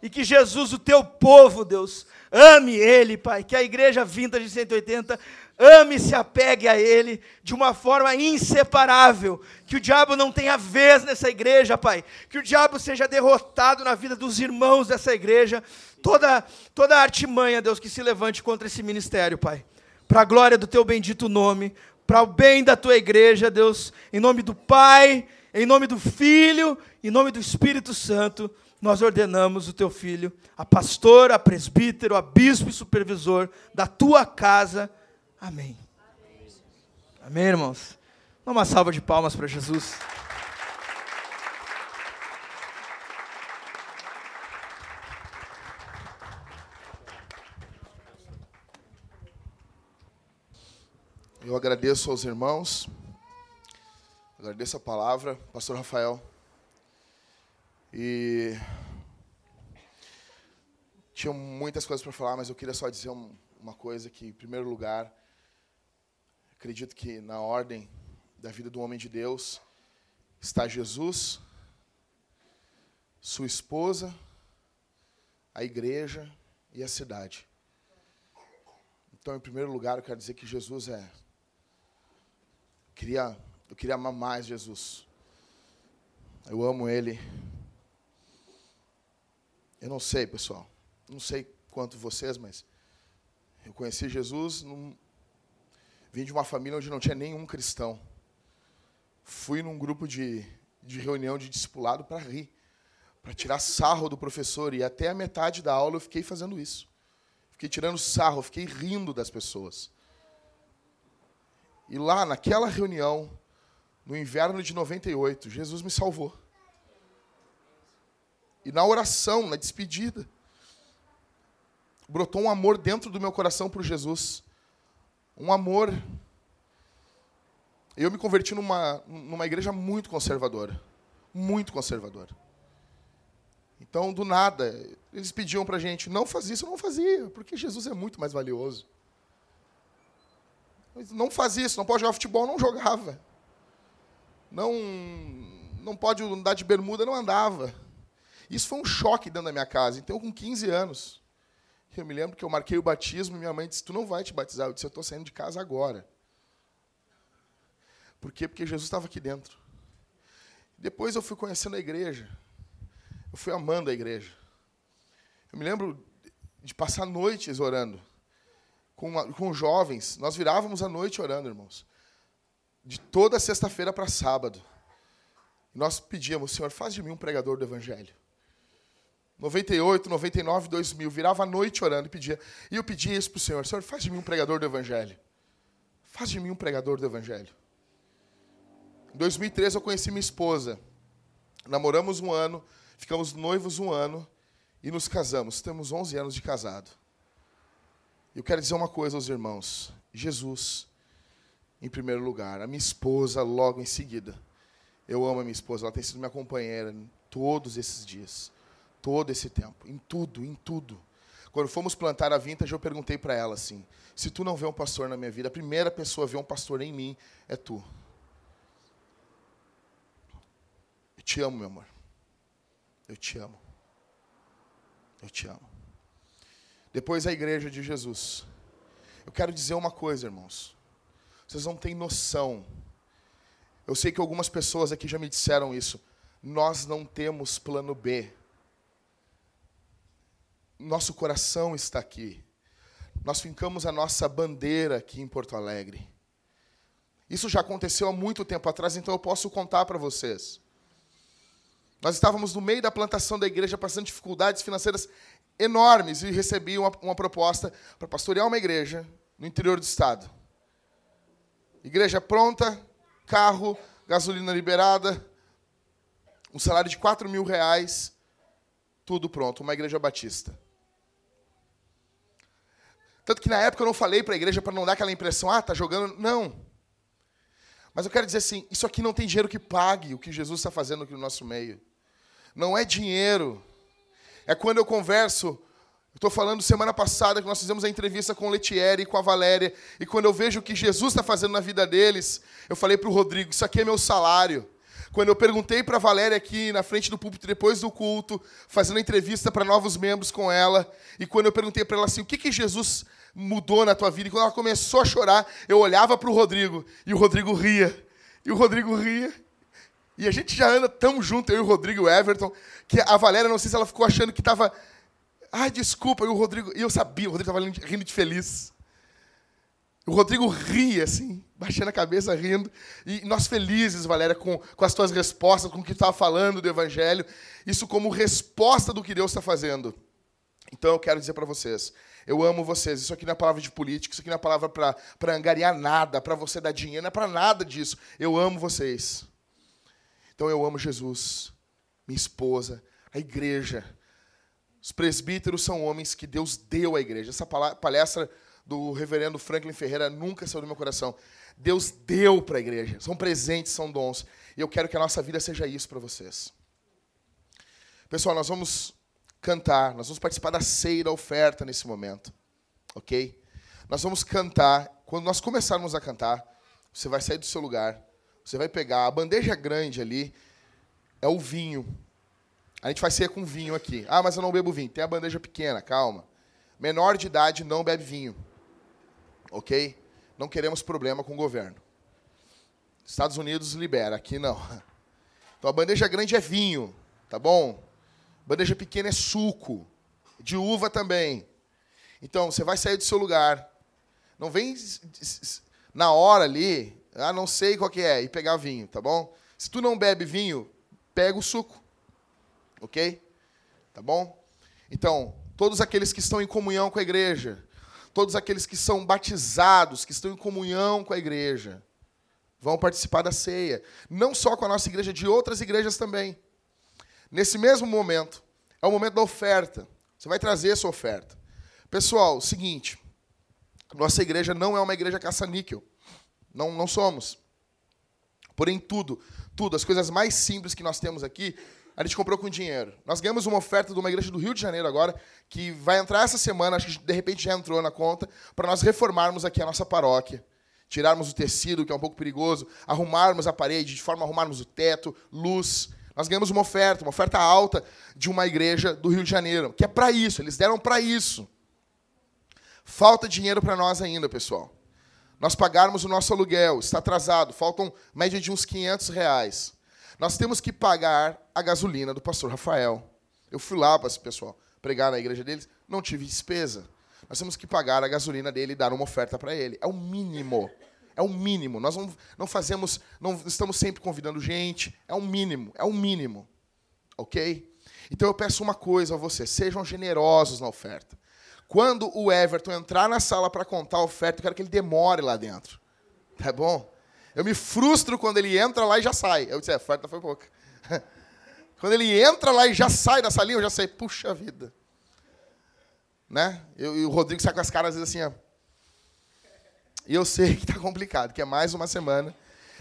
E que Jesus, o teu povo, Deus, ame ele, Pai. Que a igreja vinda de 180 ame e se apegue a Ele de uma forma inseparável. Que o diabo não tenha vez nessa igreja, Pai. Que o diabo seja derrotado na vida dos irmãos dessa igreja. Toda, toda artimanha, Deus, que se levante contra esse ministério, Pai. Para a glória do Teu bendito nome, para o bem da Tua igreja, Deus, em nome do Pai, em nome do Filho, em nome do Espírito Santo nós ordenamos o teu filho, a pastor, a presbítero, a bispo e supervisor da tua casa, Amém. Amém, irmãos? Dá uma salva de palmas para Jesus. Eu agradeço aos irmãos, agradeço a palavra, Pastor Rafael. E tinha muitas coisas para falar, mas eu queria só dizer uma coisa que, em primeiro lugar, Acredito que na ordem da vida do homem de Deus está Jesus, sua esposa, a igreja e a cidade. Então, em primeiro lugar, eu quero dizer que Jesus é. Queria, eu queria amar mais Jesus. Eu amo Ele. Eu não sei, pessoal. Não sei quanto vocês, mas eu conheci Jesus num, Vim de uma família onde não tinha nenhum cristão. Fui num grupo de, de reunião de discipulado para rir, para tirar sarro do professor. E até a metade da aula eu fiquei fazendo isso. Fiquei tirando sarro, fiquei rindo das pessoas. E lá, naquela reunião, no inverno de 98, Jesus me salvou. E na oração, na despedida, brotou um amor dentro do meu coração por Jesus um amor. Eu me converti numa, numa igreja muito conservadora. Muito conservadora. Então, do nada, eles pediam para a gente, não faz isso, eu não fazia, porque Jesus é muito mais valioso. Não faz isso, não pode jogar futebol, não jogava. Não, não pode andar de bermuda, não andava. Isso foi um choque dentro da minha casa. Então, com 15 anos, eu me lembro que eu marquei o batismo e minha mãe disse: Tu não vai te batizar. Eu disse: Eu estou saindo de casa agora. Por quê? Porque Jesus estava aqui dentro. Depois eu fui conhecendo a igreja. Eu fui amando a igreja. Eu me lembro de passar noites orando com, com jovens. Nós virávamos a noite orando, irmãos. De toda sexta-feira para sábado. Nós pedíamos, Senhor, faz de mim um pregador do Evangelho. 98, 99, 2000, virava a noite orando e pedia. E eu pedia isso para o Senhor: Senhor, faz de mim um pregador do Evangelho. Faz de mim um pregador do Evangelho. Em 2013 eu conheci minha esposa. Namoramos um ano, ficamos noivos um ano e nos casamos. Temos 11 anos de casado. Eu quero dizer uma coisa aos irmãos: Jesus, em primeiro lugar, a minha esposa logo em seguida. Eu amo a minha esposa, ela tem sido minha companheira todos esses dias todo esse tempo, em tudo, em tudo. Quando fomos plantar a vintage, eu perguntei para ela assim: se tu não vê um pastor na minha vida, a primeira pessoa a ver um pastor em mim é tu. Eu te amo, meu amor. Eu te amo. Eu te amo. Depois a igreja de Jesus. Eu quero dizer uma coisa, irmãos. Vocês não têm noção. Eu sei que algumas pessoas aqui já me disseram isso. Nós não temos plano B nosso coração está aqui. Nós fincamos a nossa bandeira aqui em Porto Alegre. Isso já aconteceu há muito tempo atrás, então eu posso contar para vocês. Nós estávamos no meio da plantação da igreja, passando dificuldades financeiras enormes, e recebi uma, uma proposta para pastorear uma igreja no interior do estado. Igreja pronta, carro, gasolina liberada, um salário de 4 mil reais, tudo pronto, uma igreja batista. Tanto que na época eu não falei para a igreja para não dar aquela impressão, ah, tá jogando. Não. Mas eu quero dizer assim, isso aqui não tem dinheiro que pague o que Jesus está fazendo aqui no nosso meio. Não é dinheiro. É quando eu converso Estou falando semana passada que nós fizemos a entrevista com o Letieri e com a Valéria, e quando eu vejo o que Jesus está fazendo na vida deles, eu falei para o Rodrigo: Isso aqui é meu salário. Quando eu perguntei para a Valéria aqui na frente do púlpito, depois do culto, fazendo entrevista para novos membros com ela, e quando eu perguntei para ela assim: O que, que Jesus mudou na tua vida? E quando ela começou a chorar, eu olhava para o Rodrigo, e o Rodrigo ria. E o Rodrigo ria. E a gente já anda tão junto, eu e o Rodrigo e o Everton, que a Valéria, não sei se ela ficou achando que estava. Ai, desculpa, e o Rodrigo. E eu sabia, o Rodrigo estava rindo de feliz. O Rodrigo ria, assim, baixando a cabeça, rindo. E nós felizes, Valéria, com, com as tuas respostas, com o que tu estava falando do Evangelho. Isso como resposta do que Deus está fazendo. Então eu quero dizer para vocês, eu amo vocês. Isso aqui não é palavra de política, isso aqui não é palavra para angariar nada, para você dar dinheiro, não é para nada disso. Eu amo vocês. Então eu amo Jesus, minha esposa, a igreja. Os presbíteros são homens que Deus deu à igreja. Essa palestra do reverendo Franklin Ferreira nunca saiu do meu coração. Deus deu para a igreja. São presentes, são dons. E eu quero que a nossa vida seja isso para vocês. Pessoal, nós vamos cantar, nós vamos participar da ceia da oferta nesse momento. Ok? Nós vamos cantar. Quando nós começarmos a cantar, você vai sair do seu lugar você vai pegar a bandeja grande ali, é o vinho. A gente vai ser com vinho aqui. Ah, mas eu não bebo vinho. Tem a bandeja pequena, calma. Menor de idade não bebe vinho. Ok? Não queremos problema com o governo. Estados Unidos libera, aqui não. Então a bandeja grande é vinho, tá bom? Bandeja pequena é suco. De uva também. Então, você vai sair do seu lugar. Não vem na hora ali, ah, não sei qual que é, e pegar vinho, tá bom? Se tu não bebe vinho, pega o suco. Ok? Tá bom? Então, todos aqueles que estão em comunhão com a igreja, todos aqueles que são batizados, que estão em comunhão com a igreja, vão participar da ceia. Não só com a nossa igreja, de outras igrejas também. Nesse mesmo momento, é o momento da oferta. Você vai trazer a sua oferta. Pessoal, seguinte, nossa igreja não é uma igreja caça-níquel. Não, não somos. Porém, tudo, tudo, as coisas mais simples que nós temos aqui, a gente comprou com dinheiro. Nós ganhamos uma oferta de uma igreja do Rio de Janeiro agora, que vai entrar essa semana, acho que de repente já entrou na conta, para nós reformarmos aqui a nossa paróquia. Tirarmos o tecido, que é um pouco perigoso, arrumarmos a parede, de forma a arrumarmos o teto, luz. Nós ganhamos uma oferta, uma oferta alta de uma igreja do Rio de Janeiro, que é para isso, eles deram para isso. Falta dinheiro para nós ainda, pessoal nós pagarmos o nosso aluguel, está atrasado, faltam média de uns 500 reais. Nós temos que pagar a gasolina do pastor Rafael. Eu fui lá para esse pessoal pregar na igreja deles, não tive despesa. Nós temos que pagar a gasolina dele e dar uma oferta para ele. É o mínimo. É o mínimo. Nós não, não fazemos, não estamos sempre convidando gente. É o mínimo. É o mínimo. Ok? Então eu peço uma coisa a você: sejam generosos na oferta. Quando o Everton entrar na sala para contar a oferta, eu quero que ele demore lá dentro. Tá bom? Eu me frustro quando ele entra lá e já sai. Eu disse, é, a oferta foi pouca. quando ele entra lá e já sai da salinha, eu já sei, puxa vida. Né? Eu, e o Rodrigo sai com as caras assim, ó. E eu sei que está complicado, que é mais uma semana.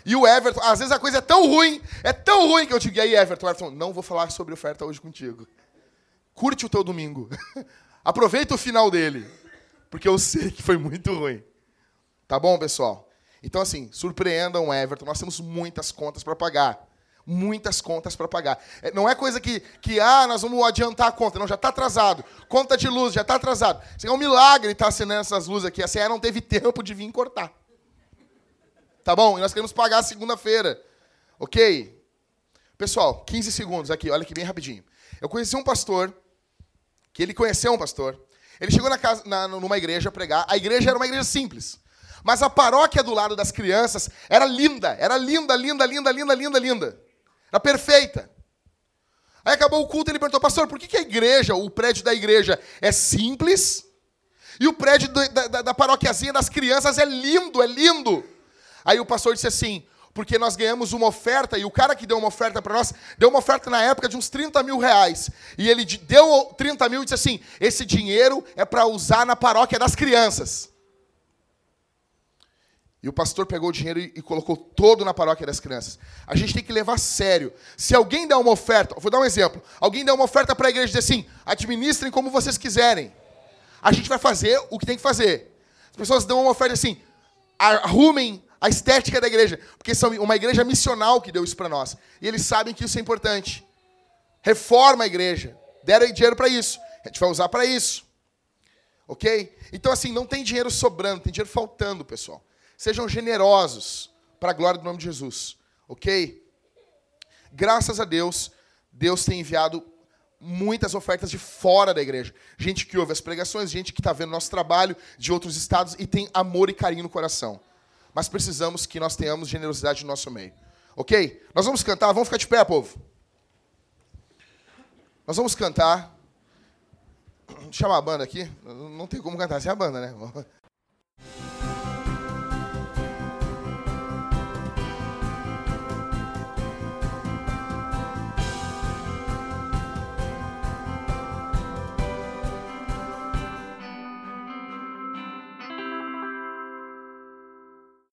E o Everton, às vezes a coisa é tão ruim, é tão ruim que eu digo, e aí, Everton, Everton, não vou falar sobre oferta hoje contigo. Curte o teu domingo. Aproveita o final dele, porque eu sei que foi muito ruim. Tá bom, pessoal? Então, assim, surpreendam o Everton. Nós temos muitas contas para pagar. Muitas contas para pagar. É, não é coisa que, que, ah, nós vamos adiantar a conta. Não, já está atrasado. Conta de luz, já está atrasado. Isso é um milagre estar tá acendendo essas luzes aqui. A CE não teve tempo de vir cortar. Tá bom? E nós queremos pagar segunda-feira. Ok? Pessoal, 15 segundos aqui. Olha aqui bem rapidinho. Eu conheci um pastor que ele conheceu um pastor. Ele chegou na casa, na, numa igreja pregar. A igreja era uma igreja simples. Mas a paróquia do lado das crianças era linda. Era linda, linda, linda, linda, linda, linda. Era perfeita. Aí acabou o culto e ele perguntou, pastor, por que, que a igreja, o prédio da igreja é simples e o prédio da, da, da paróquiazinha das crianças é lindo, é lindo? Aí o pastor disse assim, porque nós ganhamos uma oferta, e o cara que deu uma oferta para nós, deu uma oferta na época de uns 30 mil reais. E ele deu 30 mil e disse assim: esse dinheiro é para usar na paróquia das crianças. E o pastor pegou o dinheiro e colocou todo na paróquia das crianças. A gente tem que levar a sério. Se alguém der uma oferta, vou dar um exemplo. Alguém der uma oferta para a igreja e diz assim: administrem como vocês quiserem. a gente vai fazer o que tem que fazer. As pessoas dão uma oferta assim, arrumem a estética da igreja, porque são uma igreja missional que deu isso para nós. E eles sabem que isso é importante. Reforma a igreja. Deram dinheiro para isso. A gente vai usar para isso. Ok? Então, assim, não tem dinheiro sobrando, tem dinheiro faltando, pessoal. Sejam generosos para a glória do nome de Jesus. Ok? Graças a Deus, Deus tem enviado muitas ofertas de fora da igreja. Gente que ouve as pregações, gente que está vendo nosso trabalho de outros estados e tem amor e carinho no coração. Mas precisamos que nós tenhamos generosidade no nosso meio. Ok? Nós vamos cantar, vamos ficar de pé, povo. Nós vamos cantar. Deixa eu chamar a banda aqui. Não tem como cantar sem a banda, né?